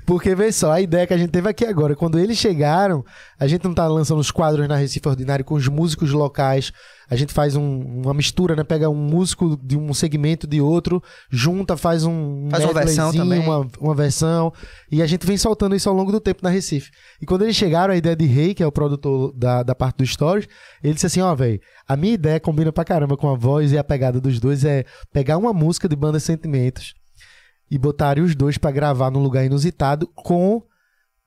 Porque, vê só, a ideia que a gente teve aqui agora, quando eles chegaram, a gente não tá lançando os quadros na Recife Ordinário com os músicos locais. A gente faz um- uma mistura, né? Pega um músico de um segmento de outro, junta, faz um Faz uma versão também. Uma, uma versão. E a gente vem soltando isso ao longo do tempo na Recife. E quando eles chegaram, a ideia de Rei, que é o produtor da, da parte do Stories, ele disse assim: ó, velho, a minha ideia combina pra caramba com a voz e a pegada dos dois é pegar uma música de banda Sentimentos e botarem os dois pra gravar num lugar inusitado com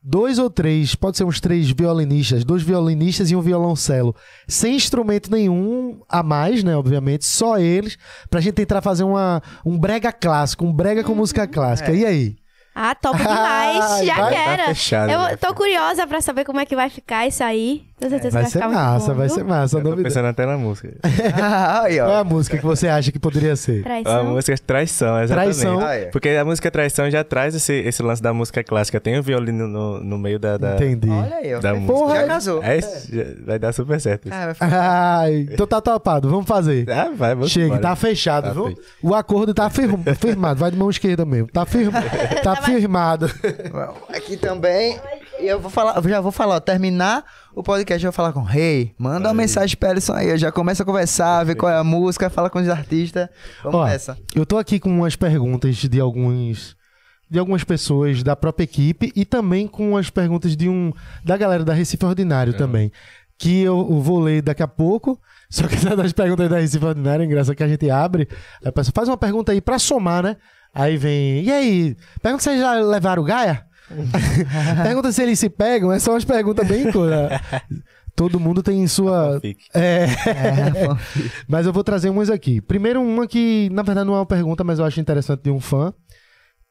dois ou três, pode ser uns três violinistas, dois violinistas e um violoncelo, sem instrumento nenhum a mais, né, obviamente, só eles, pra gente tentar fazer uma, um brega clássico, um brega com música clássica. E aí? Ah, top demais. Já Vai- quero. tá fechado, eu vai tô curiosa pra saber como é que vai ficar isso aí. Certeza Vai vai, ser ficar massa, vai ser massa. Eu tô novidade. pensando até na música. Ah, aí, Qual é ó. a música que você acha que poderia ser? A Traição. música é Traição, exatamente. Traição. Ah, é. Porque a música Traição já traz esse, esse lance da música clássica. Tem o violino no, no meio da, da, Entendi. Olha aí, ó. da música. Porra, Já casou. É, vai dar super certo. isso. Ah, vai ficar- Ai, então tá topado, vamos fazer. Ah, vai, vamos Chega, embora. tá fechado, Tá viu? feito. O acordo tá fir- firmado, vai de mão esquerda mesmo. Tá, firma, tá firmado. Aqui também. E eu vou falar, eu já vou falar, ó, terminar o podcast, eu vou falar com o Rei. Manda uma Aí. mensagem pra Ellison aí. Eu já começa a conversar, ver qual é a música, fala com os artistas. Vamos Ó, nessa. Eu tô aqui com umas perguntas de alguns de algumas pessoas da própria equipe e também com as perguntas de um da galera da Recife Ordinário também, que eu, vou ler daqui a pouco. Só que das perguntas da Recife Ordinário, é engraçado que a gente abre, a pessoa faz uma pergunta aí pra somar, né? Aí vem, e aí? Pergunta se vocês já levaram o Gaia? pergunta se eles se pegam, é só umas perguntas bem coisa. Todo mundo tem sua. É. É, pô. Mas eu vou trazer umas aqui. Primeiro, uma que, na verdade, não é uma pergunta, mas eu acho interessante de um fã,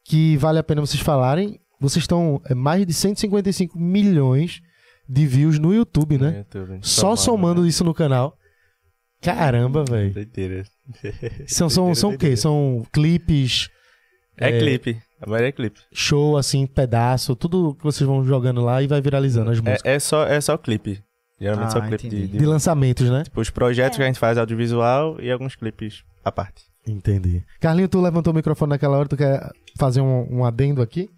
que vale a pena vocês falarem. Vocês estão é, mais de 155 milhões de views no YouTube, No né? YouTube. Só somando isso no canal. Caramba, velho. São, são, são o quê? São clipes, É, É. clipe. A maioria é clipe. show, assim, pedaço, tudo que vocês vão jogando lá e vai viralizando as músicas. É, é só, é só clipe. Geralmente Ah, só clipe de, de, De lançamentos, né? tipo, os projetos que a gente faz audiovisual e alguns clipes à parte. Entendi. Carlinho, tu levantou o microfone naquela hora, tu quer fazer um, um adendo aqui?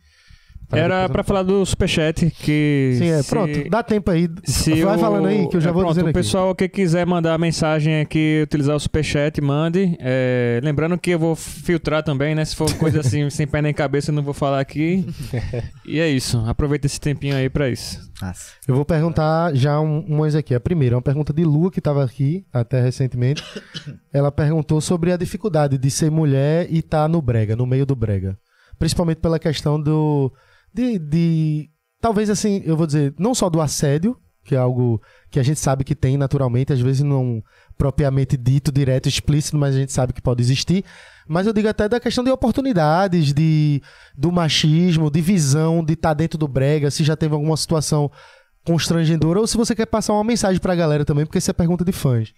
Era depois- pra falar do superchat que. Sim, é, se- pronto. Dá tempo aí. Se Vai o- falando aí que eu já é, vou pronto, dizendo o aqui. pessoal que quiser mandar mensagem aqui, utilizar o superchat, mande. É, lembrando que eu vou filtrar também, né? Se for coisa assim, sem pé nem cabeça, eu não vou falar aqui. e é isso. Aproveita esse tempinho aí pra isso. Nossa. Eu vou perguntar já um, umas aqui. A primeira é uma pergunta de Lua, que estava aqui até recentemente. Ela perguntou sobre a dificuldade de ser mulher e estar no brega, no meio do brega. Principalmente pela questão do... De, de- talvez assim, eu vou dizer, não só do assédio que é algo que a gente sabe que tem naturalmente, às vezes não propriamente dito, direto, explícito, mas a gente sabe que pode existir. Mas eu digo até da questão de oportunidades, de do machismo, de visão, de estar dentro do brega, se já teve alguma situação constrangedora, ou se você quer passar uma mensagem pra galera também, porque isso é pergunta de fãs.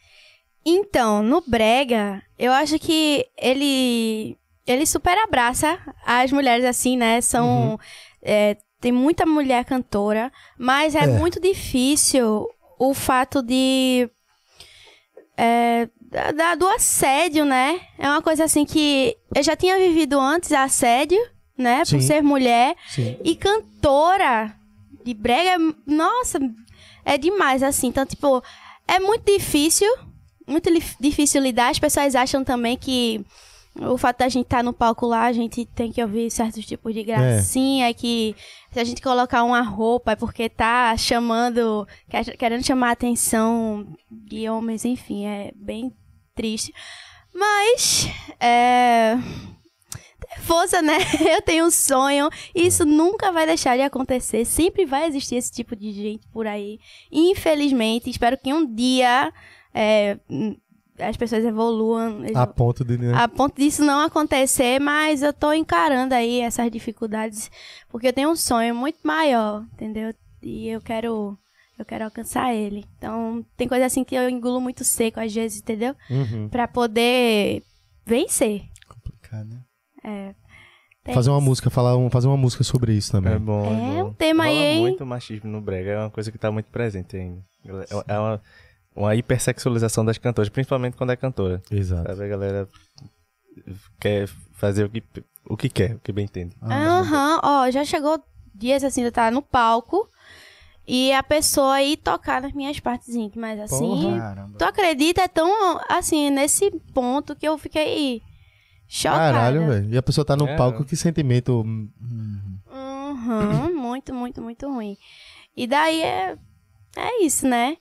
Então, no Brega, eu acho que ele ele super abraça as mulheres assim, né? São é, tem muita mulher cantora, mas é, É. muito difícil o fato de é, da- do assédio, né? É uma coisa assim que eu já tinha vivido antes assédio, né? Sim. Por ser mulher Sim. e cantora de brega, nossa, é demais, assim. Então, tipo, é muito difícil, muito difícil lidar. As pessoas acham também que o fato da gente estar no palco lá, a gente tem que ouvir certos tipos de gracinha, que se a gente colocar uma roupa é porque tá chamando, quer- querendo chamar a atenção de homens, enfim, é bem triste. Mas, é força, né? Eu tenho um sonho. Isso nunca vai deixar de acontecer. Sempre vai existir esse tipo de gente por aí. Infelizmente, espero que um dia é, as pessoas evoluam. eles- A ponto de. né? a ponto disso não acontecer, mas eu tô encarando aí essas dificuldades, porque eu tenho um sonho muito maior, entendeu? E eu quero eu quero alcançar ele. Então, tem coisa assim que eu engulo muito seco às vezes, entendeu? Uhum. Pra poder vencer. Complicado, né? É. Tem Fazer uma isso. música, falar um, fazer uma música sobre isso também. É bom. É bom. um tema aí, Rola hein? muito machismo no brega, é uma coisa que tá muito presente ainda. É uma, uma hipersexualização das cantoras, principalmente quando é cantora. Exato. Sabe, a galera quer fazer o que, o que quer, o que bem entende. Aham, ó, já chegou dias assim, eu tava no palco e a pessoa aí tocar nas minhas partes íntimas, assim. Caramba. Tu acredita? É tão, assim, nesse ponto que eu fiquei chocada. Caralho, velho. E a pessoa tá no É. palco, que sentimento. Uhum, muito, muito, muito ruim. E daí é, é isso, né?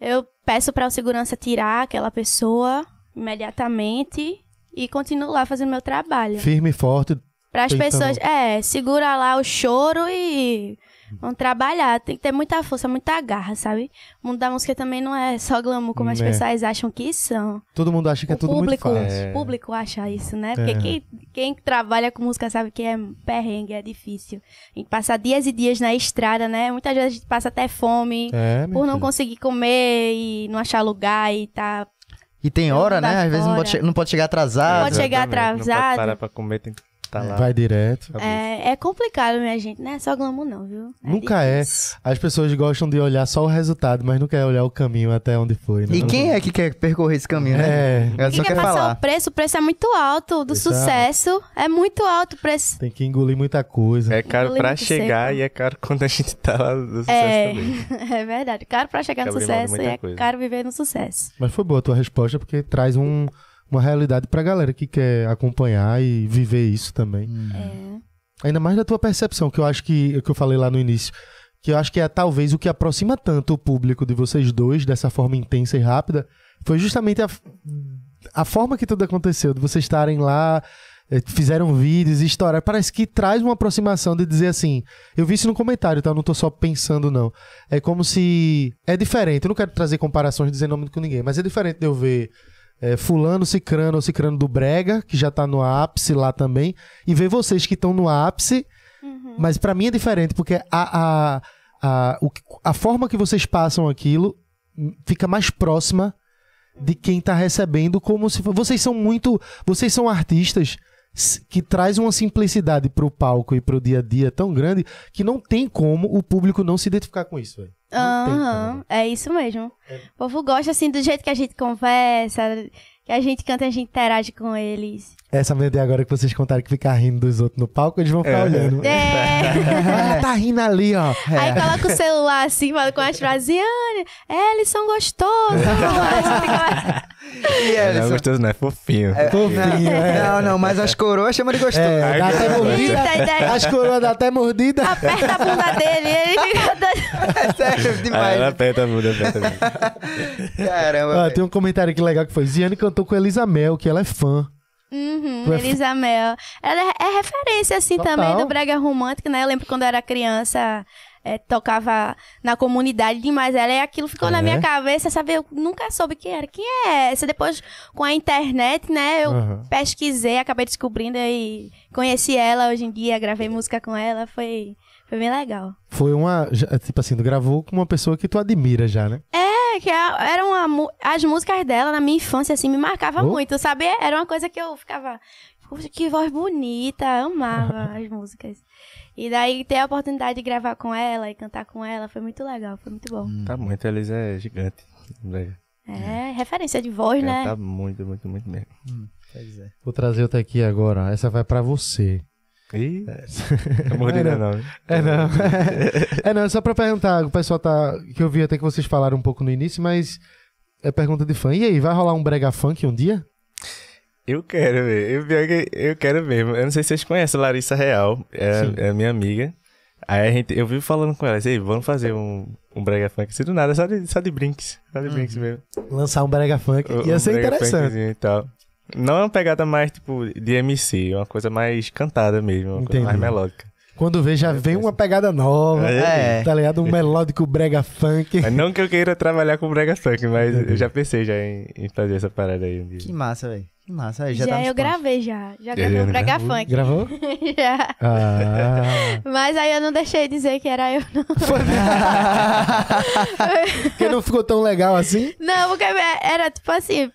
Eu peço para o segurança tirar aquela pessoa imediatamente e continuo lá fazendo meu trabalho. Firme e forte. Para as pessoas, é, segura lá o choro e vão trabalhar. Tem que ter muita força, muita garra, sabe? O mundo da música também não é só glamour como as É. pessoas acham que são. Todo mundo acha que é o tudo público, muito fácil. o público acha isso, né? Porque É. quem, quem trabalha com música sabe que é perrengue, é difícil. A gente passa dias e dias na estrada, né? Muitas vezes a gente passa até fome É, por não filho. conseguir comer e não achar lugar e tá. E tem hora, né? Às vezes não pode, não pode chegar atrasado. Pode chegar Exatamente, Não atrasado. pode parar pra comer, tem que estar lá. Vai direto. É, é complicado, minha gente. Não é só glamour, não, viu? Nunca é. difícil. As pessoas gostam de olhar só o resultado, mas não quer olhar o caminho até onde foi. Né? E quem é que quer percorrer esse caminho, né? É, Quem só quer quer passar falar. o preço? O preço é muito alto do Exato. sucesso. É muito alto o preço. tem que engolir muita coisa. É caro Engolir pra chegar seco. e é caro quando a gente tá lá no sucesso É, também. é verdade. Caro pra chegar no sucesso e é coisa. caro viver no sucesso. Mas foi boa a tua resposta, porque traz um- uma realidade pra galera que quer acompanhar e viver isso também. É. Ainda mais da tua percepção, que eu acho que, que eu falei lá no início, que eu acho que é talvez o que aproxima tanto o público de vocês dois, dessa forma intensa e rápida, foi justamente a, a forma que tudo aconteceu, de vocês estarem lá, eh, fizeram vídeos, história, parece que traz uma aproximação de dizer assim, eu vi isso no comentário, tá? Eu não tô só pensando, não. É como se. É diferente, eu não quero trazer comparações dizendo nome com ninguém, mas é diferente de eu ver é, fulano, cicrano cicrano do Brega, que já tá no ápice lá também, e ver vocês que estão no ápice, mas pra mim é diferente, porque a, a, a, o a forma que vocês passam aquilo fica mais próxima de quem tá recebendo, como se vocês são muito, vocês são artistas que traz uma simplicidade pro palco e pro dia a dia tão grande que não tem como o público não se identificar com isso, velho. Aham, é isso mesmo. O povo gosta, assim, do jeito que a gente conversa, que a gente canta, a gente interage com eles. Essa mente agora que vocês contaram que ficar rindo dos outros no palco, eles vão ficar É. olhando. É. Ah, tá rindo ali, ó. Aí coloca o celular assim, fala com as frases, Anne, eles são gostosos. E Não é Ellison? gostoso, não, é fofinho. Fofinho, é. Não, não, mas as coroas chamam de gostoso. É, dá até mordida. As coroas dá até mordida. Aperta a bunda dele e ele fica doido. É sério, Ah, demais. ela aperta a bunda, aperta a bunda. Caramba. Velho. tem um comentário aqui legal que foi: Ziane cantou com Elisa Mel, que ela é fã. Uhum, é Elisa Mel. Ela é, é referência, assim, Total. também do brega romântico, né? Eu lembro quando eu era criança, é, tocava na comunidade demais ela e aquilo ficou na É? minha cabeça, sabe? Eu nunca soube quem era. Quem é essa? Depois, com a internet, né, eu Aham. pesquisei, acabei descobrindo e conheci ela hoje em dia, gravei música com ela, foi, foi bem legal. Foi uma. Tipo assim, tu gravou com uma pessoa que tu admira já, né? É, que a- era uma, mu- as músicas dela na minha infância, assim, me marcavam Oh. muito, sabe? Era uma coisa que eu ficava, poxa, que voz bonita, amava as músicas. E daí ter a oportunidade de gravar com ela e cantar com ela foi muito legal, foi muito bom. Tá muito, Elis é gigante. Brega. É, referência de voz, né? Tá muito, muito, muito mesmo. Pois é. Vou trazer outra aqui agora. Essa vai pra você. Ih, é mordida não. né? É não. é não, é só pra perguntar. O pessoal tá. Que eu vi até que vocês falaram um pouco no início, mas. É pergunta de fã. E aí, vai rolar um brega funk um dia? Eu quero ver. Eu, eu quero mesmo. Eu não sei se vocês conhecem a Larissa Real. É, é minha amiga. Aí a gente, eu vivo falando com ela. Ei, vamos fazer um, um brega funk. Assim do nada, só de, só de brinks. Só de brinks mesmo. Lançar um brega funk. Ia um ser brega interessante. E tal. Não é uma pegada mais, tipo, de MC. É uma coisa mais cantada mesmo. Uma Entendi. coisa mais melódica. Quando vê, já vem uma pegada nova. É. Tá ligado? Um melódico brega funk. Mas não que eu queira trabalhar com brega funk, mas eu já pensei já em, em fazer essa parada aí um dia. Que massa, velho. Que massa. Aí, já, Já, tá eu gravei já, já Já gravei um gravou? brega funk. Gravou? já. Ah. Mas aí eu não deixei dizer que era eu, não. Porque não ficou tão legal assim? Não, porque era tipo assim,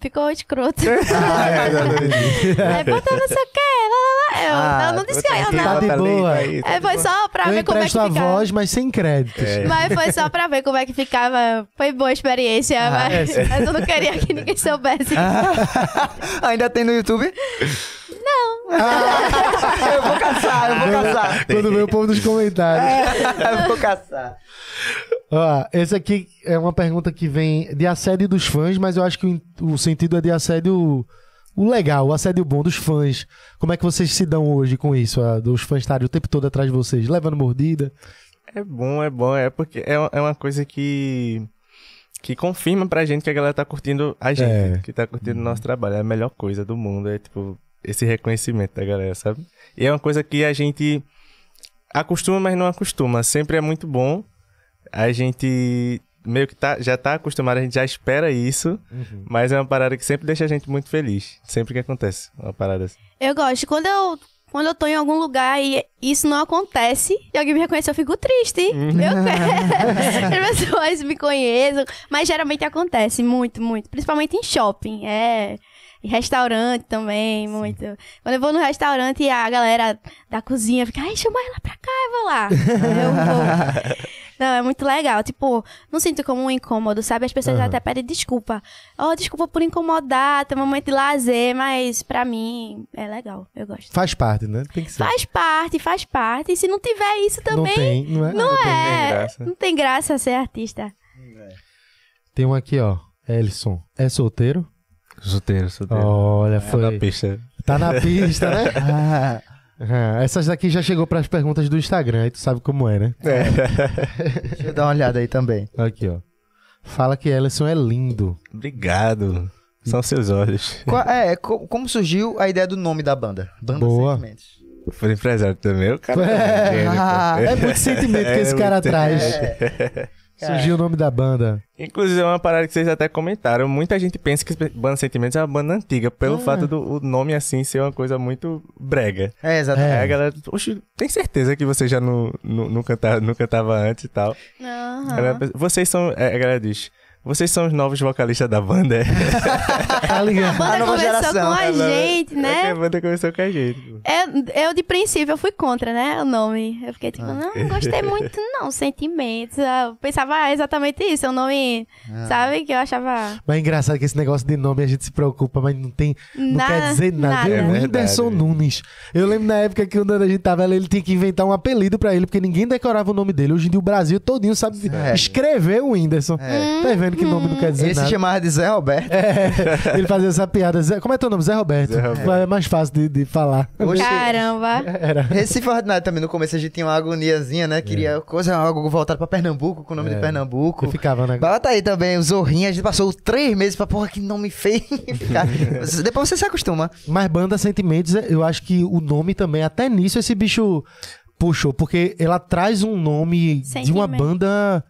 ficou escroto. Ah, é, não, entendi. Aí botou o que, lá, lá, lá. Eu, Ah, não, não disse que eu, Tá não. de boa. É, foi só pra Eu ver como é que empresto a ficava. voz, mas sem créditos. É. Mas foi só pra ver como é que ficava. Foi boa experiência, mas, é, mas eu não queria que ninguém soubesse. Ainda tem no YouTube? Não. eu vou caçar, eu vou caçar. Quando vê o povo nos comentários. eu vou caçar. Ó, esse aqui é uma pergunta que vem de assédio dos fãs, mas eu acho que o, o sentido é de assédio o legal, o assédio bom dos fãs. Como é que vocês se dão hoje com isso? ah, dos fãs estarem o tempo todo atrás de vocês, levando mordida? É bom, é bom. É porque é, uma- é uma coisa que. que confirma pra gente que a galera tá curtindo a gente, É. que tá curtindo o nosso trabalho. É a melhor coisa do mundo. É tipo, esse reconhecimento da galera, sabe? E é uma coisa que a gente acostuma, mas não acostuma. Sempre é muito bom. A gente meio que tá, já tá acostumado, a gente já espera isso. Mas é uma parada que sempre deixa a gente muito feliz. Sempre que acontece uma parada assim. Eu gosto. Quando eu, quando eu tô em algum lugar e isso não acontece, e alguém me reconhece, eu fico triste. Uhum. Eu quero. As pessoas me conheçam. Mas geralmente acontece muito, muito. Principalmente em shopping. É. Em restaurante também, muito. Quando eu vou no restaurante e a galera da cozinha fica, ai, chama ela pra cá, eu vou lá. Eu vou. Não, é muito legal. Tipo, não sinto como um incômodo, sabe? As pessoas Aham. até pedem desculpa. Oh, desculpa por incomodar, tem um momento de lazer, mas pra mim é legal. Eu gosto. Faz parte, né? Tem que ser. Faz parte, faz parte. E se não tiver isso não também, tem, não é? não, tem é. graça. Não tem graça ser artista. Tem um aqui, ó. Elson. É solteiro? Solteiro, solteiro. Olha, Na foi. pista. Tá na pista, né? Ah, Ah, essas daqui já chegou pras perguntas do Instagram, aí tu sabe como é, né? deixa eu dar uma olhada aí também. Aqui, ó. Fala que Ellison é lindo. Obrigado. São seus olhos. Qual- é, co- como surgiu a ideia do nome da banda? Banda Boa. Sentimentos. Foi empresário também, o cara. É, ah, É muito sentimento que esse cara traz. É. Surgiu o nome da banda. Inclusive, é uma parada que vocês até comentaram. Muita gente pensa que Banda Sentimentos é uma banda antiga, pelo Ah. fato do o nome assim ser uma coisa muito brega. É, exatamente. É. Aí a galera, oxe, tem certeza que você já não, não, não, cantava, não cantava antes e tal. A galera Vocês são. é, A galera diz. Vocês são os novos vocalistas da banda. é?" Tá A banda A nova começou geração. com a gente, É que né? a banda começou com a gente. pô. Eu, eu, de princípio, eu fui contra, né? O nome. Eu fiquei tipo, não, não gostei muito, não. Sentimentos. Eu pensava ah, exatamente isso. É um nome, sabe? Que eu achava. Mas é engraçado que esse negócio de nome a gente se preocupa, mas não tem. Não Nada, quer dizer nada. nada. Veio É o. Whindersson Nunes. Eu lembro na época que quando a gente tava ali, ele tinha que inventar um apelido pra ele, porque ninguém decorava o nome dele. Hoje em dia o Brasil todinho sabe Sério? escrever o Whindersson. É. Tá vendo que nome não quer dizer Ele se nada. chamava de Zé Roberto. É, ele fazia essa piada. Zé- como é teu nome? Zé Roberto. Zé Roberto. É mais fácil de, de falar. Oxe. Caramba. Era. Recife Ordinário também, no começo a gente tinha uma agoniazinha, né? Queria coisa, algo voltado pra Pernambuco, com o nome É. de Pernambuco. Eu ficava, né? Bota aí também o Zorrinha, a gente passou três meses pra porra que nome feio ficar. Depois você se acostuma. Mas banda Sentimentos, eu acho que o nome também, até nisso, esse bicho puxou, porque ela traz um nome de uma Sentimento. banda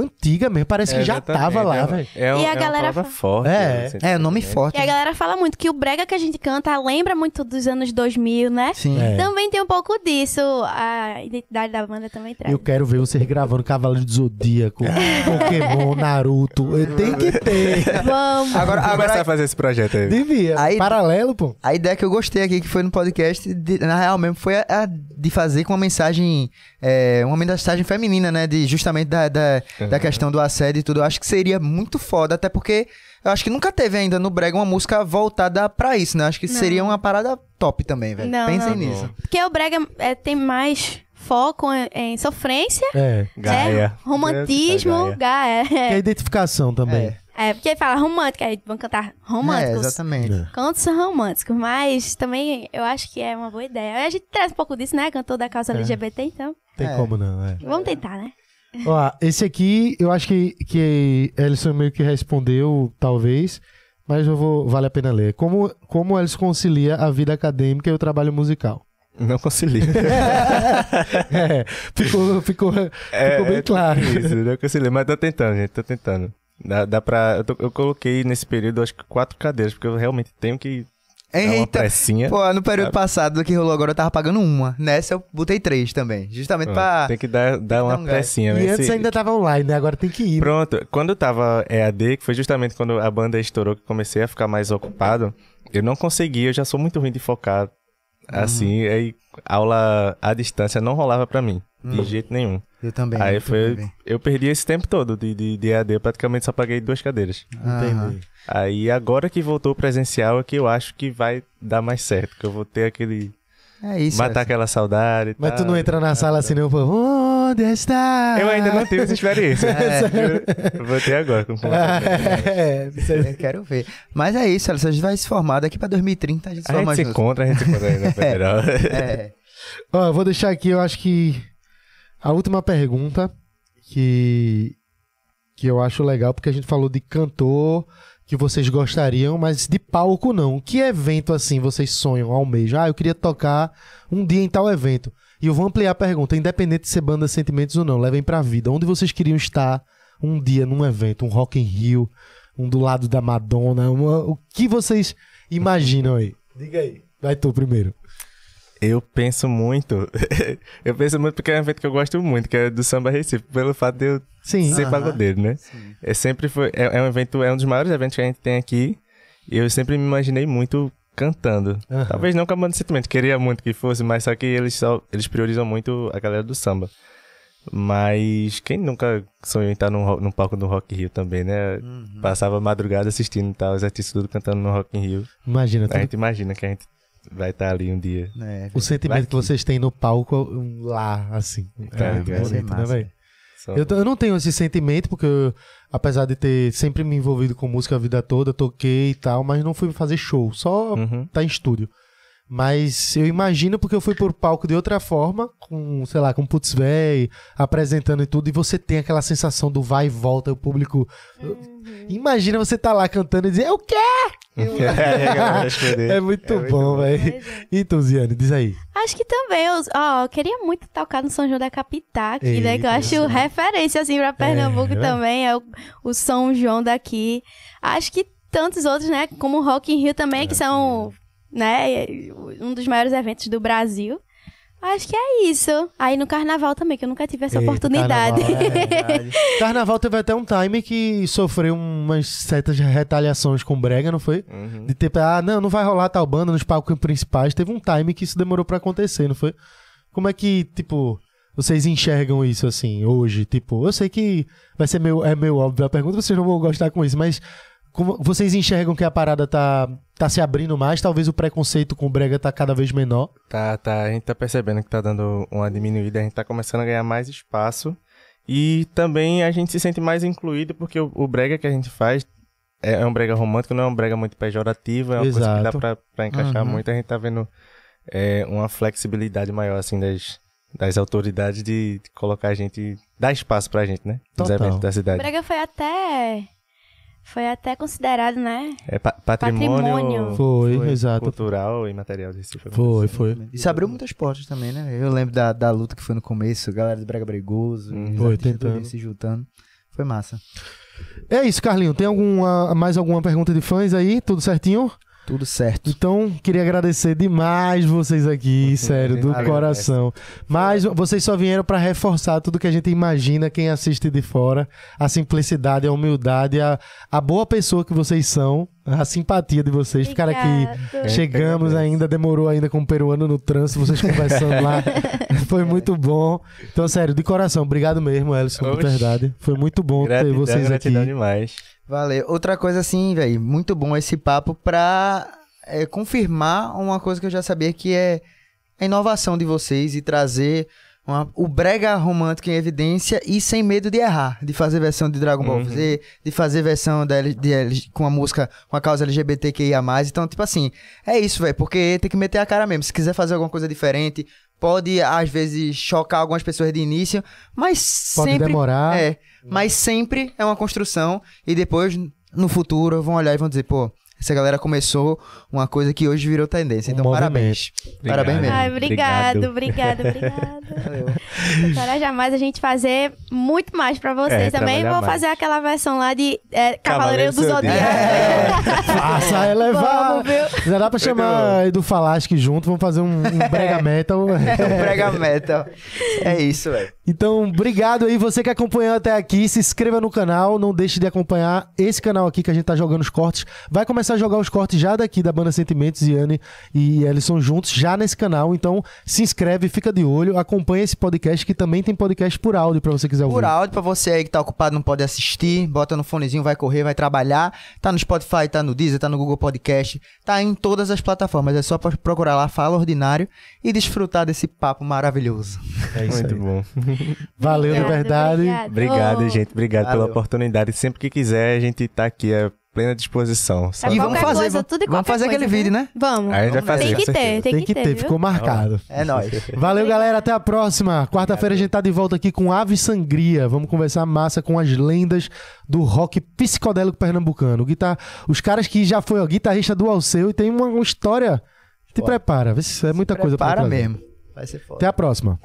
antiga mesmo. Parece que É, já exatamente, tava lá, é, velho. É, um- E a é uma galera forte. É. assim, É, nome né? forte. E a galera fala muito que o brega que a gente canta lembra muito dos anos 2000, né? Sim. É. Também tem um pouco disso. A identidade da banda também traz. Eu quero ver vocês gravando Cavaleiro do Zodíaco, Pokémon, Naruto. Tem que ter. Vamos. Agora, Vamos começar agora a fazer esse projeto aí. Devia. Aí- Paralelo, pô. A ideia que eu gostei aqui, que foi no podcast, de- na real mesmo, foi a, a de fazer com uma mensagem, é, uma mensagem feminina, né? De justamente da, da, da questão do assédio e tudo. Eu acho que seria muito foda, até porque eu acho que nunca teve ainda no Brega uma música voltada pra isso, né? Acho que Não. seria uma parada top também, velho. Não, Pensem não. nisso. Porque o brega é, tem mais foco em, sofrência, É. Gaia. né? romantismo, Gaia. gaia. Que é identificação também. É, porque ele fala romântica, aí vão cantar É, românticos. exatamente. Cantos são românticos, mas também eu acho que é uma boa ideia. A gente traz um pouco disso, né? Cantor da causa LGBT, então Tem É. como não, é. vamos tentar, né? Ó, esse aqui, eu acho que, que Ellison meio que respondeu, talvez, mas eu vou, vale a pena ler. Como, como Ellison concilia a vida acadêmica e o trabalho musical? Não concilio. É, ficou, ficou, ficou bem claro. É, Isso, não concilio. Mas tô tentando, gente. Tô tentando. Dá, dá pra. Eu, tô- eu coloquei nesse período, acho que quatro cadeiras, porque eu realmente tenho que dar uma Eita, pressinha. pô, no período Sabe? passado que rolou agora eu tava pagando uma. Nessa eu botei três também. Justamente pra. Tem que dar, dar uma dar um gás. pressinha. E né? antes Esse- ainda tava online, né? Agora tem que ir. Pronto, quando eu tava EAD, que foi justamente quando a banda estourou que comecei a ficar mais ocupado, eu não conseguia, eu já sou muito ruim de focar assim, aí aula à distância não rolava pra mim, de jeito nenhum. Eu também. aí eu foi, também. eu perdi esse tempo todo de, de, de EAD, eu praticamente só paguei duas cadeiras. Aham. Entendi. Aí agora que voltou presencial é que eu acho que vai dar mais certo, que eu vou ter aquele, É isso. matar Essa. aquela saudade e Mas tu não entra na sala assim, não, pô. Onde está? Eu ainda não tive essa experiência. Eu vou ter agora. Com É, Eu quero ver. Mas é isso, Alisson. A gente vai se formar daqui pra 2030. A gente se A gente se junto. encontra, a gente se encontra aí na federal. É. Ó, eu vou deixar aqui, eu acho que a última pergunta que que eu acho legal, porque a gente falou de cantor que vocês gostariam, mas de palco não. Que evento assim vocês sonham, almejam? Ah, eu queria tocar um dia em tal evento. E eu vou ampliar a pergunta, independente de ser banda Sentimentos ou não, levem pra vida. Onde vocês queriam estar um dia num evento, um Rock in Rio, um do lado da Madonna, uma- o que vocês imaginam aí? Diga aí. Vai tu primeiro. Eu penso muito. eu penso muito porque é um evento que eu gosto muito, que é do Samba Recife, pelo fato de eu Sim. ser Aham. pagodeiro, né? É sempre foi. É, é um evento, é um dos maiores eventos que a gente tem aqui. E eu sempre me imaginei muito cantando. Talvez não com a banda de sentimento, queria muito que fosse, mas só que eles só eles priorizam muito a galera do samba. Mas quem nunca sonhou em estar num, num palco do Rock in Rio também, né? Uhum. Passava a madrugada assistindo tal, os artistas tudo cantando no Rock in Rio. Imagina, A tudo gente imagina que a gente vai estar ali um dia. É, o sentimento Vai que vocês têm no palco um, lá, assim. Tá é, ligado? bonito, né, velho? Eu, eu não tenho esse sentimento, porque eu, apesar de ter sempre me envolvido com música a vida toda, toquei e tal, mas não fui fazer show, só Uhum. tá em estúdio. Mas eu imagino porque eu fui por palco de outra forma, com, sei lá, com putz véi, apresentando e tudo, e você tem aquela sensação do vai e volta, o público. Imagina você tá lá cantando e dizer, eu quero! É, a galera responder. É muito muito bom, velho. E tu, Ziane, diz aí. Acho que também, eu, ó, eu queria muito tocar no São João da Capitá aqui, né? Que eu Eita, acho referência, assim, pra Pernambuco né? também, é o, o São João daqui. Acho que tantos outros, né? Como o Rock in Rio também, que são, né? Um dos maiores eventos do Brasil. Acho que é isso. Aí no Carnaval também, que eu nunca tive essa Eita, oportunidade. carnaval, é. Carnaval teve até um time que sofreu umas certas retaliações com Brega, não foi? Uhum. De ter, ah, não, não vai rolar tal banda nos palcos principais. Teve um time que isso demorou pra acontecer, não foi? Como é que, tipo, vocês enxergam isso assim, hoje? Tipo, eu sei que vai ser meio, é meio óbvio a pergunta, vocês não vão gostar com isso, mas como vocês enxergam que a parada tá, tá se abrindo mais? Talvez o preconceito com o Brega tá cada vez menor. Tá, tá. A gente tá percebendo que tá dando uma diminuída, a gente tá começando a ganhar mais espaço. E também a gente se sente mais incluído porque o, o brega que a gente faz é, é um brega romântico, não é um brega muito pejorativo, é uma coisa que dá Exato. pra, pra encaixar Uhum. muito. A gente tá vendo é, uma flexibilidade maior, assim, das, das autoridades de, de colocar a gente, dar espaço pra gente, né? Nos Total. eventos da O cidade. Brega foi até Foi até considerado, né? É pa- patrimônio, Patrimônio. Foi, exato. cultural e material de Recife. Foi, foi. Isso abriu muitas portas também, né? Eu lembro da, da luta que foi no começo, a galera do Brega Bregoso, os Foi, tentando. se juntando. Foi massa. É isso, Carlinho. Tem alguma, mais alguma pergunta de fãs aí? Tudo certinho? Tudo certo. Então, queria agradecer demais vocês aqui, sério, do Valeu, coração. Mas vocês só vieram pra reforçar tudo que a gente imagina quem assiste de fora, a simplicidade, a humildade, a, a boa pessoa que vocês são, a simpatia de vocês. Ficaram aqui, Obrigado. chegamos ainda, demorou ainda com o peruano no trânsito, vocês conversando lá. Foi muito bom. Então, sério, de coração, obrigado mesmo, Ellison, de verdade. Foi muito bom Gratidão, ter vocês aqui. gratidão demais. Valeu. Outra coisa assim, velho, muito bom esse papo pra é, confirmar uma coisa que eu já sabia que é a inovação de vocês e trazer uma- o brega romântico em evidência e sem medo de errar, de fazer versão de Dragon Ball Uhum. Z, de fazer versão da L- de L- com a música com a causa LGBTQIA+. Então, tipo assim, é isso, velho, porque tem que meter a cara mesmo. Se quiser fazer alguma coisa diferente, pode às vezes chocar algumas pessoas de início, mas Pode sempre demorar. é, mas sempre é uma construção e depois, no futuro, vão olhar e vão dizer, pô, essa galera começou uma coisa que hoje virou tendência. Um Então, movimento. parabéns. Parabéns mesmo. Ai, obrigado, Obrigado. obrigado, obrigado. Valeu. Encoraja mais a gente fazer muito mais pra vocês É, também. Vou mais. fazer aquela versão lá de é, Cavaleiro Cavaleiro do do Zodíaco. Zodíaco. Faça elevar. Vamos? Já dá pra chamar Edu Falasque junto, vamos fazer um, um brega metal. Prega metal. É isso, velho. Então, obrigado aí, você que acompanhou até aqui. Se inscreva no canal, não deixe de acompanhar esse canal aqui que a gente tá jogando os cortes. Vai começar a jogar os cortes já daqui da banda Sentimentos, Iane e Ellison juntos, já nesse canal. Então, se inscreve, fica de olho, acompanha esse podcast que também tem podcast por áudio pra você quiser ouvir. Por áudio, pra você aí que tá ocupado, não pode assistir, bota no fonezinho, vai correr, vai trabalhar. Tá no Spotify, tá no Deezer, tá no Google Podcast, tá em todas as plataformas. É só pra procurar lá, Fala Ordinário e desfrutar desse papo maravilhoso. É isso Muito aí. bom. Valeu, de verdade. obrigado. Obrigado, gente. Obrigado Valeu. pela oportunidade. Sempre que quiser, a gente tá aqui à plena disposição. Só E vamos fazer, coisa, vamos- tudo e vamos fazer aquele coisa, vídeo, né? Vamos. A gente vai fazer, Tem que ter, tem, Tem que ter, viu? ficou marcado. É nóis. Valeu, galera. Até a próxima. Quarta-feira a gente tá de volta aqui com Ave Sangria. Vamos conversar massa com as lendas do rock psicodélico pernambucano. Guitar... Os caras que já foi ó, guitarrista do Alceu e tem uma, uma história. Te Pô. prepara. vê se É muita coisa pra Para trazer. mesmo. Vai ser foda. Até a próxima.